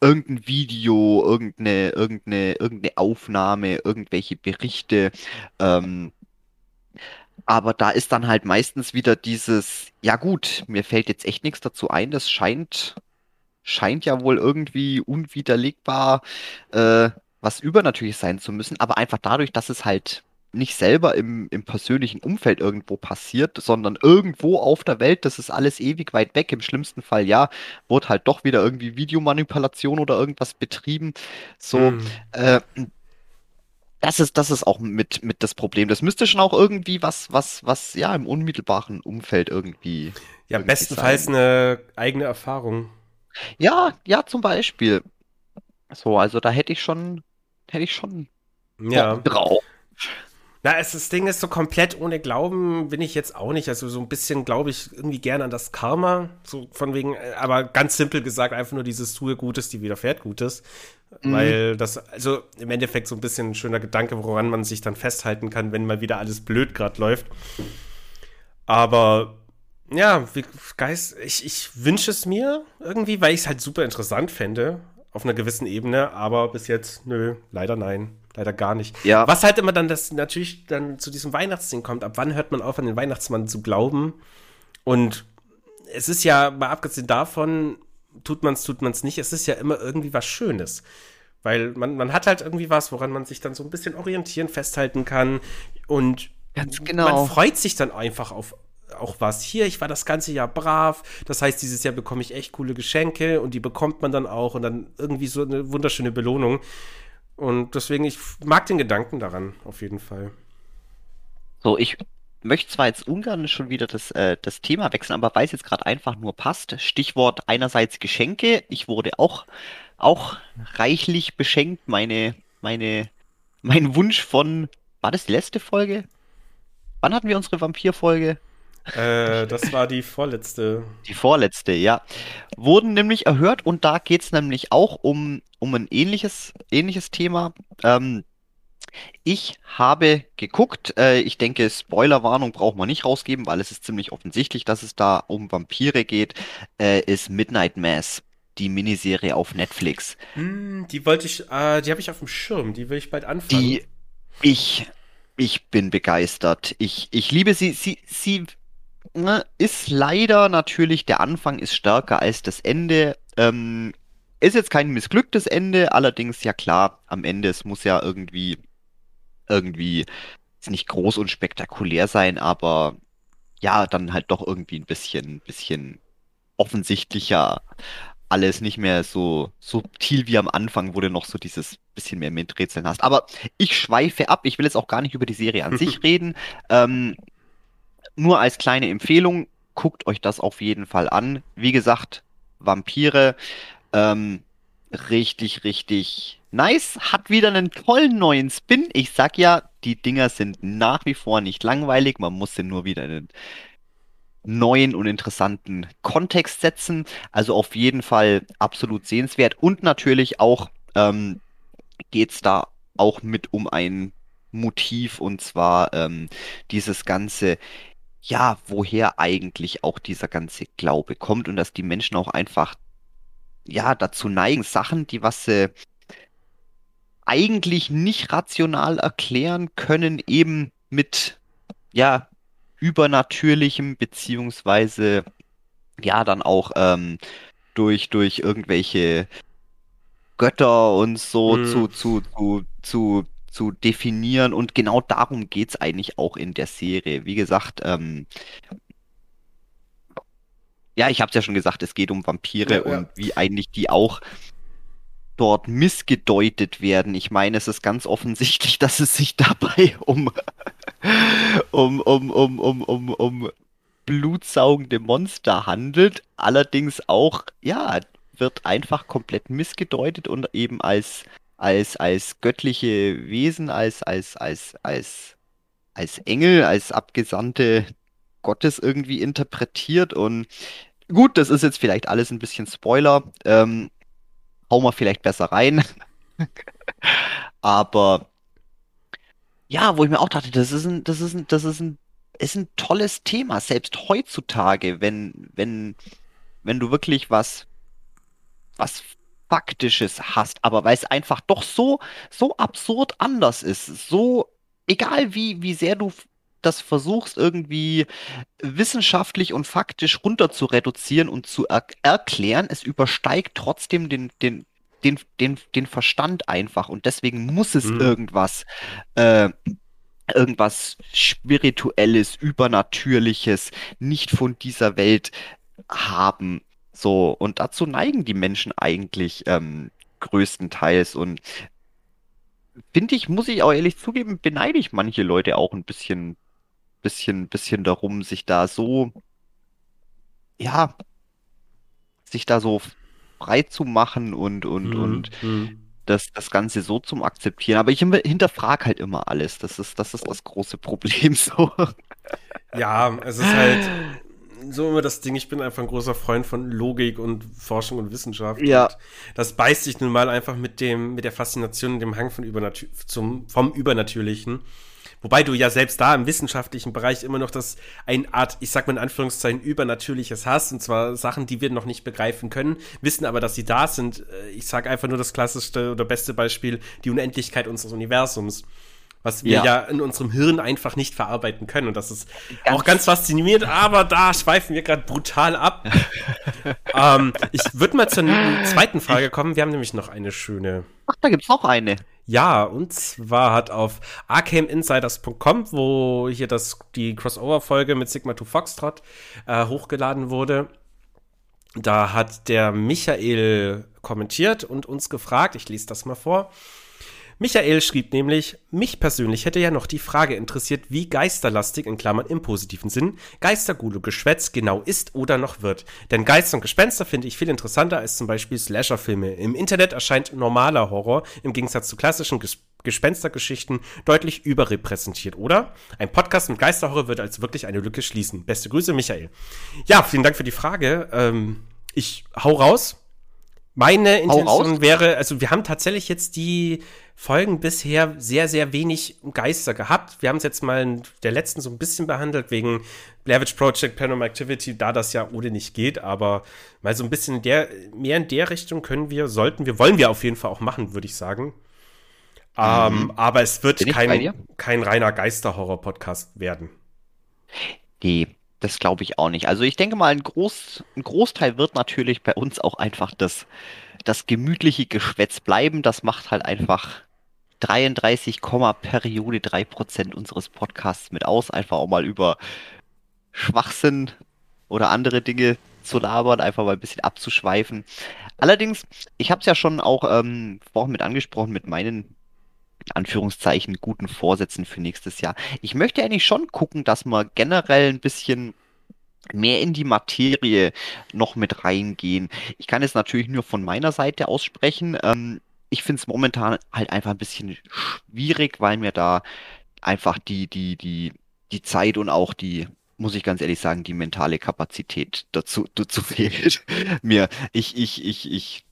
irgendein Video, irgendeine, irgendeine, irgendeine Aufnahme, irgendwelche Berichte, ähm, aber da ist dann halt meistens wieder dieses, ja gut, mir fällt jetzt echt nichts dazu ein, das scheint scheint ja wohl irgendwie unwiderlegbar äh, was übernatürlich sein zu müssen, aber einfach dadurch, dass es halt nicht selber im, im persönlichen Umfeld irgendwo passiert, sondern irgendwo auf der Welt, das ist alles ewig weit weg. Im schlimmsten Fall, ja, wurde halt doch wieder irgendwie Videomanipulation oder irgendwas betrieben. So, mm. äh, das ist, das ist auch mit, mit das Problem. Das müsste schon auch irgendwie was, was, was, ja, im unmittelbaren Umfeld irgendwie. Ja, irgendwie bestenfalls sein. eine eigene Erfahrung. Ja, ja, zum Beispiel. So, also da hätte ich schon, hätte ich schon ja. drauf. Na, es, das Ding ist so komplett ohne Glauben bin ich jetzt auch nicht. Also so ein bisschen glaube ich irgendwie gerne an das Karma. So von wegen, äh, aber ganz simpel gesagt, einfach nur dieses tue Gutes, die widerfährt Gutes. Mhm. Weil das, also im Endeffekt so ein bisschen ein schöner Gedanke, woran man sich dann festhalten kann, wenn mal wieder alles blöd gerade läuft. Aber ja, wie, Geist, ich, ich wünsche es mir irgendwie, weil ich es halt super interessant fände, auf einer gewissen Ebene, aber bis jetzt, nö, leider nein. Leider gar nicht. Ja. Was halt immer dann das natürlich dann zu diesem Weihnachtsding kommt, ab wann hört man auf, an den Weihnachtsmann zu glauben? Und es ist ja, mal abgesehen davon, tut man es, tut man es nicht, es ist ja immer irgendwie was Schönes. Weil man, man hat halt irgendwie was, woran man sich dann so ein bisschen orientieren, festhalten kann. Und Ganz genau. man freut sich dann einfach auf, auch was hier, ich war das ganze Jahr brav. Das heißt, dieses Jahr bekomme ich echt coole Geschenke und die bekommt man dann auch und dann irgendwie so eine wunderschöne Belohnung. Und deswegen, ich mag den Gedanken daran, auf jeden Fall. So, ich möchte zwar jetzt ungern schon wieder das, äh, das Thema wechseln, aber weil es jetzt gerade einfach nur passt. Stichwort einerseits Geschenke. Ich wurde auch, auch reichlich beschenkt. Meine, meine, mein Wunsch von, war das die letzte Folge? Wann hatten wir unsere Vampir-Folge? Äh, das war die vorletzte. Die vorletzte, ja. Wurden nämlich erhört und da geht es nämlich auch um, um ein ähnliches, ähnliches Thema. Ähm, ich habe geguckt, äh, ich denke, Spoilerwarnung braucht man nicht rausgeben, weil es ist ziemlich offensichtlich, dass es da um Vampire geht, äh, ist Midnight Mass, die Miniserie auf Netflix. Hm, die wollte ich, äh, die habe ich auf dem Schirm, die will ich bald anfangen. Die, ich, ich bin begeistert. Ich, ich liebe sie, sie, sie Ne, ist leider natürlich, der Anfang ist stärker als das Ende. Ähm, ist jetzt kein missglücktes Ende, allerdings ja klar, am Ende, es muss ja irgendwie, irgendwie, nicht groß und spektakulär sein, aber ja, dann halt doch irgendwie ein bisschen, bisschen offensichtlicher alles nicht mehr so subtil wie am Anfang, wo du noch so dieses bisschen mehr Miträtseln hast. Aber ich schweife ab, ich will jetzt auch gar nicht über die Serie an sich *laughs* reden. Ähm, nur als kleine Empfehlung, guckt euch das auf jeden Fall an. Wie gesagt, Vampire, ähm, richtig, richtig nice. Hat wieder einen tollen neuen Spin. Ich sag ja, die Dinger sind nach wie vor nicht langweilig. Man muss sie nur wieder in einen neuen und interessanten Kontext setzen. Also auf jeden Fall absolut sehenswert. Und natürlich auch ähm, geht es da auch mit um ein Motiv und zwar ähm, dieses ganze ja, woher eigentlich auch dieser ganze Glaube kommt und dass die Menschen auch einfach, ja, dazu neigen, Sachen, die was sie eigentlich nicht rational erklären können, eben mit, ja, übernatürlichem, beziehungsweise, ja, dann auch ähm, durch, durch irgendwelche Götter und so hm. zu, zu, zu, zu zu definieren und genau darum geht es eigentlich auch in der Serie. Wie gesagt, ähm, ja, ich habe es ja schon gesagt, es geht um Vampire ja, und wie eigentlich die auch dort missgedeutet werden. Ich meine, es ist ganz offensichtlich, *laughs* dass es sich dabei um, um, um, um, um, um, um blutsaugende Monster handelt. Allerdings auch, ja, wird einfach komplett missgedeutet und eben als, als, als göttliche Wesen, als, als, als, als, als Engel, als Abgesandte Gottes irgendwie interpretiert. Und gut, das ist jetzt vielleicht alles ein bisschen Spoiler. Ähm, hauen wir vielleicht besser rein. *laughs* Aber ja, wo ich mir auch dachte, das ist ein, das ist ein, das ist ein, ist ein tolles Thema, selbst heutzutage, wenn, wenn, wenn du wirklich was, was Faktisches hast, aber weil es einfach doch so, so absurd anders ist, so, egal wie, wie sehr du das versuchst, irgendwie wissenschaftlich und faktisch runter zu reduzieren und zu er erklären, es übersteigt trotzdem den, den, den, den, den Verstand einfach. Und deswegen muss es mhm. irgendwas, äh, irgendwas Spirituelles, Übernatürliches, nicht von dieser Welt haben. So, und dazu neigen die Menschen eigentlich ähm, größtenteils. Und finde ich, muss ich auch ehrlich zugeben, beneide ich manche Leute auch ein bisschen, bisschen, bisschen darum, sich da so, ja, sich da so frei zu machen und, und, mhm. und mhm. Das, das Ganze so zum Akzeptieren. Aber ich hinterfrage halt immer alles. Das ist, das ist das große Problem *laughs* so. Ja, es ist halt so immer das Ding, ich bin einfach ein großer Freund von Logik und Forschung und Wissenschaft. Ja. Und das beißt sich nun mal einfach mit dem, mit der Faszination und dem Hang von Übernatür zum, vom Übernatürlichen. Wobei du ja selbst da im wissenschaftlichen Bereich immer noch das eine Art, ich sag mal in Anführungszeichen, Übernatürliches hast. Und zwar Sachen, die wir noch nicht begreifen können, wissen aber, dass sie da sind. Äh, ich sag einfach nur das klassischste oder beste Beispiel, die Unendlichkeit unseres Universums was wir ja. ja. in unserem Hirn einfach nicht verarbeiten können. Und das ist ganz auch ganz faszinierend, aber da schweifen wir gerade brutal ab. *laughs* ähm, ich würde mal zur zweiten Frage kommen. Wir haben nämlich noch eine schöne. Ach, da gibt's noch eine. Ja, und zwar hat auf arcaneinsiders.com, wo hier das, die Crossover-Folge mit Sigma 2 Foxtrot äh, hochgeladen wurde, da hat der Michael kommentiert und uns gefragt, ich lese das mal vor. Michael schrieb nämlich, mich persönlich hätte ja noch die Frage interessiert, wie geisterlastig in Klammern im positiven Sinn Geistergulu Geschwätz genau ist oder noch wird. Denn Geister und Gespenster finde ich viel interessanter als zum Beispiel Slasher-Filme. Im Internet erscheint normaler Horror im Gegensatz zu klassischen Ges Gespenstergeschichten deutlich überrepräsentiert, oder? Ein Podcast mit Geisterhorror wird als wirklich eine Lücke schließen. Beste Grüße, Michael. Ja, vielen Dank für die Frage. Ähm, ich hau raus. Meine Intention wäre, also wir haben tatsächlich jetzt die Folgen bisher sehr, sehr wenig Geister gehabt. Wir haben es jetzt mal in der letzten so ein bisschen behandelt, wegen Blair Witch Project, Paranormal Activity, da das ja ohne nicht geht, aber mal so ein bisschen in der, mehr in der Richtung können wir, sollten wir, wollen wir auf jeden Fall auch machen, würde ich sagen. Ähm, mhm. aber es wird kein, kein reiner Geisterhorror-Podcast werden. Die das glaube ich auch nicht. Also ich denke mal, ein, Groß, ein Großteil wird natürlich bei uns auch einfach das, das gemütliche Geschwätz bleiben. Das macht halt einfach 33, Periode 3% unseres Podcasts mit aus. Einfach auch mal über Schwachsinn oder andere Dinge zu labern, einfach mal ein bisschen abzuschweifen. Allerdings, ich habe es ja schon auch ähm, vorhin mit angesprochen, mit meinen Anführungszeichen guten Vorsätzen für nächstes Jahr. Ich möchte eigentlich schon gucken, dass wir generell ein bisschen mehr in die Materie noch mit reingehen. Ich kann es natürlich nur von meiner Seite aussprechen. Ähm, ich finde es momentan halt einfach ein bisschen schwierig, weil mir da einfach die, die, die, die Zeit und auch die, muss ich ganz ehrlich sagen, die mentale Kapazität dazu, dazu *laughs* fehlt. mir, ich, ich, ich, ich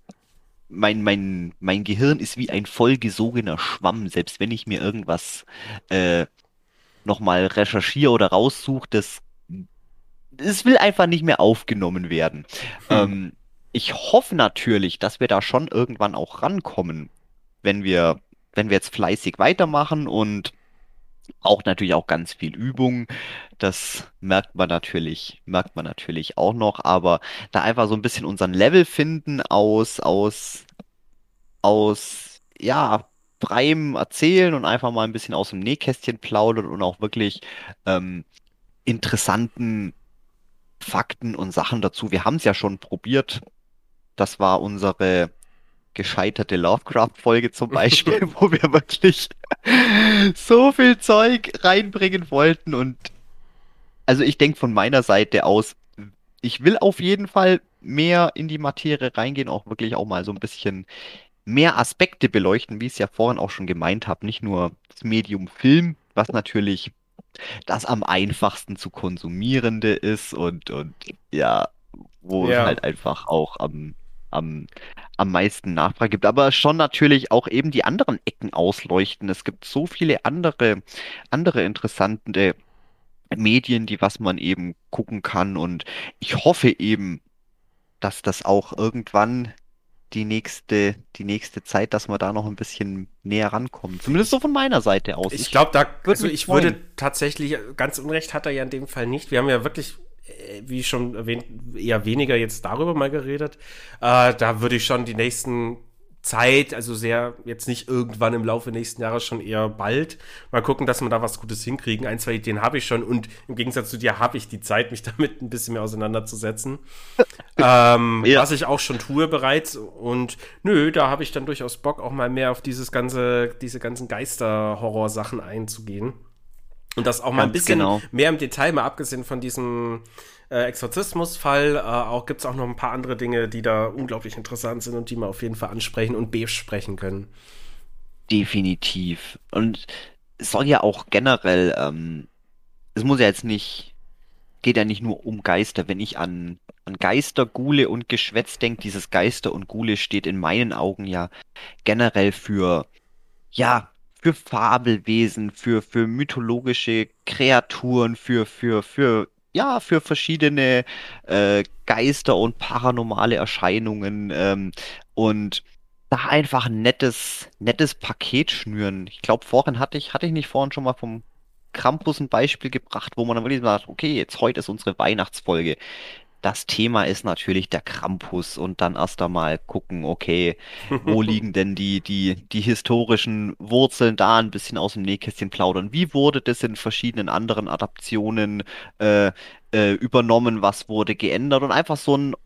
mein, mein, mein Gehirn ist wie ein vollgesogener Schwamm. Selbst wenn ich mir irgendwas äh, nochmal recherchiere oder raussuche, das, das will einfach nicht mehr aufgenommen werden. Hm. Ähm, ich hoffe natürlich, dass wir da schon irgendwann auch rankommen, wenn wir, wenn wir jetzt fleißig weitermachen und auch natürlich auch ganz viel Übung. Das merkt man natürlich, merkt man natürlich auch noch, aber da einfach so ein bisschen unseren Level finden aus, aus, aus, ja, freiem Erzählen und einfach mal ein bisschen aus dem Nähkästchen plaudern und auch wirklich ähm, interessanten Fakten und Sachen dazu. Wir haben es ja schon probiert. Das war unsere gescheiterte Lovecraft-Folge zum Beispiel, *laughs* wo wir wirklich so viel Zeug reinbringen wollten. Und also ich denke von meiner Seite aus, ich will auf jeden Fall mehr in die Materie reingehen, auch wirklich auch mal so ein bisschen mehr Aspekte beleuchten, wie ich es ja vorhin auch schon gemeint habe. Nicht nur das Medium Film, was natürlich das am einfachsten zu konsumierende ist und, und ja, wo Ja. es halt einfach auch am, am, am meisten Nachfrage gibt. Aber schon natürlich auch eben die anderen Ecken ausleuchten. Es gibt so viele andere, andere interessante Medien, die was man eben gucken kann. Und ich hoffe eben, dass das auch irgendwann die nächste, die nächste Zeit, dass wir da noch ein bisschen näher rankommen. Zumindest so von meiner Seite aus. Ich glaube, da, also ich freuen. würde tatsächlich, ganz Unrecht hat er ja in dem Fall nicht. Wir haben ja wirklich, wie schon erwähnt, eher weniger jetzt darüber mal geredet. Äh, da würde ich schon die nächsten Zeit, also sehr, jetzt nicht irgendwann im Laufe nächsten Jahres, schon eher bald, mal gucken, dass wir da was Gutes hinkriegen. Ein, zwei Ideen habe ich schon und im Gegensatz zu dir habe ich die Zeit, mich *laughs* damit ein bisschen mehr auseinanderzusetzen. *laughs* ähm, Ja. Was ich auch schon tue bereits. Und nö, da habe ich dann durchaus Bock, auch mal mehr auf dieses ganze, diese ganzen Geister-Horror-Sachen einzugehen. Und das auch mal ein Ganz bisschen genau. mehr im Detail, mal abgesehen von diesem äh, Exorzismusfall, äh, auch gibt es auch noch ein paar andere Dinge, die da unglaublich interessant sind und die wir auf jeden Fall ansprechen und besprechen können. Definitiv. Und es soll ja auch generell, ähm, es muss ja jetzt nicht, geht ja nicht nur um Geister. Wenn ich an, an Geister, Ghule und Geschwätz denke, dieses Geister und Ghule steht in meinen Augen ja generell für, ja, für Fabelwesen, für, für mythologische Kreaturen, für, für, für, ja, für verschiedene äh, Geister und paranormale Erscheinungen. Ähm, und da einfach ein nettes, nettes Paket schnüren. Ich glaube, vorhin hatte ich, hatte ich nicht vorhin schon mal vom Krampus ein Beispiel gebracht, wo man dann wirklich sagt, okay, jetzt heute ist unsere Weihnachtsfolge. Das Thema ist natürlich der Krampus und dann erst einmal gucken, okay, wo *laughs* liegen denn die, die, die historischen Wurzeln da, ein bisschen aus dem Nähkästchen plaudern. Wie wurde das in verschiedenen anderen Adaptionen äh, äh, übernommen? Was wurde geändert? Und einfach so ein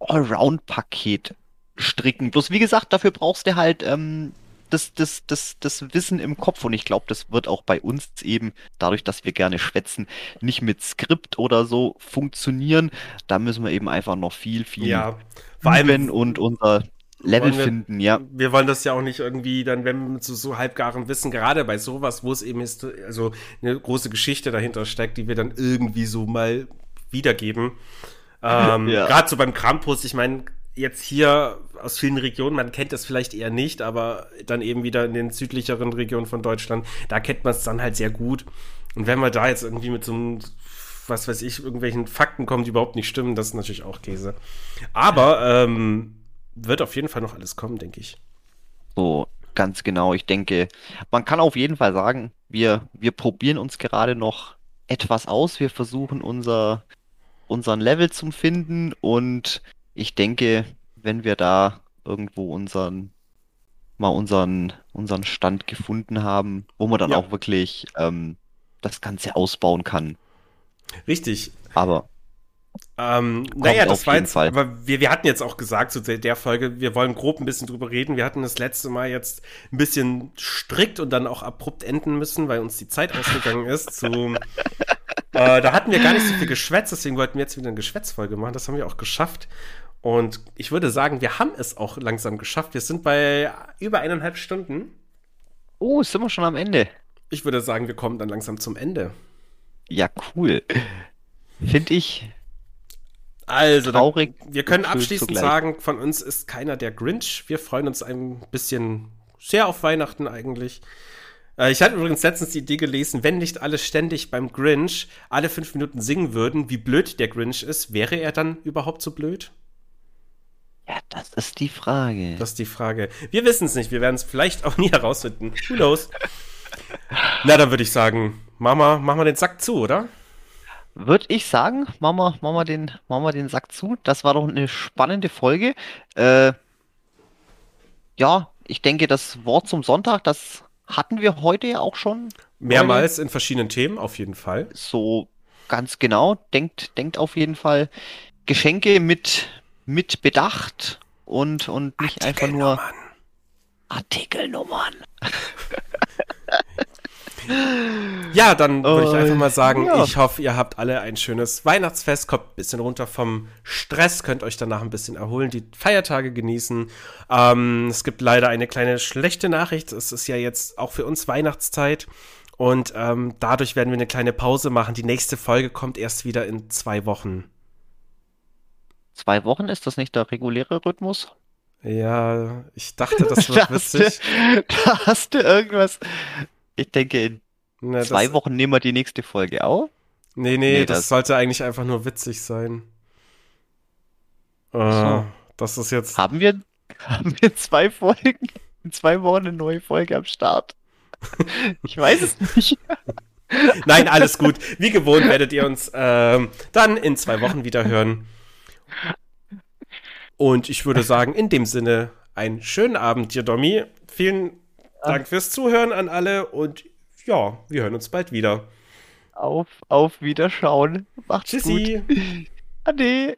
Allround-Paket stricken. Bloß wie gesagt, dafür brauchst du halt ähm, das, das, das, das Wissen im Kopf. Und ich glaube, das wird auch bei uns eben, dadurch, dass wir gerne schwätzen, nicht mit Skript oder so funktionieren. Da müssen wir eben einfach noch viel, viel Ja, üben und unser Level wir- finden, ja. wir wollen das ja auch nicht irgendwie dann, wenn wir mit so, halbgarem Wissen, gerade bei sowas, wo es eben ist, also eine große Geschichte dahinter steckt, die wir dann irgendwie so mal wiedergeben. Ähm, *laughs* Ja. Gerade so beim Krampus, ich meine, jetzt hier aus vielen Regionen, man kennt das vielleicht eher nicht, aber dann eben wieder in den südlicheren Regionen von Deutschland, da kennt man es dann halt sehr gut. Und wenn wir da jetzt irgendwie mit so einem, was weiß ich, irgendwelchen Fakten kommen, die überhaupt nicht stimmen, das ist natürlich auch Käse. Aber ähm, wird auf jeden Fall noch alles kommen, denke ich. So, ganz genau. Ich denke, man kann auf jeden Fall sagen, wir, wir probieren uns gerade noch etwas aus. Wir versuchen unser, unseren Level zu finden und ich denke, wenn wir da irgendwo unseren, mal unseren, unseren Stand gefunden haben, wo man dann Ja. auch wirklich ähm, das Ganze ausbauen kann. Richtig. Aber Ähm, naja, das war jetzt, Fall. aber wir, wir hatten jetzt auch gesagt zu der, der Folge, wir wollen grob ein bisschen drüber reden. Wir hatten das letzte Mal jetzt ein bisschen strikt und dann auch abrupt enden müssen, weil uns die Zeit ausgegangen ist. Zu, *laughs* äh, da hatten wir gar nicht so viel Geschwätz, deswegen wollten wir jetzt wieder eine Geschwätzfolge machen. Das haben wir auch geschafft. Und ich würde sagen, wir haben es auch langsam geschafft. Wir sind bei über eineinhalb Stunden. oh, sind wir schon am Ende? Ich würde sagen, wir kommen dann langsam zum Ende. Ja, cool. Finde ich Also, dann- traurig. Wir können abschließend zugleich. sagen, von uns ist keiner der Grinch. Wir freuen uns ein bisschen sehr auf Weihnachten eigentlich. Äh, Ich hatte übrigens letztens die Idee gelesen, wenn nicht alle ständig beim Grinch alle fünf Minuten singen würden, wie blöd der Grinch ist, wäre er dann überhaupt so blöd? Ja, das ist die Frage. Das ist die Frage. Wir wissen es nicht. Wir werden es vielleicht auch *laughs* nie herausfinden. Who knows? Na, dann würde ich sagen, Mama, mach mal den Sack zu, oder? Würde ich sagen, machen wir, machen wir den, machen wir den Sack zu. Das war doch eine spannende Folge. Äh, ja, ich denke, das Wort zum Sonntag, das hatten wir heute ja auch schon. Mehrmals in verschiedenen Themen, auf jeden Fall. So ganz genau. Denkt, denkt auf jeden Fall Geschenke mit, mit Bedacht und, und nicht einfach nur Artikelnummern. *laughs* Ja, dann würde ich einfach mal sagen, ja. ich hoffe, ihr habt alle ein schönes Weihnachtsfest, kommt ein bisschen runter vom Stress, könnt euch danach ein bisschen erholen, die Feiertage genießen. Ähm, es gibt leider eine kleine schlechte Nachricht. Es ist ja jetzt auch für uns Weihnachtszeit. Und ähm, dadurch werden wir eine kleine Pause machen. Die nächste Folge kommt erst wieder in zwei Wochen. Zwei Wochen ist das nicht der reguläre Rhythmus? Ja, ich dachte, das *laughs* wird Da hast du, witzig. *laughs* da hast du irgendwas. Ich denke, in Na, zwei das, Wochen nehmen wir die nächste Folge auf. Nee, nee, Nee, das, das- sollte eigentlich einfach nur witzig sein. Äh, so. Das ist jetzt. Haben wir, *laughs* haben wir zwei Folgen? In zwei Wochen eine neue Folge am Start? Ich weiß es nicht. Nein, alles gut. Wie gewohnt werdet ihr uns ähm, dann in zwei Wochen wieder hören. Und ich würde sagen, in dem Sinne, einen schönen Abend dir, Domi. Vielen Dank fürs Zuhören an alle und ja, wir hören uns bald wieder. Auf, auf Wiederschauen. Macht's Tschüssi. gut. *laughs* Ade.